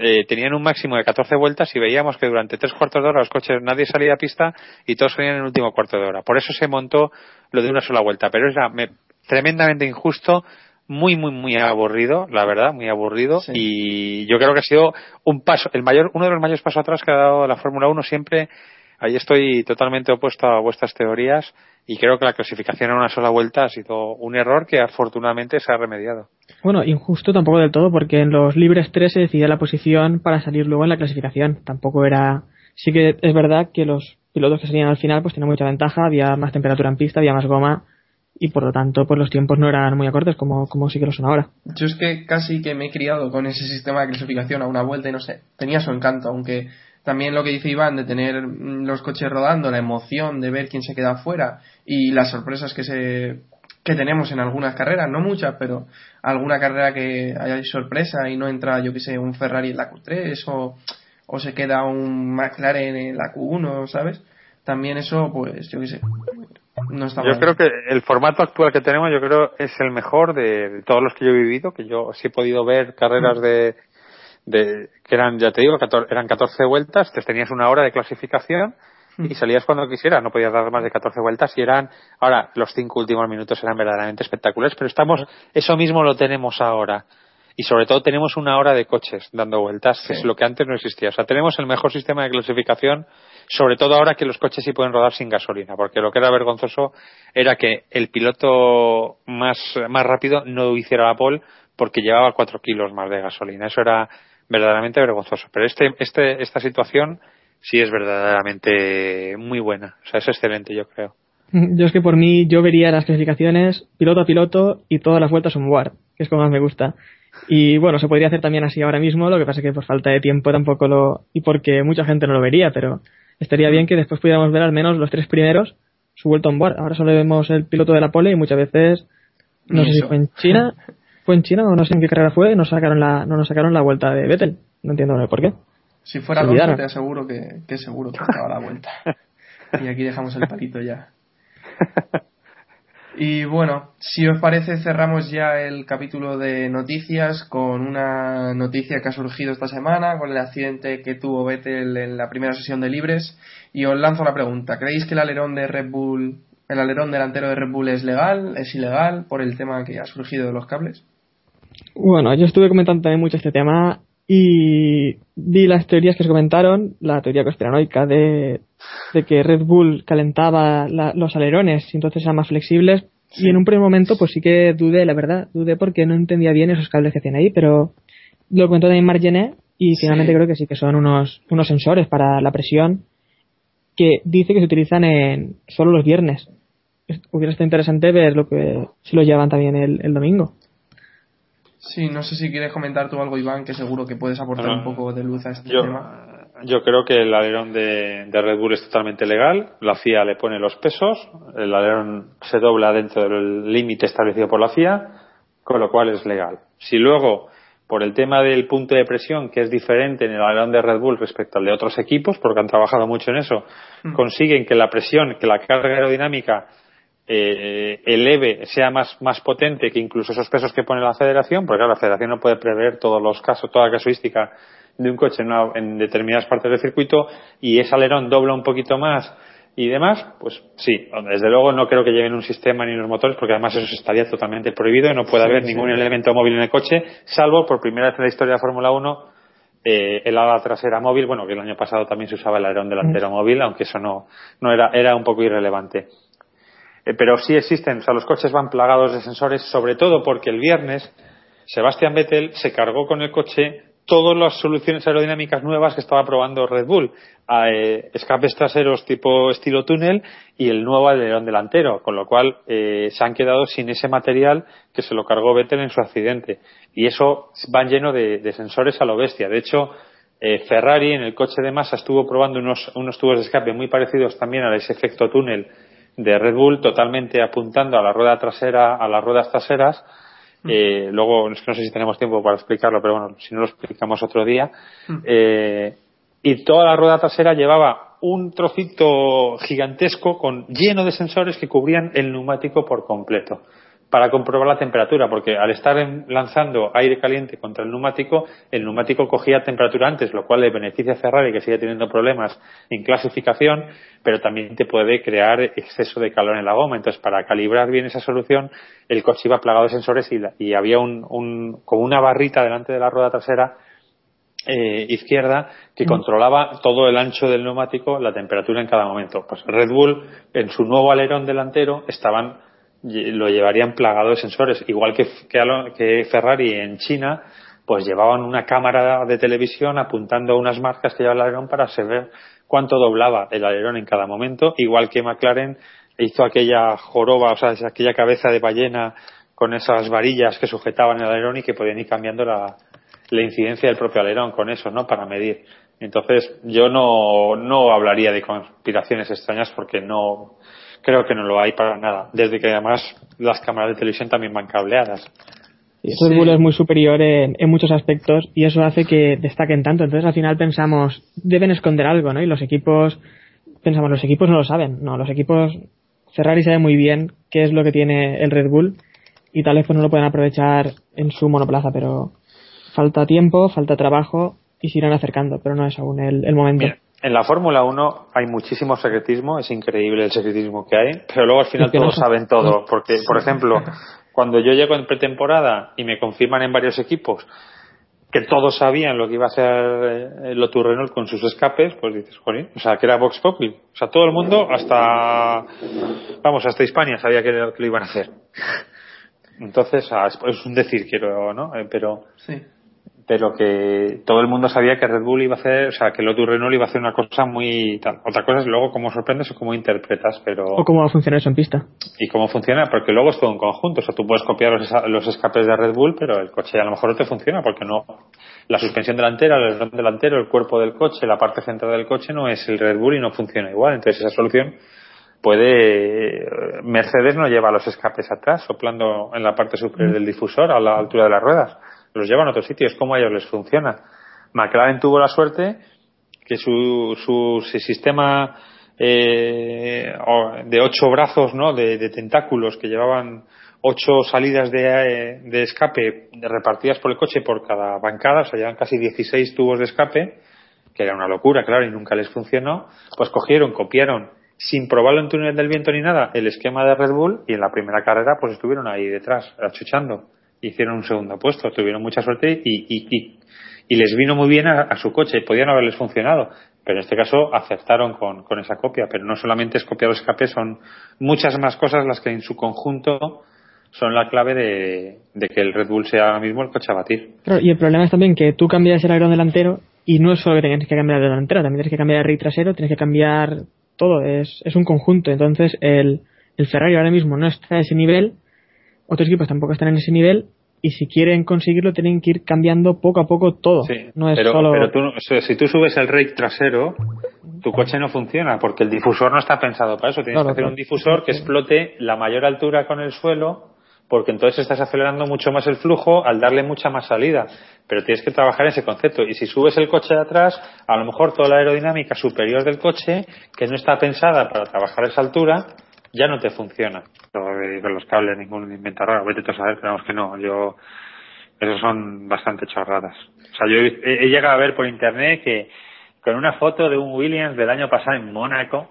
eh, tenían un máximo de 14 vueltas y veíamos que durante tres cuartos de hora los coches nadie salía a pista y todos salían en el último cuarto de hora. Por eso se montó lo de una sola vuelta, pero era me- tremendamente injusto, muy muy muy aburrido, la verdad, muy aburrido Sí. y yo creo que ha sido un paso, el mayor, uno de los mayores pasos atrás que ha dado la Fórmula 1 siempre. Ahí estoy totalmente opuesto a vuestras teorías y creo que la clasificación en una sola vuelta ha sido un error que afortunadamente se ha remediado. Bueno, injusto tampoco del todo, porque en los libres 3 se decidía la posición para salir luego en la clasificación. Tampoco era. Sí que es verdad que los pilotos que salían al final pues tenían mucha ventaja, había más temperatura en pista, había más goma y por lo tanto pues los tiempos no eran muy acordes como, como sí que lo son ahora. Yo es que casi que me he criado con ese sistema de clasificación a una vuelta y no sé, tenía su encanto, aunque también lo que dice Iván de tener mm, los coches rodando, la emoción de ver quién se queda afuera y las sorpresas que se que tenemos en algunas carreras, no muchas, pero alguna carrera que haya sorpresa y no entra, yo que sé, un Ferrari en la Q3 o, o se queda un McLaren en la Q1, ¿sabes? También eso, pues, yo que sé, no está Yo mal. creo que el formato actual que tenemos, yo creo es el mejor de, de todos los que yo he vivido, que yo sí he podido ver carreras de, de que eran, ya te digo, 14 eran 14 vueltas, te tenías una hora de clasificación y salías cuando quisieras, no podías dar más de 14 vueltas y eran, ahora los cinco últimos minutos eran verdaderamente espectaculares, pero estamos, eso mismo lo tenemos ahora. Y sobre todo tenemos una hora de coches dando vueltas, que Sí. es lo que antes no existía. O sea, tenemos el mejor sistema de clasificación, sobre todo ahora que los coches sí pueden rodar sin gasolina, porque lo que era vergonzoso era que el piloto más, más rápido no hiciera la pole porque llevaba cuatro kilos más de gasolina. Eso era verdaderamente vergonzoso. Pero este, este, esta situación sí es verdaderamente muy buena. O sea, es excelente, yo creo. [LAUGHS] Yo es que por mí yo vería las clasificaciones piloto a piloto y todas las vueltas on board, que es como más me gusta. Y bueno, se podría hacer también así ahora mismo, lo que pasa que por falta de tiempo tampoco lo... y porque mucha gente no lo vería, pero estaría bien que después pudiéramos ver al menos los tres primeros su vuelta on board. Ahora solo vemos el piloto de la pole y muchas veces, no sé si fue en China, [LAUGHS] fue en China o no sé en qué carrera fue, nos sacaron la, no nos sacaron la vuelta de Vettel. No entiendo por qué. Si fuera Alonso, te aseguro que, que seguro que estaba la vuelta. [LAUGHS] y aquí dejamos el palito ya. [LAUGHS] Y bueno, si os parece, cerramos ya el capítulo de noticias con una noticia que ha surgido esta semana, con el accidente que tuvo Vettel en la primera sesión de libres. Y os lanzo la pregunta: ¿creéis que el alerón de Red Bull, el alerón delantero de Red Bull es legal? ¿Es ilegal por el tema que ha surgido de los cables? Bueno, yo estuve comentando también mucho este tema y vi las teorías que se comentaron, la teoría conspiranoica de, de que Red Bull calentaba la- los alerones y entonces eran más flexibles. Y en un primer momento, pues sí que dudé, la verdad, dudé porque no entendía bien esos cables que hacían ahí, pero lo comentó también Marc Gené y Sí. finalmente creo que sí que son unos, unos sensores para la presión que dice que se utilizan en solo los viernes. Es- Hubiera estado interesante ver lo que si lo llevan también el, el domingo. Sí, no sé si quieres comentar tú algo, Iván, que seguro que puedes aportar un poco de luz a este Yo, tema. yo creo que el alerón de, de Red Bull es totalmente legal. La FIA le pone los pesos. El alerón se dobla dentro del límite establecido por la FIA, con lo cual es legal. Si luego, por el tema del punto de presión, que es diferente en el alerón de Red Bull respecto al de otros equipos, porque han trabajado mucho en eso, Mm. consiguen que la presión, que la carga aerodinámica eh, eleve, sea más, más potente que incluso esos pesos que pone la federación, porque claro, la federación no puede prever todos los casos, toda la casuística de un coche en, una- en determinadas partes del circuito y ese alerón dobla un poquito más y demás, pues sí, desde luego no creo que lleven un sistema ni unos motores porque además eso estaría totalmente prohibido y no puede Sí, haber sí. ningún elemento móvil en el coche, salvo por primera vez en la historia de la Fórmula 1 eh, el ala trasera móvil, bueno, que el año pasado también se usaba el alerón delantero móvil, aunque eso no, no era, era un poco irrelevante. Eh, pero sí existen, o sea, los coches van plagados de sensores, sobre todo porque el viernes Sebastian Vettel se cargó con el coche todas las soluciones aerodinámicas nuevas que estaba probando Red Bull, eh, escapes traseros tipo estilo túnel y el nuevo alerón delantero, con lo cual eh, se han quedado sin ese material que se lo cargó Vettel en su accidente. Y eso van lleno de, de sensores a lo bestia. De hecho, eh, Ferrari en el coche de masa estuvo probando unos, unos tubos de escape muy parecidos también a ese efecto túnel de Red Bull, totalmente apuntando a la rueda trasera, a las ruedas traseras, Eh, luego, es que no sé si tenemos tiempo para explicarlo, pero bueno, si no lo explicamos otro día. Mm. Eh, y toda la rueda trasera llevaba un trocito gigantesco con lleno de sensores que cubrían el neumático por completo para comprobar la temperatura, porque al estar lanzando aire caliente contra el neumático, el neumático cogía temperatura antes, lo cual le beneficia a Ferrari, que sigue teniendo problemas en clasificación, pero también te puede crear exceso de calor en la goma. Entonces, para calibrar bien esa solución, el coche iba plagado de sensores y, la- y había un, un- como una barrita delante de la rueda trasera eh, izquierda que controlaba todo el ancho del neumático, la temperatura en cada momento. Pues Red Bull, en su nuevo alerón delantero, estaban lo llevarían plagado de sensores, igual que, que, Ferrari en China, pues llevaban una cámara de televisión apuntando a unas marcas que lleva el alerón para saber cuánto doblaba el alerón en cada momento, igual que McLaren hizo aquella joroba, o sea, aquella cabeza de ballena con esas varillas que sujetaban el alerón y que podían ir cambiando la, la incidencia del propio alerón con eso, ¿no? Para medir. Entonces, yo no, no hablaría de conspiraciones extrañas porque no, creo que no lo hay para nada. Desde que además las cámaras de televisión también van cableadas. Y Red Bull es muy superior en, en muchos aspectos y eso hace que destaquen tanto. Entonces al final pensamos, deben esconder algo, ¿no? Y los equipos, pensamos, los equipos no lo saben. No, los equipos, Ferrari sabe muy bien qué es lo que tiene el Red Bull y tal vez pues no lo pueden aprovechar en su monoplaza, pero falta tiempo, falta trabajo y se irán acercando, pero no es aún el, el momento. Mira, en la Fórmula 1 hay muchísimo secretismo, es increíble el secretismo que hay, pero luego al final todos no- saben todo, porque, por ejemplo, cuando yo llego en pretemporada y me confirman en varios equipos que todos sabían lo que iba a hacer eh, el Lotus Renault con sus escapes, pues dices, jolín, o sea, que era Vox Populi. O sea, todo el mundo, hasta, vamos, hasta Hispania sabía que, lo- iban a hacer. Entonces, ah, es, es un decir, quiero, ¿no? Eh, pero, Sí. Pero que todo el mundo sabía que Red Bull iba a hacer, o sea, que Lotus Renault iba a hacer una cosa muy tal. Otra cosa es luego cómo sorprendes o cómo interpretas, pero O cómo va a funcionar eso en pista. y cómo funciona, porque luego es todo un conjunto. O sea, tú puedes copiar los, los escapes de Red Bull, pero el coche a lo mejor no te funciona porque no. La suspensión delantera, el alerón delantero, el cuerpo del coche, la parte central del coche no es el Red Bull y no funciona igual. Entonces esa solución puede. Mercedes no lleva los escapes atrás, soplando en la parte superior del difusor a la altura de las ruedas. Los llevan a otros sitios. ¿Cómo a ellos les funciona? McLaren tuvo la suerte que su, su sistema eh, de ocho brazos, ¿no? De, tentáculos que llevaban ocho salidas de, de escape repartidas por el coche por cada bancada, o sea, llevan casi 16 tubos de escape, que era una locura, claro, y nunca les funcionó, pues cogieron, copiaron, sin probarlo en túnel del viento ni nada, el esquema de Red Bull y en la primera carrera pues estuvieron ahí detrás, achuchando. Hicieron un segundo puesto, tuvieron mucha suerte y, y, les vino muy bien a, su coche, podían haberles funcionado, pero en este caso acertaron con, esa copia, pero no solamente es copiar los escape, son muchas más cosas las que en su conjunto son la clave de, de que el Red Bull sea ahora mismo el coche a batir. Y el problema es también que tú cambias el alerón delantero y no es solo que tienes que cambiar el delantero, también tienes que cambiar el rey trasero, tienes que cambiar todo, es, es un conjunto. Entonces el, el Ferrari ahora mismo no está a ese nivel, otros equipos tampoco están en ese nivel y si quieren conseguirlo tienen que ir cambiando poco a poco todo. Sí, no es pero, solo... pero tú, si tú subes el rake trasero, tu coche no funciona porque el difusor no está pensado para eso. Tienes Claro, que hacer claro. un difusor que explote la mayor altura con el suelo porque entonces estás acelerando mucho más el flujo al darle mucha más salida. Pero tienes que trabajar ese concepto. Y si subes el coche de atrás, a lo mejor toda la aerodinámica superior del coche, que no está pensada para trabajar esa altura, ya no te funciona. Con los cables, ningún invento raro. Vete a saber, pero que no. Yo, esos son bastante chorradas. O sea, yo he, he llegado a ver por internet que con una foto de un Williams del año pasado en Mónaco,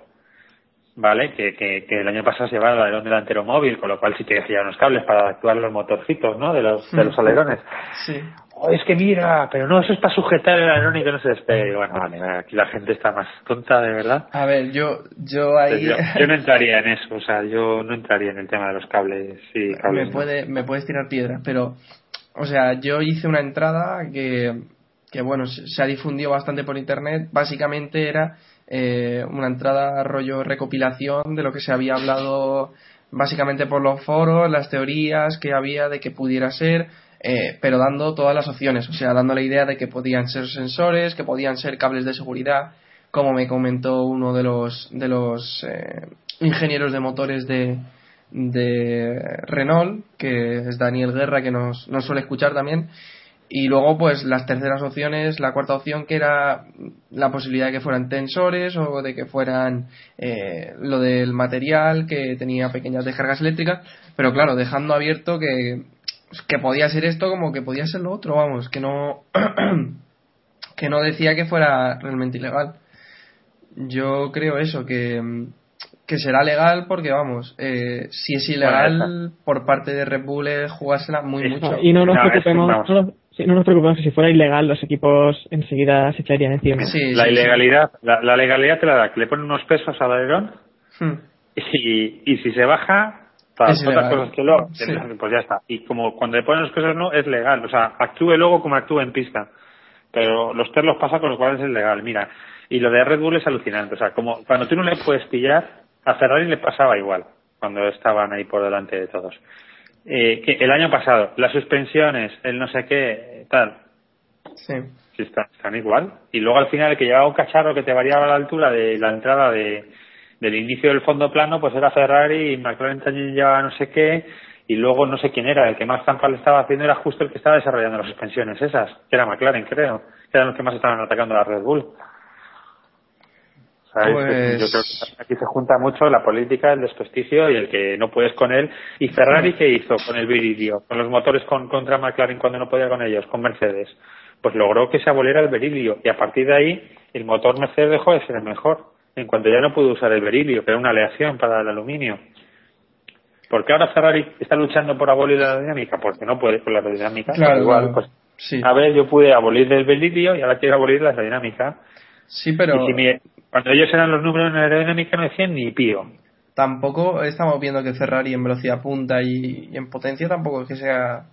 ¿vale? Que, que, que el año pasado se llevaba el alerón delantero móvil, con lo cual sí que hacía unos cables para actuar los motorcitos, ¿no? De los, de los [LAUGHS] alerones. Sí. Oh, es que mira, pero no, eso es para sujetar el alerón y que no se despegue. Bueno, vale, aquí la gente está más tonta, de verdad. A ver, yo, yo ahí. Yo, yo no entraría en eso, o sea, yo no entraría en el tema de los cables y cables. me, no. puede, me puedes tirar piedras, pero, o sea, yo hice una entrada que, que bueno, se, se ha difundido bastante por internet. Básicamente era eh, una entrada rollo recopilación de lo que se había hablado básicamente por los foros, las teorías que había de que pudiera ser, eh, pero dando todas las opciones, o sea, dando la idea de que podían ser sensores, que podían ser cables de seguridad, como me comentó uno de los, de los eh, ingenieros de motores de, de Renault, que es Daniel Guerra, que nos, nos suele escuchar también. Y luego, pues las terceras opciones, la cuarta opción que era la posibilidad de que fueran tensores o de que fueran eh, lo del material que tenía pequeñas descargas eléctricas, pero claro, dejando abierto que, que podía ser esto como que podía ser lo otro, vamos, que no, [CLEARS THROAT] que no decía que fuera realmente ilegal. Yo creo eso, que, que será legal porque, vamos, eh, si es ilegal por parte de Red Bull es jugársela muy mucho. Y no nos No, preocupemos, no nos, no nos preocupemos que si fuera ilegal los equipos enseguida se echarían encima. Sí, la sí, sí. ilegalidad, la, la legalidad te la da que le ponen unos pesos al alerón Hmm. y, y si se baja, otras cosas que lo, Sí. pues ya está. Y como cuando le ponen los pesos no, es legal. O sea, actúe luego como actúe en pista. Pero los test los pasa con lo cual es legal. Mira, y lo de Red Bull es alucinante. O sea, como cuando tú no le puedes pillar, a Ferrari le pasaba igual, cuando estaban ahí por delante de todos. Eh, que el año pasado, las suspensiones, el no sé qué, tal, Sí. Sí, está- están igual. Y luego al final el que llevaba un cacharro que te variaba la altura de la entrada de, del inicio del fondo plano, pues era Ferrari y McLaren también llevaba no sé qué. Y luego no sé quién era, el que más trampa le estaba haciendo era justo el que estaba desarrollando las suspensiones esas, que era McLaren, creo, que eran los que más estaban atacando a la Red Bull. ¿Sabes? Pues- Yo creo que aquí se junta mucho la política, el desprestigio y el que no puedes con él. ¿Y Ferrari qué hizo con el Viridio? Con los motores con, contra McLaren cuando no podía con ellos, con Mercedes. Pues logró que se aboliera el berilio y a partir de ahí el motor Mercedes dejó de ser el mejor. En cuanto ya no pudo usar el berilio, que era una aleación para el aluminio. ¿Por qué ahora Ferrari está luchando por abolir la aerodinámica? Porque no puede con la aerodinámica. Claro, Igual, pues, Sí. a ver, yo pude abolir el berilio y ahora quiero abolir la aerodinámica. Sí, pero si cuando ellos eran los números en aerodinámica no decían ni pío. tampoco estamos viendo que Ferrari en velocidad punta y, y en potencia tampoco es que sea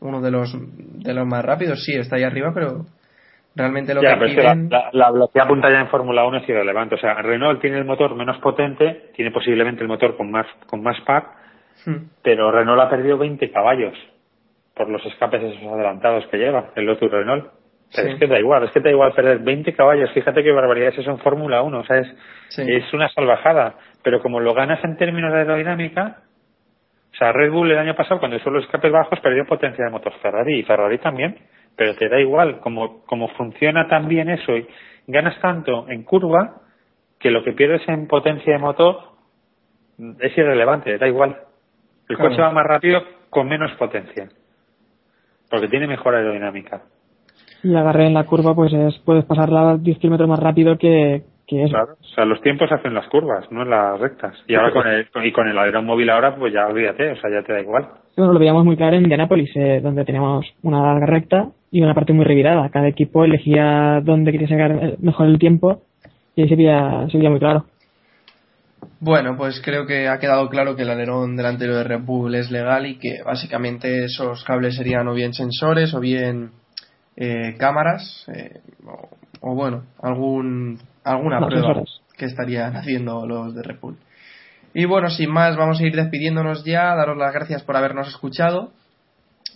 uno de los de los más rápidos. Sí, está ahí arriba, pero realmente lo ya, que piden... la- la velocidad punta ya en Fórmula 1 es irrelevante. O sea, Renault tiene el motor menos potente, tiene posiblemente el motor con más, con más par, Hmm. pero Renault ha perdido 20 caballos por los escapes esos adelantados que lleva el Lotus Renault. Pero Sí. es que da igual, es que da igual perder 20 caballos. Fíjate qué barbaridad es eso en Fórmula 1. O sea, es, Sí. es una salvajada. Pero como lo ganas en términos de aerodinámica, o sea, Red Bull el año pasado, cuando hizo los escapes bajos, perdió potencia de motor Ferrari y Ferrari también. Pero te da igual, como, como funciona tan bien eso y ganas tanto en curva, que lo que pierdes en potencia de motor es irrelevante, da igual. El Claro. coche va más rápido con menos potencia. Porque tiene mejor aerodinámica. Y el agarre en la curva, pues es, puedes pasarla 10 kilómetros más rápido que, que eso. Claro. O sea, los tiempos hacen las curvas, no en las rectas. Y ahora con el, y con el alerón móvil ahora, pues ya olvídate, o sea, ya te da igual. Bueno, lo veíamos muy claro en Indianapolis, eh, donde teníamos una larga recta y una parte muy revirada. Cada equipo elegía dónde quería sacar mejor el tiempo y ahí se veía, se veía muy claro. Bueno, pues creo que ha quedado claro que el alerón delantero de Red Bull es legal y que básicamente esos cables serían o bien sensores o bien eh, cámaras eh, o, o bueno, algún alguna No, prueba sensores. que estarían haciendo los de Red Bull. Y bueno, sin más, vamos a ir despidiéndonos ya, daros las gracias por habernos escuchado.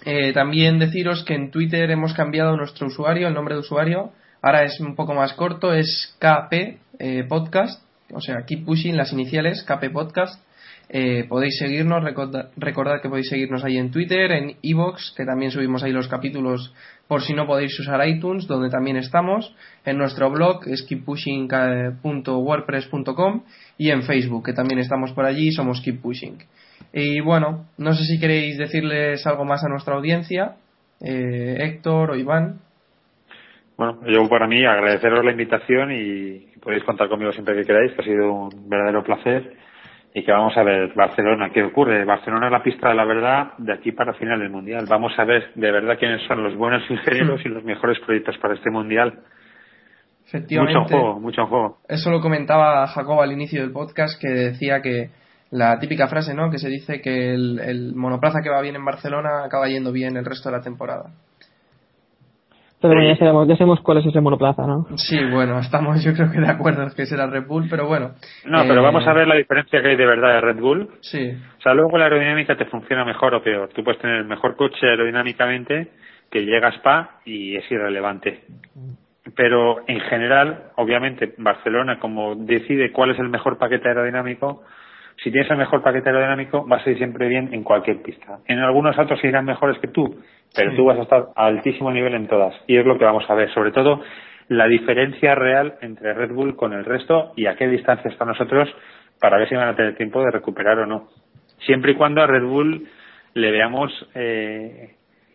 Eh, también deciros que en Twitter hemos cambiado nuestro usuario, el nombre de usuario. Ahora es un poco más corto, es KP eh, Podcast, o sea, Keep Pushing, las iniciales, KP Podcast. Eh, podéis seguirnos, recordad, que podéis seguirnos ahí en Twitter, en Evox, que también subimos ahí los capítulos por si no podéis usar iTunes, donde también estamos, en nuestro blog, es keeppushing.wordpress.com y en Facebook, que también estamos por allí, somos Keep Pushing. Y bueno, no sé si queréis decirles algo más a nuestra audiencia, eh, Héctor o Iván. Bueno, yo para mí agradeceros la invitación y podéis contar conmigo siempre que queráis, que ha sido un verdadero placer y que vamos a ver Barcelona. ¿Qué ocurre? Barcelona es la pista de la verdad de aquí para final del Mundial. Vamos a ver de verdad quiénes son los buenos ingenieros y los mejores proyectos para este Mundial. Mucho en Efectivamente, juego, mucho en juego. eso lo comentaba Jacob al inicio del podcast, que decía que la típica frase, ¿no? Que se dice que el, el monoplaza que va bien en Barcelona acaba yendo bien el resto de la temporada. Pero bueno, ya sabemos, ya sabemos cuál es ese monoplaza, ¿no? Sí, bueno, estamos yo creo que de acuerdo que será Red Bull, pero bueno. No, eh, pero vamos a ver la diferencia que hay de verdad de Red Bull. Sí, O sea, luego la aerodinámica te funciona mejor o peor. Tú puedes tener el mejor coche aerodinámicamente que llega a Spa y es irrelevante. Pero en general, obviamente, Barcelona, como decide cuál es el mejor paquete aerodinámico, si tienes el mejor paquete aerodinámico, vas a ir siempre bien en cualquier pista. En algunos autos irán mejores que tú, pero Sí. tú vas a estar a altísimo nivel en todas. Y es lo que vamos a ver. Sobre todo, la diferencia real entre Red Bull con el resto y a qué distancia están nosotros para ver si van a tener tiempo de recuperar o no. Siempre y cuando a Red Bull le veamos eh,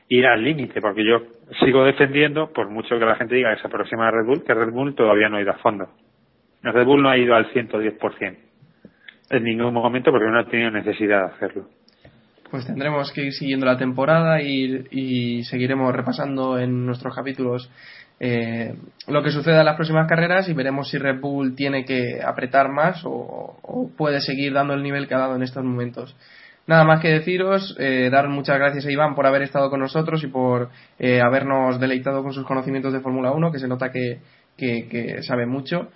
ir al límite, porque yo sigo defendiendo, por mucho que la gente diga que se aproxima a Red Bull, que Red Bull todavía no ha ido a fondo. Red Bull no ha ido al 110% en ningún momento porque no ha tenido necesidad de hacerlo. Pues tendremos que ir siguiendo la temporada y, y seguiremos repasando en nuestros capítulos eh, lo que suceda en las próximas carreras y veremos si Red Bull tiene que apretar más o, puede seguir dando el nivel que ha dado en estos momentos. Nada más que deciros, eh, dar muchas gracias a Iván por haber estado con nosotros y por eh, habernos deleitado con sus conocimientos de Fórmula 1, que se nota que sabe mucho.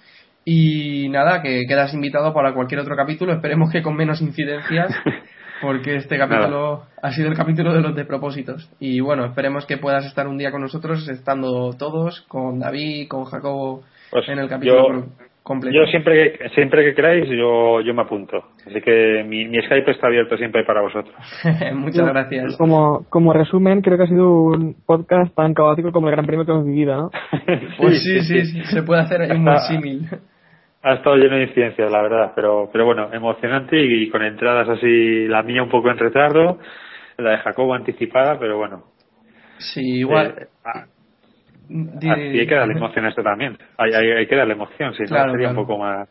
Y nada, que quedas invitado para cualquier otro capítulo, esperemos que con menos incidencias, [LAUGHS] porque este capítulo ha sido el capítulo de los despropósitos. Y bueno, esperemos que puedas estar un día con nosotros, estando todos, con David, con Jacobo, Pues en el capítulo yo- completo. Yo siempre que, siempre que queráis, yo, yo me apunto. Así que mi, mi Skype está abierto siempre para vosotros. [LAUGHS] Muchas gracias. Como, como resumen, creo que ha sido un podcast tan caótico como el Gran Premio que hemos vivido, ¿no? [LAUGHS] Pues sí, sí, sí, se puede hacer un Está- símil. Ha estado lleno de incidencias, la verdad, pero, pero bueno, emocionante y, con entradas así, la mía un poco en retardo, la de Jacobo anticipada, pero bueno. Sí, igual. Eh, ah, así hay que darle emoción a esto también. Hay, hay, hay que darle emoción, si Claro, no sería claro. un poco más,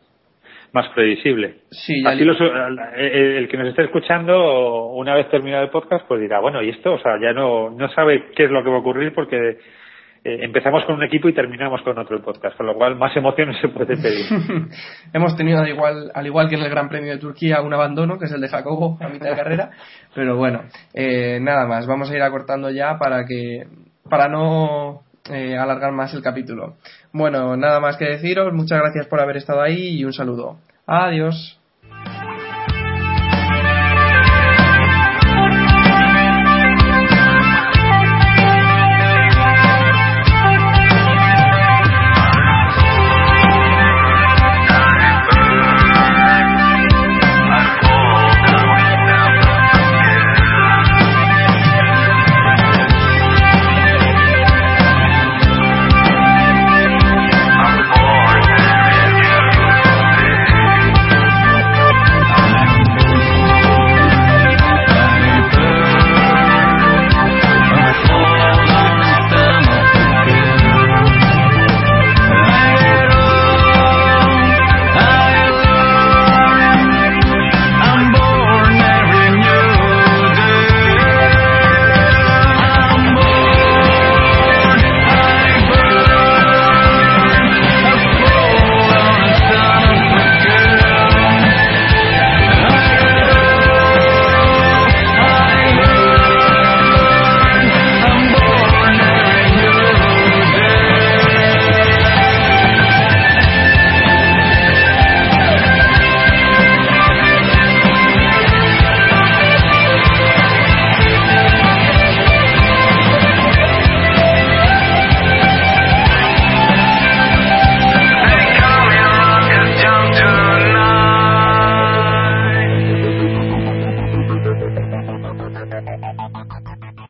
más previsible. Sí, Así los- el, que nos esté escuchando, una vez terminado el podcast, pues dirá, bueno, ¿y esto? O sea, ya no, no sabe qué es lo que va a ocurrir porque eh, empezamos con un equipo y terminamos con otro podcast, con lo cual más emoción no se puede pedir. [LAUGHS] Hemos tenido al igual, al igual que en el Gran Premio de Turquía un abandono, que es el de Jacobo a mitad de carrera, pero bueno, eh, nada más, vamos a ir acortando ya para que para no eh, alargar más el capítulo. Bueno, nada más que deciros, muchas gracias por haber estado ahí y un saludo. Adiós.